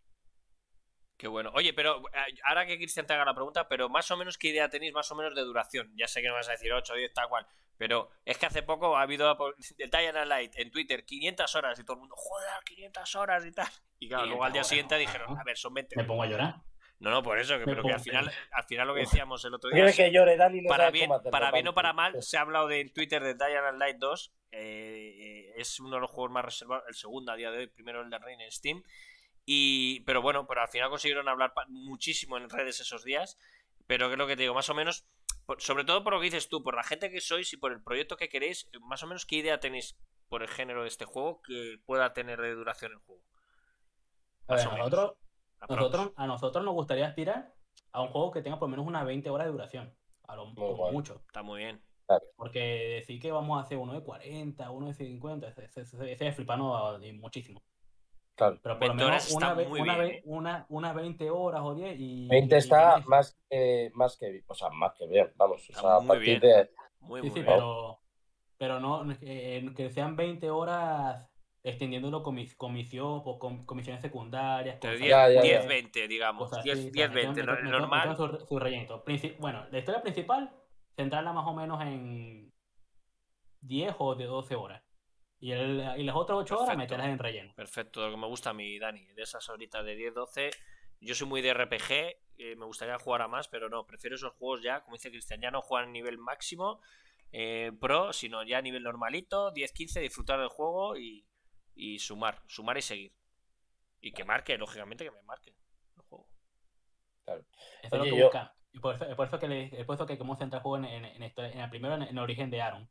Qué bueno. Oye, pero eh, ahora que Cristian te haga la pregunta, pero más o menos qué idea tenéis más o menos de duración. Ya sé que no vas a decir 8, 10, tal cual. Pero es que hace poco ha habido por- de *laughs* Diana Light en Twitter 500 horas y todo el mundo, joder, 500 horas y tal. Y claro, luego al día 500 siguiente dijeron, a ver, son 20. Me pongo a llorar. No, no, por eso, que, pero que al final, al final lo que decíamos el otro día. ¿Quieres que llore Dani? No para bien, hacerlo, para bien o para mal, se ha hablado de, en Twitter de Dying Light 2. eh, eh, es uno de los juegos más reservados, el segundo a día de hoy, primero el de Ring en Steam. Y, pero bueno, pero al final consiguieron hablar muchísimo en redes esos días. Pero que es lo que te digo, más o menos, por- sobre todo por lo que dices tú, por la gente que sois y por el proyecto que queréis, más o menos qué idea tenéis por el género de este juego que pueda tener de duración el juego. A ver, nosotros, nosotros, a nosotros nos gustaría aspirar a un juego que tenga por lo menos unas 20 horas de duración. A lo como guay. mucho. Está muy bien. Porque decir que vamos a hacer uno de 40, uno de 50, ese, ese, ese- ese es flipando muchísimo. Claro. Pero por lo 20 horas menos una, está ve- muy una, bien, ve- ¿eh? una, unas 20 horas o 10 y... 20 y- está y más que, más que, o sea, más que bien, vamos. O sea, a muy partir bien. de, Muy, Sí, muy sí, bien. pero, pero no, eh, que sean 20 horas extendiéndolo comis- comisión, o com- comisiones secundarias. Pero cosas 10, Ya, ya, ya. 10, 20, digamos. cosas 10, así, 10, o sea, 20, metieron- no- metieron- normal. metieron su, su relleno. Princi- Bueno, la historia principal, centrarla más o menos en 10 o de 12 horas. Y, el- y las otras 8 horas Perfecto. meterlas en relleno. Perfecto, lo que me gusta a mí, Dani. De esas horitas de 10, 12. Yo soy muy de RPG, eh, me gustaría jugar a más, pero no, prefiero esos juegos ya, como dice Cristian, ya no jugar a nivel máximo eh, pro, sino ya a nivel normalito, 10, 15, disfrutar del juego y, y sumar, sumar y seguir. Y que marque, lógicamente que me marque el juego. Eso es lo que yo- busca. Y por eso, por eso que le, por eso que queremos centrar el juego en, en, en esto- en el primero, en, en el origen de Aaron.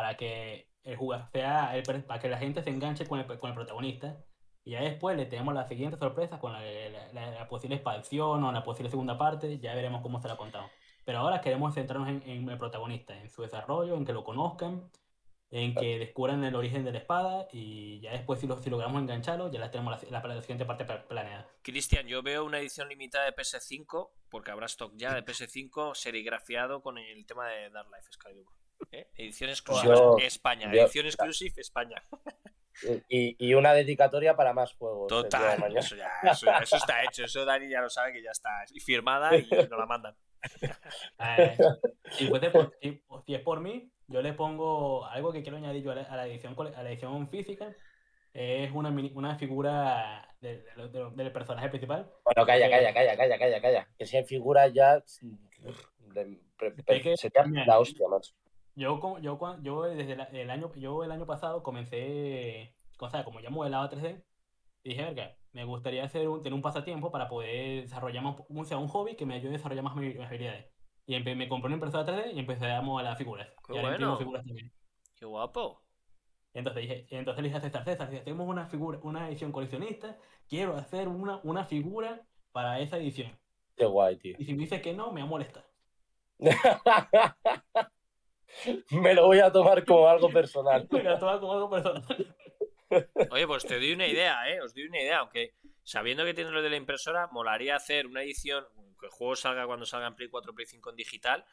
Para que el jugador sea el para que la gente se enganche con el, con el protagonista. Y ya después le tenemos la siguiente sorpresa con la, la- la- la posible expansión o la posible segunda parte. Ya veremos cómo se la contamos. Pero ahora queremos centrarnos en, en el protagonista, en su desarrollo, en que lo conozcan, en que descubran el origen de la espada. Y ya después, si, lo, si logramos engancharlo, ya la tenemos la, la- la siguiente parte pla- planeada. Cristian, yo veo una edición limitada de PS5, porque habrá stock ya de PS5 serigrafiado con el tema de Dark Life Excalibur. ¿Eh? Edición exclusiva Yo- España, yo- edición exclusiva España. Y, y una dedicatoria para más juegos. Total, eso, ya, eso, eso está hecho, eso Dani ya lo sabe que ya está y firmada y nos la mandan. Eh, si, fuese por- si- si es por mí, yo le pongo algo que quiero añadir yo a la, a la edición, a la edición física. Es una, mini- una figura de- de- de- del personaje principal. Bueno, calla, Eh, calla, calla, calla, calla, calla. Que si hay figuras ya. de- pre- pre- Es que- sería mira, la hostia, macho. Yo, yo, cuan- yo desde la- el año, yo el año pasado comencé, o sea, como ya modelaba 3D, dije, verga, me gustaría hacer un, tener un pasatiempo para poder desarrollar más, un, sea, un hobby que me ayude a desarrollar más mi- mis habilidades. Y empe- me compré una impresora 3D y empecé a modelar figuras. Qué y ahora bueno. figuras también. Qué guapo. Entonces dije, entonces le dije a César, César, si hacemos una figura, una edición coleccionista, quiero hacer una, una figura para esa edición. Qué guay, tío. Y si me dice que no, me va a molestar. *laughs* *laughs* Me lo voy a tomar como algo personal. *laughs* Me la toma como algo personal. Oye, pues te doy una idea, ¿eh? Os doy una idea, aunque sabiendo que tienes lo de la impresora, molaría hacer una edición, que el juego salga cuando salga en Play 4, Play 5 en digital,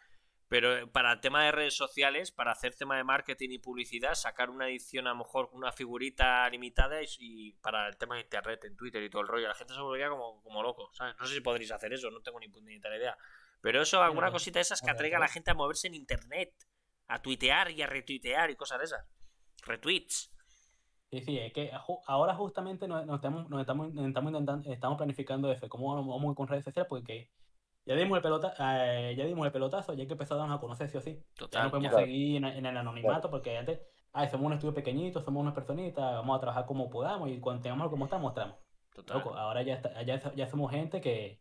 pero para el tema de redes sociales, para hacer tema de marketing y publicidad, sacar una edición a lo mejor una figurita limitada y, y para el tema de internet, en Twitter y todo el rollo. La gente se volvería como, como loco, ¿sabes? No sé si podréis hacer eso, no tengo ni puta idea. Pero eso, alguna cosita de esas que a atraiga a la gente a moverse en internet, a tuitear y a retuitear y cosas de esas. Retweets. Sí, sí, es que ahora justamente nos, nos estamos, nos estamos, nos estamos intentando, estamos planificando eso, cómo vamos con redes sociales, porque ya dimos el pelota, eh, ya dimos el pelotazo, ya hay que empezar a darnos a conocer sí o sí. Ya Total. no podemos ya. seguir en, en el anonimato, porque antes, ay, somos un estudio pequeñito, somos unas personitas, vamos a trabajar como podamos, y cuando tengamos algo como está, mostramos. Total. Loco, ahora ya, está- ya, ya somos gente que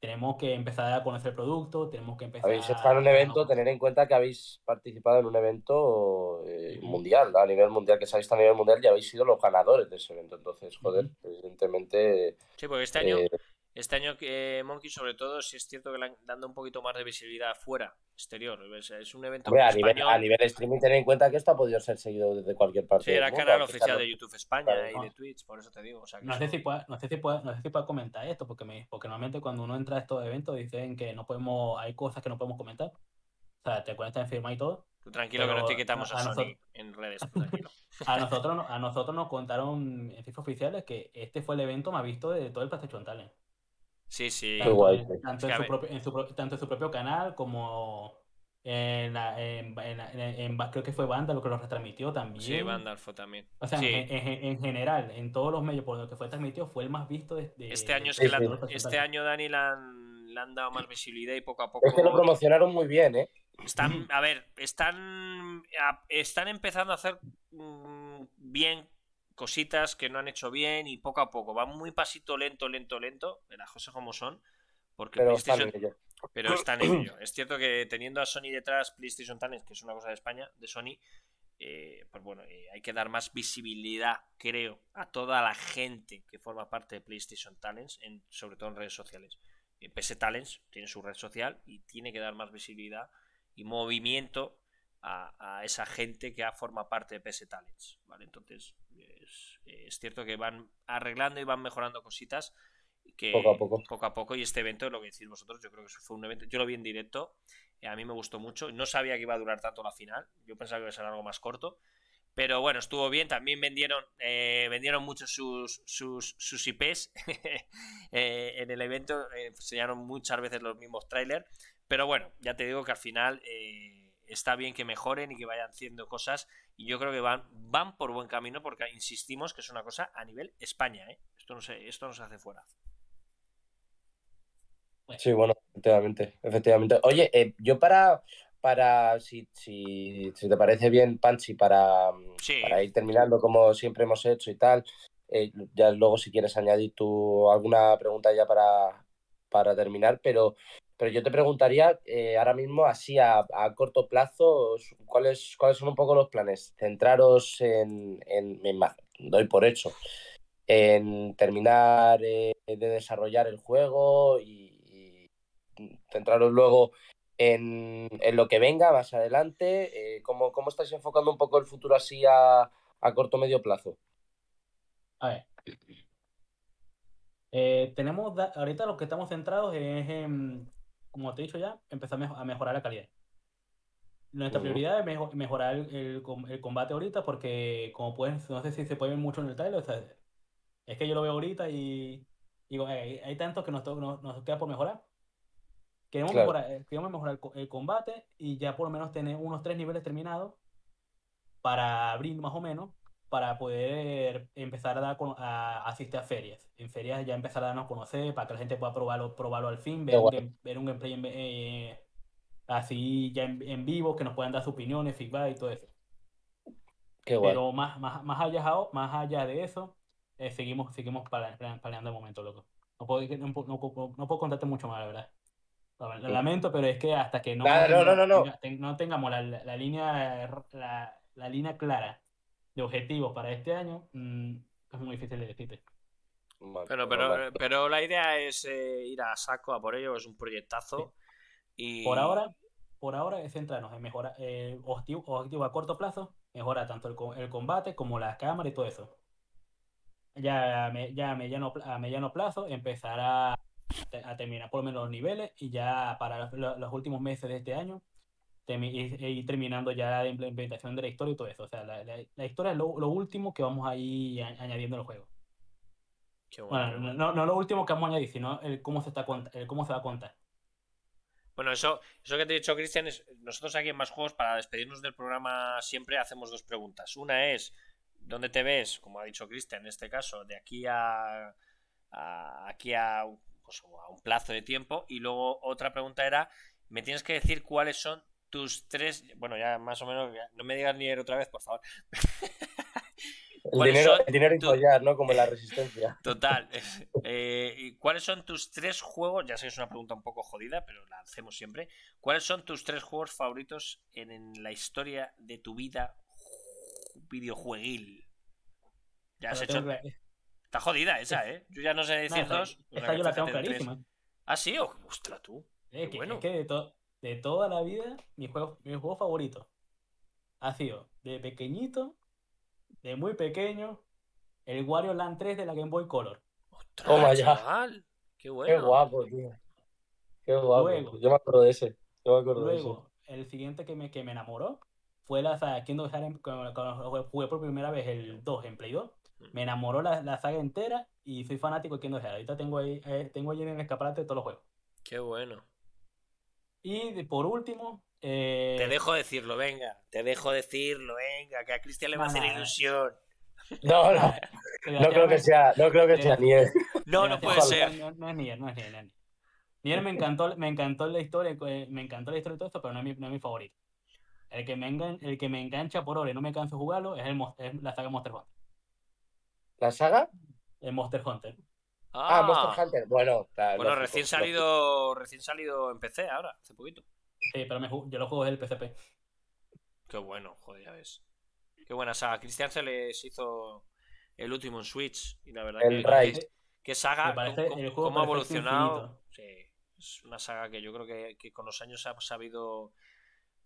tenemos que empezar a conocer el producto, tenemos que empezar Habéis estado en un evento, tener en cuenta que habéis participado en un evento eh, mundial, a nivel mundial, que sabéis a nivel mundial y habéis sido los ganadores de ese evento. Entonces, joder, evidentemente. Sí, porque este año, eh, este año que Monkey, sobre todo, sí es cierto que le han dando un poquito más de visibilidad fuera, exterior. Es, es un evento hombre, a, nivel, español. a nivel streaming, tener en cuenta que esto ha podido ser seguido desde cualquier parte. Sí, era mundo, canal oficial claro, de YouTube España Claro. y de. Twitch, por eso te digo. O sea, que No sé, si pueda, no, sé si pueda, no sé si pueda comentar esto, porque, me, porque normalmente cuando uno entra a estos eventos dicen que no podemos, hay cosas que no podemos comentar. O sea, te conectas en firma y todo. Tú tranquilo que no pero etiquetamos a, a Sony nosotros- en redes. *laughs* A nosotros, no- a nosotros nos contaron en cifras oficiales que este fue el evento más visto de todo el PlayStation Talent. Sí, sí. Qué Tanto, guay, tanto, en su propio, en su tanto en su propio canal como en, la- en, en, en- en- creo que fue Banda lo que lo retransmitió también. Sí, Vandal fue también. O sea, Sí. en, en- en general, en todos los medios por lo que fue transmitido, fue el más visto de, de- Este año es de que la- este año Dani le han, le han dado más visibilidad y poco a poco Es que lo promocionaron muy bien, ¿eh? Están, a ver, están, a- están empezando a hacer mm, bien cositas que no han hecho bien y poco a poco. Van muy pasito lento, lento, lento. Las cosas como son. Porque Pero están PlayStation, en ello. pero están en ello. Es cierto que teniendo a Sony detrás, PlayStation Talents, que es una cosa de España, de Sony, eh, pues bueno, eh, hay que dar más visibilidad, creo, a toda la gente que forma parte de PlayStation Talents, en, sobre todo en redes sociales. Eh, PS Talents tiene su red social y tiene que dar más visibilidad y movimiento a, a esa gente que forma parte de PS Talents. ¿vale? Entonces, es, es cierto que van arreglando y van mejorando cositas que Poco a poco. poco a poco y este evento lo que decís vosotros yo creo que fue un evento yo lo vi en directo eh, a mí me gustó mucho no sabía que iba a durar tanto la final yo pensaba que iba a ser algo más corto Pero bueno, estuvo bien. También vendieron, eh, vendieron mucho sus, sus, sus IPs. *laughs* Eh, en el evento eh, enseñaron muchas veces los mismos trailers. Pero bueno, ya te digo que al final está bien que mejoren y que vayan haciendo cosas. Y yo creo que van, van por buen camino porque insistimos que es una cosa a nivel España. Esto, no se, esto no se hace fuera. Sí, bueno, efectivamente. efectivamente. Oye, yo para, para, si, si, si, te parece bien, Panchi, para, para, ir terminando como siempre hemos hecho y tal, eh, ya luego si quieres añadir tú alguna pregunta ya para, para terminar, pero, pero yo te preguntaría eh, ahora mismo, así a, a, corto plazo, ¿cuáles, ¿cuáles son un poco los planes? Centraros en, en me doy por hecho, en terminar eh, de desarrollar el juego y, centraros luego en, lo que venga más adelante? Eh, ¿cómo, ¿Cómo estáis enfocando un poco el futuro así a, a corto medio plazo? A ver. Eh, tenemos ahorita lo que estamos centrados es en, como te he dicho ya, empezar a mejorar la calidad. Nuestra prioridad es mejorar el, el, combate ahorita porque, como pueden, no sé si se puede ver mucho en el trailer, es que yo lo veo ahorita y digo, hay, hay tanto que nos, nos, nos queda por mejorar Queremos, mejorar, eh, queremos mejorar el, combate y ya por lo menos tener unos tres niveles terminados para abrir más o menos, para poder empezar a, dar, a asistir a ferias. En ferias ya empezar a darnos a conocer, para que la gente pueda probarlo, probarlo al fin, ver, un, ver un gameplay eh, así ya en, vivo, que nos puedan dar sus opiniones, feedback y todo eso. Pero más, más, más, allá, más allá de eso, eh, seguimos, seguimos planeando el momento, loco. No puedo, no, no, no puedo contarte mucho más, la verdad. Lo lamento, pero es que hasta que no, no, tengamos la, la, línea, la, la, línea clara de objetivos para este año, mm, es muy difícil de decirte. pero, pero, pero la idea es eh, ir a saco a por ello, es un proyectazo. Y... Por ahora, por ahora es centrarnos en mejorar eh, objetivo, a corto plazo, mejora tanto el, el, combate como las cámaras y todo eso. Ya, ya a, mediano, a mediano plazo empezar a a terminar por lo menos los niveles y ya para los, últimos meses de este año ir terminando ya la implementación de la historia y todo eso. O sea, la, la, historia es lo, último que vamos a ir añadiendo en el juego. Bueno, no, no, lo último que vamos a añadir, sino el cómo se, está, el cómo se va a contar. Bueno, eso, eso que te he dicho, Cristian, es nosotros aquí en Más Juegos, para despedirnos del programa, siempre hacemos dos preguntas. Una es, ¿dónde te ves, como ha dicho Cristian en este caso, de aquí a, a aquí a pues, a un plazo de tiempo. Y luego otra pregunta era, me tienes que decir cuáles son tus tres, bueno, ya más o menos, no me digas ni otra vez, por favor. *laughs* El dinero, el dinero ¿no? Como la resistencia. *laughs* Total. Eh, ¿Cuáles son tus tres juegos? Ya sé que es una pregunta un poco jodida, pero la hacemos siempre. ¿Cuáles son tus tres juegos favoritos en, la historia de tu vida videojueguil? Ya has hecho. Está jodida esa, ¿eh? Yo ya no sé decir dos. Esta yo la tengo clarísima. Ah, sí, ostras, tú. Es que, es que de, toda la vida, mi juego, mi juego favorito ha sido de pequeñito, de muy pequeño, el Wario Land 3 de la Game Boy Color. ¡Ostras, Toma ya. Qué bueno. Qué guapo, tío. Qué guapo. yo me acuerdo de ese. Yo me acuerdo de ese. el siguiente que me, que me enamoró fue la saga Kingdom Hearts cuando jugué por primera vez el 2 en Play 2 me enamoró la, la, saga entera y soy fanático de Kingdom Hearts. Ahorita tengo ahí, eh, tengo ahí en el escaparate de todos los juegos. Qué bueno. Y por último. Eh... Te dejo decirlo, venga. Te dejo decirlo, venga. Que a Cristian le va a hacer ilusión. No, no. *laughs* no creo que sea, no creo que sea Nier. *laughs* No, no puede ser. No, es Nier, no es Nier. Nier me encantó, me encantó la historia, eh, me encantó la historia y todo esto, pero no es mi, no es mi favorito. El que, me el que me engancha por hora y no me canso de jugarlo es, el, es la saga Monster Hunter. ¿La saga? El Monster Hunter. Ah, Monster Hunter. Bueno, bueno recién salido recién salido en PC ahora, hace poquito. Sí, pero yo lo juego en el PCP. Qué bueno, joder, ya ves. Qué buena saga. Cristian se les hizo el último en Switch y la verdad el que, que, saga, cómo, ha evolucionado. Sí, es una saga que yo creo que, que, con los años ha sabido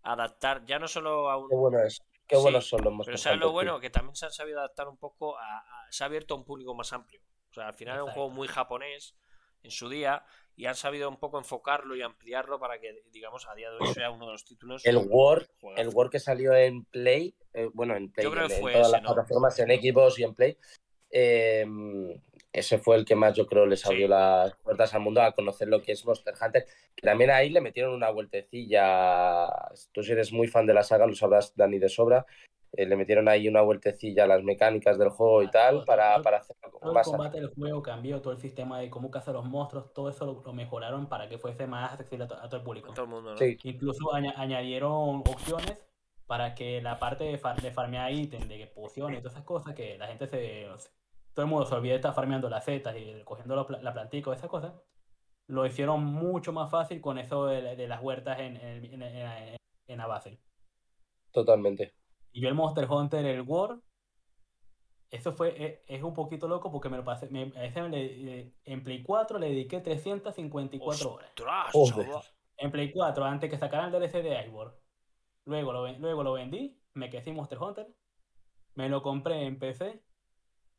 adaptar ya no solo a un, Qué bueno es. Qué buenos son los Pero ¿sabes lo bueno? Que también se han sabido adaptar un poco a, Se ha abierto a un público más amplio. O sea, al final es un juego muy japonés. en su día y han sabido un poco enfocarlo y ampliarlo para que, digamos, a día de hoy sea uno de los títulos. El War, el War que salió en Play, eh, bueno, en Play, Yo creo que en, fue todas ese, las ¿no? plataformas, en Xbox y en Play. eh, ese fue el que más yo creo les abrió Sí. las puertas al mundo a conocer lo que es Monster Hunter. Que también ahí le metieron una vueltecilla. Tú si eres muy fan de la saga, lo sabrás, Dani, de sobra. Eh, le metieron ahí una vueltecilla a las mecánicas del juego y Ah, tal todo- para, todo- para hacerlo Todo el más combate del juego cambió, todo el sistema de cómo cazar los monstruos, todo eso lo, lo mejoraron para que fuese más accesible a, to- a todo el público. Todo el mundo, ¿no? Sí, Incluso aña- añadieron opciones para que la parte de, far- de farmear ítems, de pociones y todas esas cosas, que la gente se. Todo el mundo se olvida de estar farmeando las setas y cogiendo la, pla- la plantica o esas cosas. Lo hicieron mucho más fácil con eso de, de las huertas en, en, en, en- en la base. totalmente. Y yo el Monster Hunter, el War, eso fue, e- es, un poquito loco porque me lo pasé, me, a ese me le- en Play 4 le dediqué 354 horas. ¡Ostras, Joder. chaval! En Play 4, antes que sacaran el DLC de Iceborne. Luego lo, luego lo vendí, me quedé sin Monster Hunter, me lo compré en PC,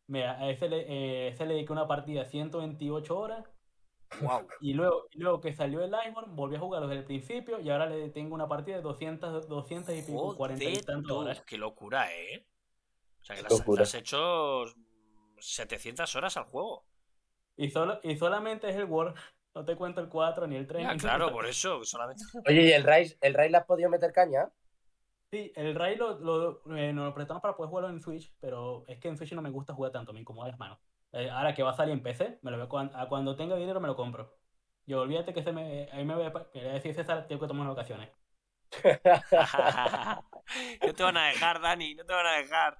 me, a ese le, eh, ese le dediqué una partida 128 horas, ¡Wow! y luego, y luego que salió el Iceborne, volví a jugarlo desde el principio, y ahora le tengo una partida de 200, 200 y pico, 40 y tantas horas. qué locura, ¿eh? O sea, que le has, locura. le has hecho 700 horas al juego. Y, solo, y solamente es el Word. No te cuento el 4 ni el 3. Ya, claro, por eso, solamente. *laughs* Oye, ¿y el Rise, el Rise le has podido meter caña? Sí, el Ray lo, lo, eh, nos lo prestamos para poder jugarlo en Switch, pero es que en Switch no me gusta jugar tanto, me incomoda las manos. Eh, ahora que va a salir en PC, me lo veo cuando, a cuando tenga dinero me lo compro. Yo olvídate que se me, voy a, me voy a decir César, tengo que tomar unas vacaciones. *laughs* no te van a dejar, Dani, no te van a dejar.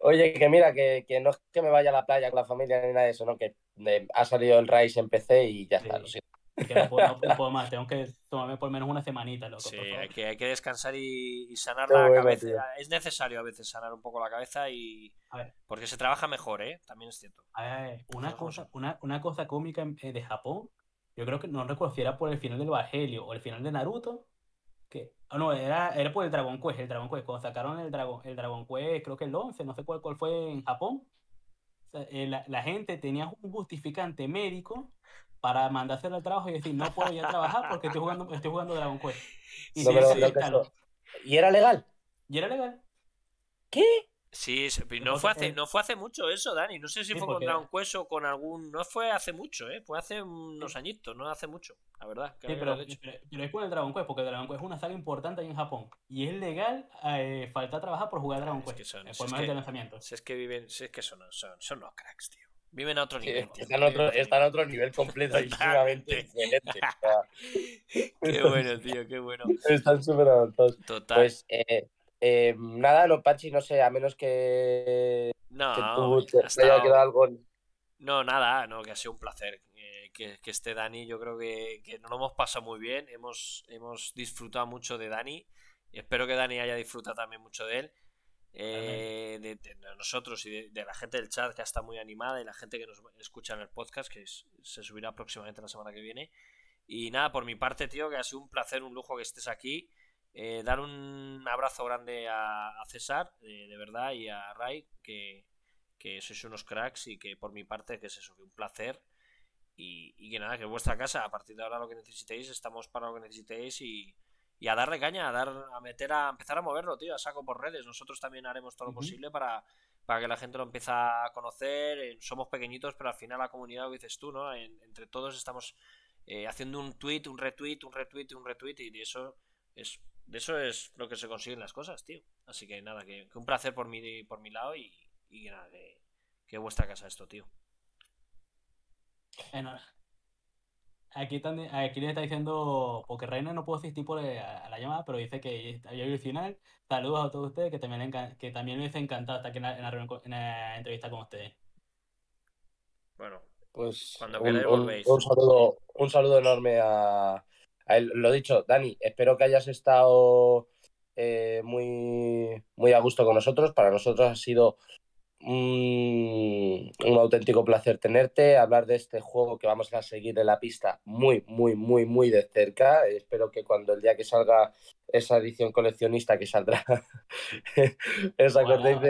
Oye, que mira, que, que no es que me vaya a la playa con la familia ni nada de eso, ¿no? Que eh, ha salido el Rise en PC y ya está, lo siento. Que no puedo, no- no puedo más, tengo que tomarme por menos una semanita, loco. Sí, hay que, hay que descansar y, y sanar Qué la bueno, cabeza. tío. Es necesario a veces sanar un poco la cabeza y. A ver. Porque se trabaja mejor, ¿eh? También es cierto. A ver, una cosa. cosa, una, una cosa cómica eh, de Japón, yo creo que no recuerdo si era por el final del Evangelio o el final de Naruto, que, ah, no, era, era por el Dragon Quest, el Dragon Quest, cuando sacaron el Dragon, el Dragon Quest, creo que el 11, no sé cuál, cuál fue en Japón, o sea, eh, la, la gente tenía un justificante médico para mandárselo al trabajo y decir, no puedo ya trabajar porque estoy jugando, estoy jugando Dragon Quest. Y, No instaló. eso- ¿Y era legal? Y era legal. ¿Qué? Sí, sí, pero No, fue, hace, el- no fue hace mucho eso, Dani. No sé si Sí, fue con Dragon Quest o con algún. No fue hace mucho, ¿eh? Fue hace unos añitos, no hace mucho, la verdad. que Sí, pero, hecho. pero, pero es por el Dragon Quest, porque el Dragon Quest es una saga importante ahí en Japón. Y es legal eh, faltar trabajar por jugar Dragon Es Quest. que son- eh, si por es meses que- de lanzamiento. Si es que viven, si es que son, son, son los cracks, tío. Viven a otro Sí, nivel, tío. está, en otro, Viven a otro nivel. O sea, *laughs* Qué bueno, tío, qué bueno. están súper avanzados. Total. Pues eh, eh, nada, no, Pachi, no sé, a menos que, no, que tú te, haya quedado algo. No, nada, no, que ha sido un placer. eh, que, que esté Dani, yo creo que, que nos lo hemos pasado muy bien. Hemos, hemos disfrutado mucho de Dani. Espero que Dani haya disfrutado también mucho de él. Eh, de, nosotros y de, la gente del chat que está muy animada y la gente que nos escucha en el podcast, que se subirá próximamente la semana que viene. Y nada, por mi parte, tío, que ha sido un placer, un lujo que estés aquí. Eh, dar un abrazo grande a, César, de, verdad, y a Ray, que, que sois unos cracks y que por mi parte, que es eso, que un placer. Y, y que nada, que es vuestra casa, a partir de ahora lo que necesitéis, estamos para lo que necesitéis y, y a darle caña, a dar, a meter a empezar a moverlo, tío, a saco por redes. Nosotros también haremos todo lo posible para, para que la gente lo empiece a conocer. Eh, Somos pequeñitos, pero al final la comunidad, lo dices tú, ¿no? En- entre todos estamos eh, haciendo un tweet, un retweet, un retweet, un retweet, y de eso es, de eso es lo que se consiguen las cosas, tío. Así que nada, que, que un placer por mi, por mi lado y, y que nada, que, que vuestra casa esto, tío. Bueno, aquí, también, aquí le está diciendo, porque Reina no pudo asistir por, eh, a la llamada, pero dice que había el final. Saludos a todos ustedes, que también le, que también encantado estar aquí en la, en la reunión en la entrevista con ustedes. Bueno, Pues Cuando un, queráis un- volvéis. un saludo, un saludo enorme a, a él. Lo dicho, Dani, espero que hayas estado eh, muy, muy a gusto con nosotros. Para nosotros ha sido un, un auténtico placer tenerte, hablar de este juego que vamos a seguir en la pista muy, muy, muy, muy de cerca. Espero que cuando el día que salga esa edición coleccionista que saldrá, *laughs* os acordéis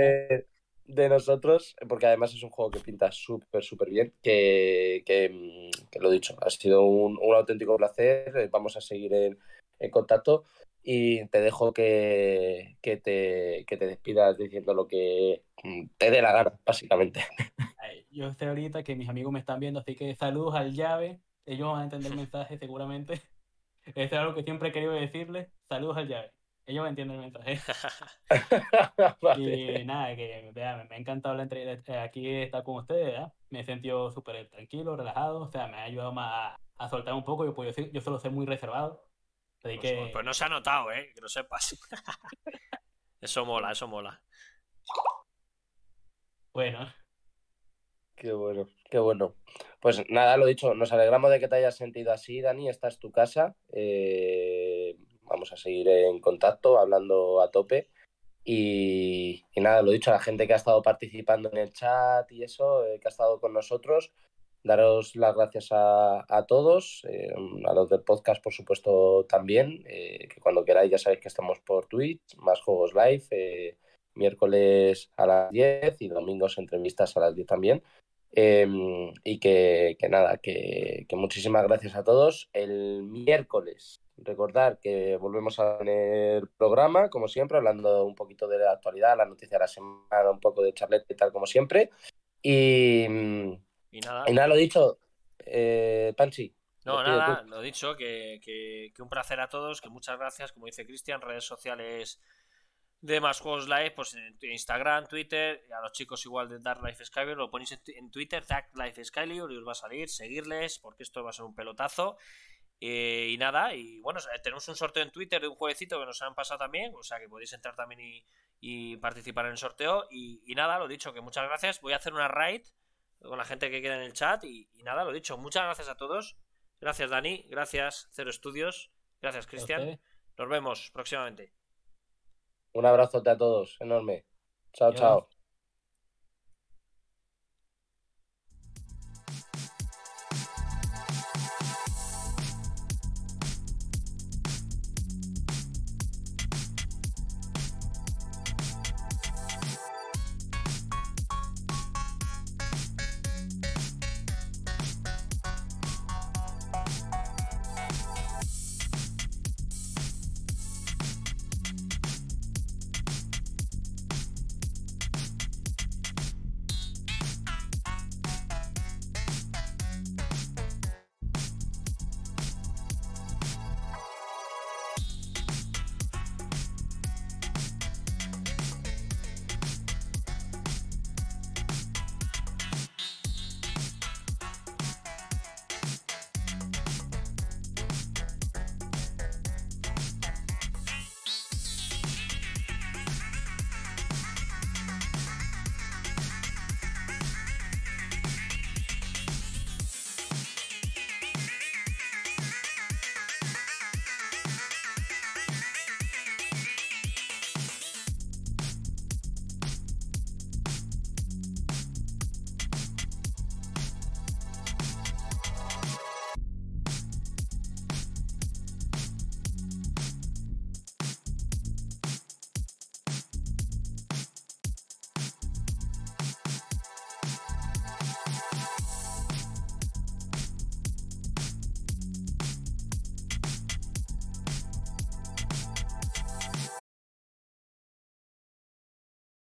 de nosotros, porque además es un juego que pinta súper, súper bien, que, que, mm, que, lo dicho, ha sido un, un auténtico placer, eh, vamos a seguir en, en contacto y te dejo que, que, te, que te despidas diciendo lo que mm, te dé la gana, básicamente. *laughs* Yo sé ahorita que mis amigos me están viendo, así que saludos al llave, ellos van a entender el mensaje seguramente. *laughs* Eso es algo que siempre he querido decirles, saludos al llave. Ellos entienden el mensaje. *laughs* vale. Y nada, que vea, me ha encantado la entrevista. Eh, aquí estar con ustedes, ¿eh? me he sentido súper tranquilo, relajado. O sea, me ha ayudado más a, a soltar un poco. Yo, pues, yo, yo solo soy muy reservado. Así Pues, que... pues no se ha notado, ¿eh? Que lo sepas. *laughs* eso mola, eso mola. Bueno. Qué bueno, qué bueno. Pues nada, lo dicho, nos alegramos de que te hayas sentido así, Dani. Esta es tu casa. Eh, vamos a seguir en contacto, hablando a tope. Y, y, nada, lo dicho, a la gente que ha estado participando en el chat y eso, eh, que ha estado con nosotros, daros las gracias a, a todos, eh, a los del podcast, por supuesto, también, eh, que cuando queráis ya sabéis que estamos por Twitch, más juegos live, eh, miércoles a las 10 y domingos entrevistas a las 10 también. Eh, y que, que nada, que, que, muchísimas gracias a todos. El miércoles, recordar que volvemos a tener programa, como siempre, hablando un poquito de la actualidad, la noticia de la semana, un poco de charlete y tal, como siempre. Y, y nada. y nada, lo dicho, eh, Panchi. No, nada, lo dicho, que, que, que un placer a todos, que muchas gracias, como dice Cristian, redes sociales de más juegos live, pues en Instagram, Twitter, y a los chicos igual de Dark Life Skyward, lo ponéis en Twitter, Dark Life Skyward, y os va a salir, seguirles, porque esto va a ser un pelotazo. Eh, y nada, y bueno, tenemos un sorteo en Twitter de un jueguecito que nos han pasado también, o sea que podéis entrar también y, y participar en el sorteo. Y, y, nada, lo dicho, que muchas gracias. Voy a hacer una raid con la gente que queda en el chat. Y, y nada, lo dicho, muchas gracias a todos. Gracias, Dani. Gracias, Cero Estudios. Gracias, Cristian. Nos vemos próximamente. Un abrazote a todos, enorme. Chao, Adiós. chao.